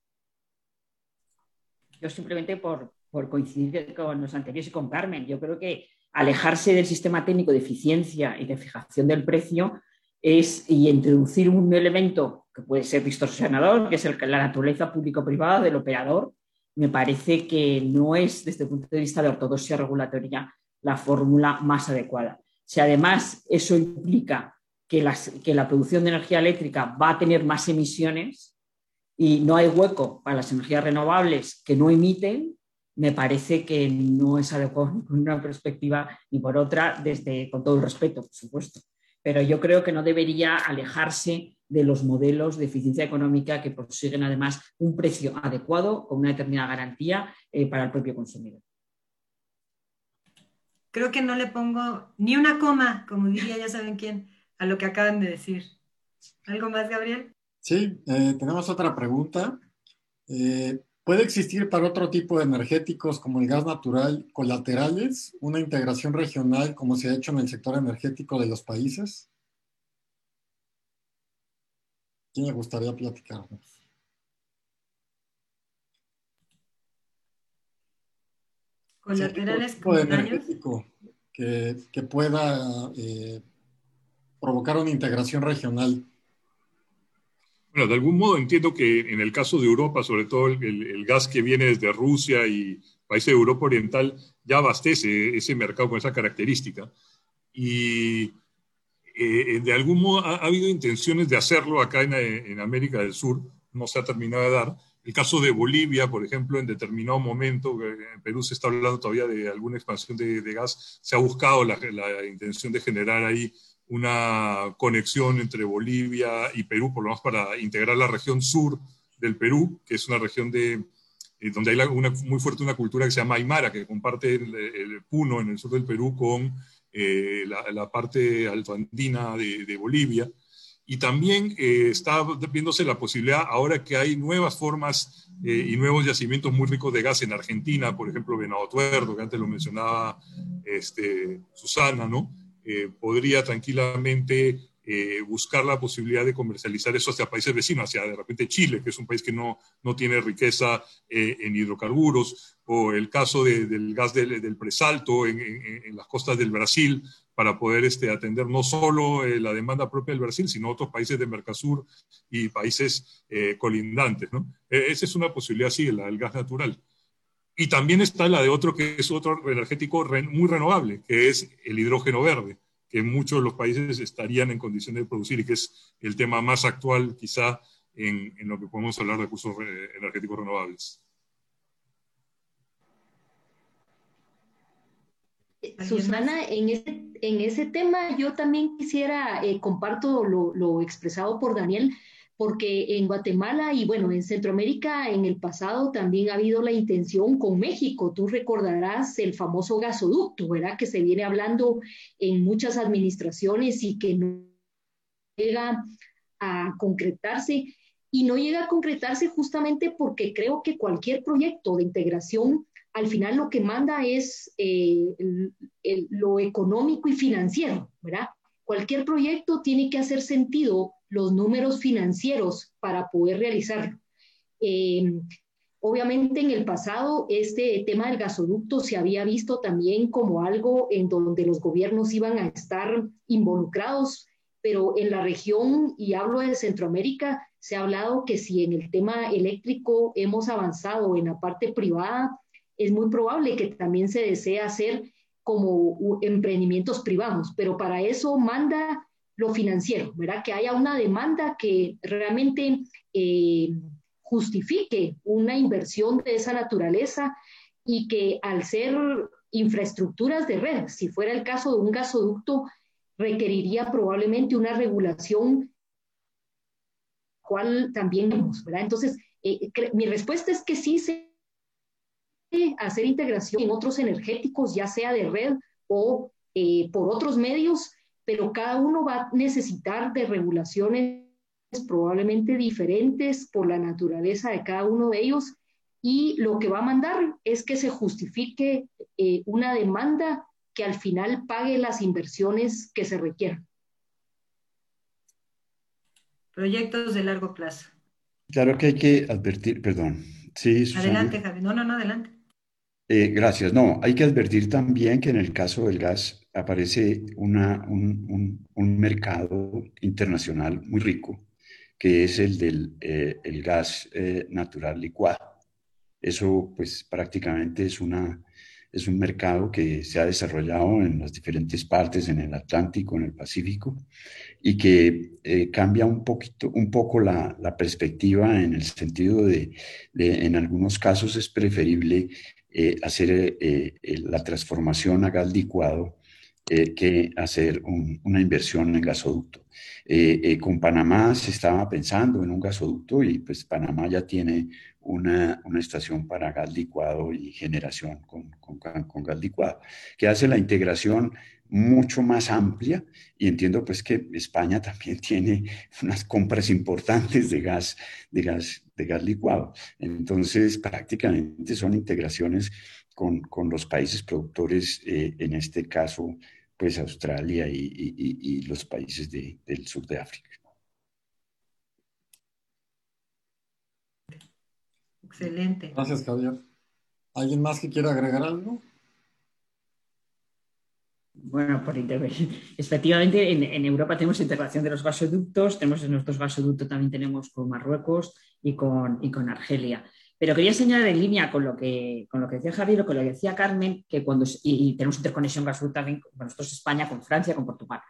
Yo simplemente por, por coincidir con los anteriores y con Carmen, yo creo que alejarse del sistema técnico de eficiencia y de fijación del precio es y introducir un elemento que puede ser distorsionador, que es la naturaleza público-privada del operador, me parece que no es, desde el punto de vista de ortodoxia regulatoria, la fórmula más adecuada. Si además eso implica que la producción de energía eléctrica va a tener más emisiones y no hay hueco para las energías renovables que no emiten, me parece que no es adecuado ni por una perspectiva ni por otra, desde, con todo el respeto, por supuesto pero yo creo que no debería alejarse de los modelos de eficiencia económica que prosiguen además un precio adecuado con una determinada garantía eh, para el propio consumidor. Creo que no le pongo ni una coma, como diría ya saben quién, a lo que acaban de decir. ¿Algo más, Gabriel? Sí, eh, tenemos otra pregunta. Eh, ¿Puede existir para otro tipo de energéticos como el gas natural colaterales una integración regional como se ha hecho en el sector energético de los países? ¿Quién le gustaría platicarnos? Colaterales tipo energético que, que pueda eh, provocar una integración regional bueno, de algún modo entiendo que en el caso de Europa, sobre todo el, gas que viene desde Rusia y países de Europa Oriental, ya abastece ese mercado con esa característica. Y eh, de algún modo ha, habido intenciones de hacerlo acá en, América del Sur, no se ha terminado de dar. El caso de Bolivia, por ejemplo, en determinado momento, en Perú se está hablando todavía de alguna expansión de, gas, se ha buscado la, la intención de generar ahí una conexión entre Bolivia y Perú, por lo menos para integrar la región sur del Perú, que es una región de, eh, donde hay una, muy fuerte una cultura que se llama Aymara, que comparte el, Puno en el sur del Perú con la, parte altoandina de, de Bolivia. Y también está viéndose la posibilidad, ahora que hay nuevas formas y nuevos yacimientos muy ricos de gas en Argentina, por ejemplo, Venado Tuerto, que antes lo mencionaba este, Susana, ¿no? Podría tranquilamente eh, buscar la posibilidad de comercializar eso hacia países vecinos, hacia de repente Chile, que es un país que no, no tiene riqueza eh, en hidrocarburos, o el caso del gas del, presalto en, las costas del Brasil, para poder este, atender no solo eh, la demanda propia del Brasil, sino otros países de Mercosur y países colindantes. ¿no? E, esa es una posibilidad, sí, la del gas natural. Y también está la de otro que es otro energético muy renovable, que es el hidrógeno verde que muchos de los países estarían en condiciones de producir y que es el tema más actual quizá en, lo que podemos hablar de recursos energéticos renovables. Susana, en ese, en ese tema yo también quisiera, eh, comparto lo, lo, expresado por Daniel, porque en Guatemala y bueno, en Centroamérica en el pasado también ha habido la intención con México. Tú recordarás el famoso gasoducto, ¿verdad? Que se viene hablando en muchas administraciones y que no llega a concretarse. Y no llega a concretarse justamente porque creo que cualquier proyecto de integración al final lo que manda es eh, lo económico y financiero, ¿verdad? Cualquier proyecto tiene que hacer sentido los números financieros para poder realizarlo. Eh, obviamente en el pasado este tema del gasoducto se había visto también como algo en donde los gobiernos iban a estar involucrados, pero en la región, y hablo de Centroamérica, se ha hablado que si en el tema eléctrico hemos avanzado en la parte privada, es muy probable que también se desee hacer como emprendimientos privados, pero para eso manda lo financiero, ¿verdad? Que haya una demanda que realmente eh, justifique una inversión de esa naturaleza y que al ser infraestructuras de red, si fuera el caso de un gasoducto, requeriría probablemente una regulación cual también vemos, ¿verdad? Entonces, eh, mi respuesta es que sí se hacer integración en otros energéticos, ya sea de red o eh, por otros medios, pero cada uno va a necesitar de regulaciones probablemente diferentes por la naturaleza de cada uno de ellos y lo que va a mandar es que se justifique eh, una demanda que al final pague las inversiones que se requieran. Proyectos de largo plazo. Claro que hay que advertir, perdón. Sí, Adelante, Javi. No, no, no, adelante. Eh, gracias. No, hay que advertir también que en el caso del gas aparece una, un, un, mercado internacional muy rico, que es el del eh, el gas eh, natural licuado. Eso pues prácticamente es, una, es un mercado que se ha desarrollado en las diferentes partes, en el Atlántico, en el Pacífico, y que eh, cambia un, poquito, un poco la, la, perspectiva en el sentido de, de, en algunos casos es preferible hacer la transformación a gas licuado eh, que hacer una inversión en gasoducto. Eh, eh, con Panamá se estaba pensando en un gasoducto y pues Panamá ya tiene una, una estación para gas licuado y generación con, con, con, gas licuado, que hace la integración mucho más amplia y entiendo pues que España también tiene unas compras importantes de gas, de gas, de gas licuado. Entonces prácticamente son integraciones con, con los países productores, eh, en este caso, pues Australia y, y, y los países de, del sur de África. Excelente. Gracias, Javier. ¿Alguien más que quiera agregar algo? Bueno, por intervenir. Efectivamente, en, en, Europa tenemos integración de los gasoductos, tenemos en nuestros gasoductos también tenemos con Marruecos y con, y con Argelia. Pero quería señalar en línea con lo que, con lo que decía Javier, o con lo que decía Carmen, que cuando, y, tenemos interconexión gas también con nosotros España, con Francia, con Portugal,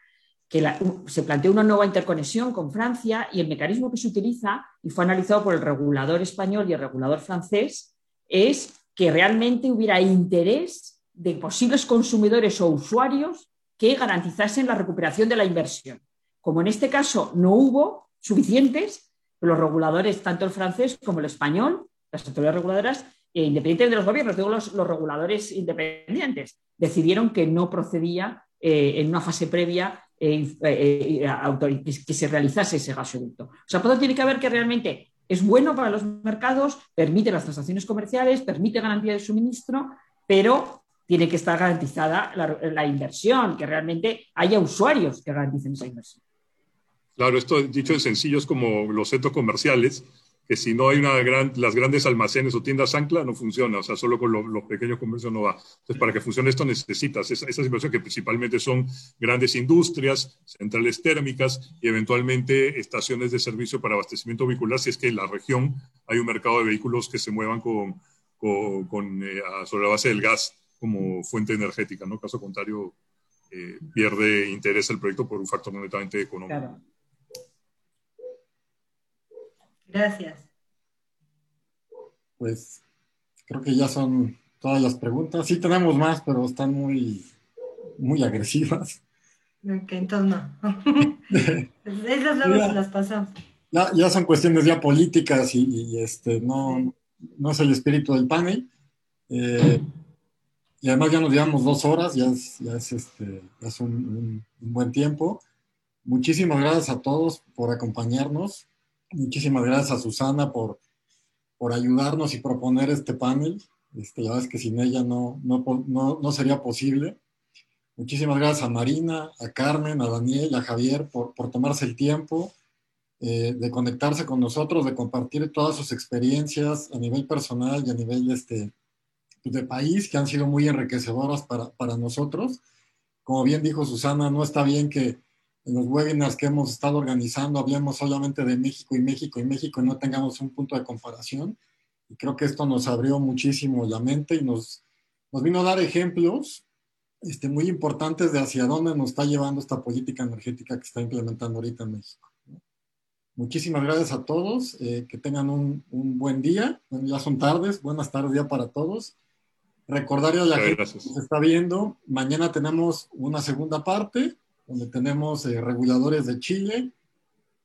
que se planteó una nueva interconexión con Francia y el mecanismo que se utiliza, y fue analizado por el regulador español y el regulador francés, es que realmente hubiera interés de posibles consumidores o usuarios que garantizasen la recuperación de la inversión. Como en este caso no hubo suficientes, los reguladores, tanto el francés como el español, las autoridades reguladoras, independientes de los gobiernos, digo los, reguladores independientes, decidieron que no procedía en una fase previa que se realizase ese gasoducto. O sea, todo tiene que ver que realmente es bueno para los mercados, permite las transacciones comerciales, permite garantía de suministro, pero tiene que estar garantizada la, inversión, que realmente haya usuarios que garanticen esa inversión. Claro, esto dicho en sencillo es como los centros comerciales, que si no hay una gran, las grandes almacenes o tiendas ancla, no funciona, o sea, solo con los pequeños comercios no va. Entonces, para que funcione esto necesitas esas, inversiones que principalmente son grandes industrias, centrales térmicas y eventualmente estaciones de servicio para abastecimiento vehicular, si es que en la región hay un mercado de vehículos que se muevan con, con, eh, sobre la base del gas como fuente energética, ¿no? Caso contrario, eh, pierde interés el proyecto por un factor netamente económico. Gracias. Pues creo que ya son todas las preguntas. Sí tenemos más, pero están muy, muy agresivas. Ok, entonces no. Esas luego las pasamos. Ya, son cuestiones ya políticas y, este no, no es el espíritu del panel. Eh, y además ya nos llevamos dos horas, ya es, ya es, este, es un, un, buen tiempo. Muchísimas gracias a todos por acompañarnos. Muchísimas gracias a Susana por, por ayudarnos y proponer este panel. Este, la verdad es que sin ella no, no, no, no sería posible. Muchísimas gracias a Marina, a Carmen, a Daniel, a Javier por, por tomarse el tiempo eh, de conectarse con nosotros, de compartir todas sus experiencias a nivel personal y a nivel este, de país, que han sido muy enriquecedoras para, para nosotros. Como bien dijo Susana, no está bien que en los webinars que hemos estado organizando hablemos solamente de México y México y México y no tengamos un punto de comparación. Y creo que esto nos abrió muchísimo la mente y nos, nos vino a dar ejemplos este, muy importantes de hacia dónde nos está llevando esta política energética que está implementando ahorita en México. Muchísimas gracias a todos, eh, que tengan un, un, buen día, ya son tardes, buenas tardes ya para todos. Recordarle a la gente que se está viendo, mañana tenemos una segunda parte donde tenemos eh, reguladores de Chile,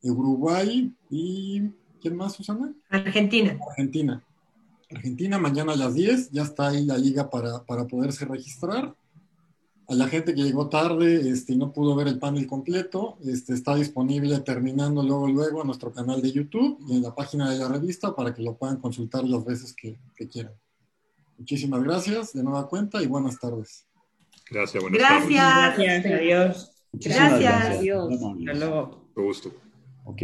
Uruguay y ¿quién más, Susana? Argentina. Argentina. Argentina, mañana a las 10, ya está ahí la liga para, para poderse registrar. A la gente que llegó tarde este, y no pudo ver el panel completo, este, está disponible terminando luego, luego en nuestro canal de YouTube y en la página de la revista para que lo puedan consultar las veces que, que quieran. Muchísimas gracias de nueva cuenta y buenas tardes. Gracias, buenas gracias. tardes. Gracias, adiós. Gracias. Adiós. Hasta luego. gusto. Ok.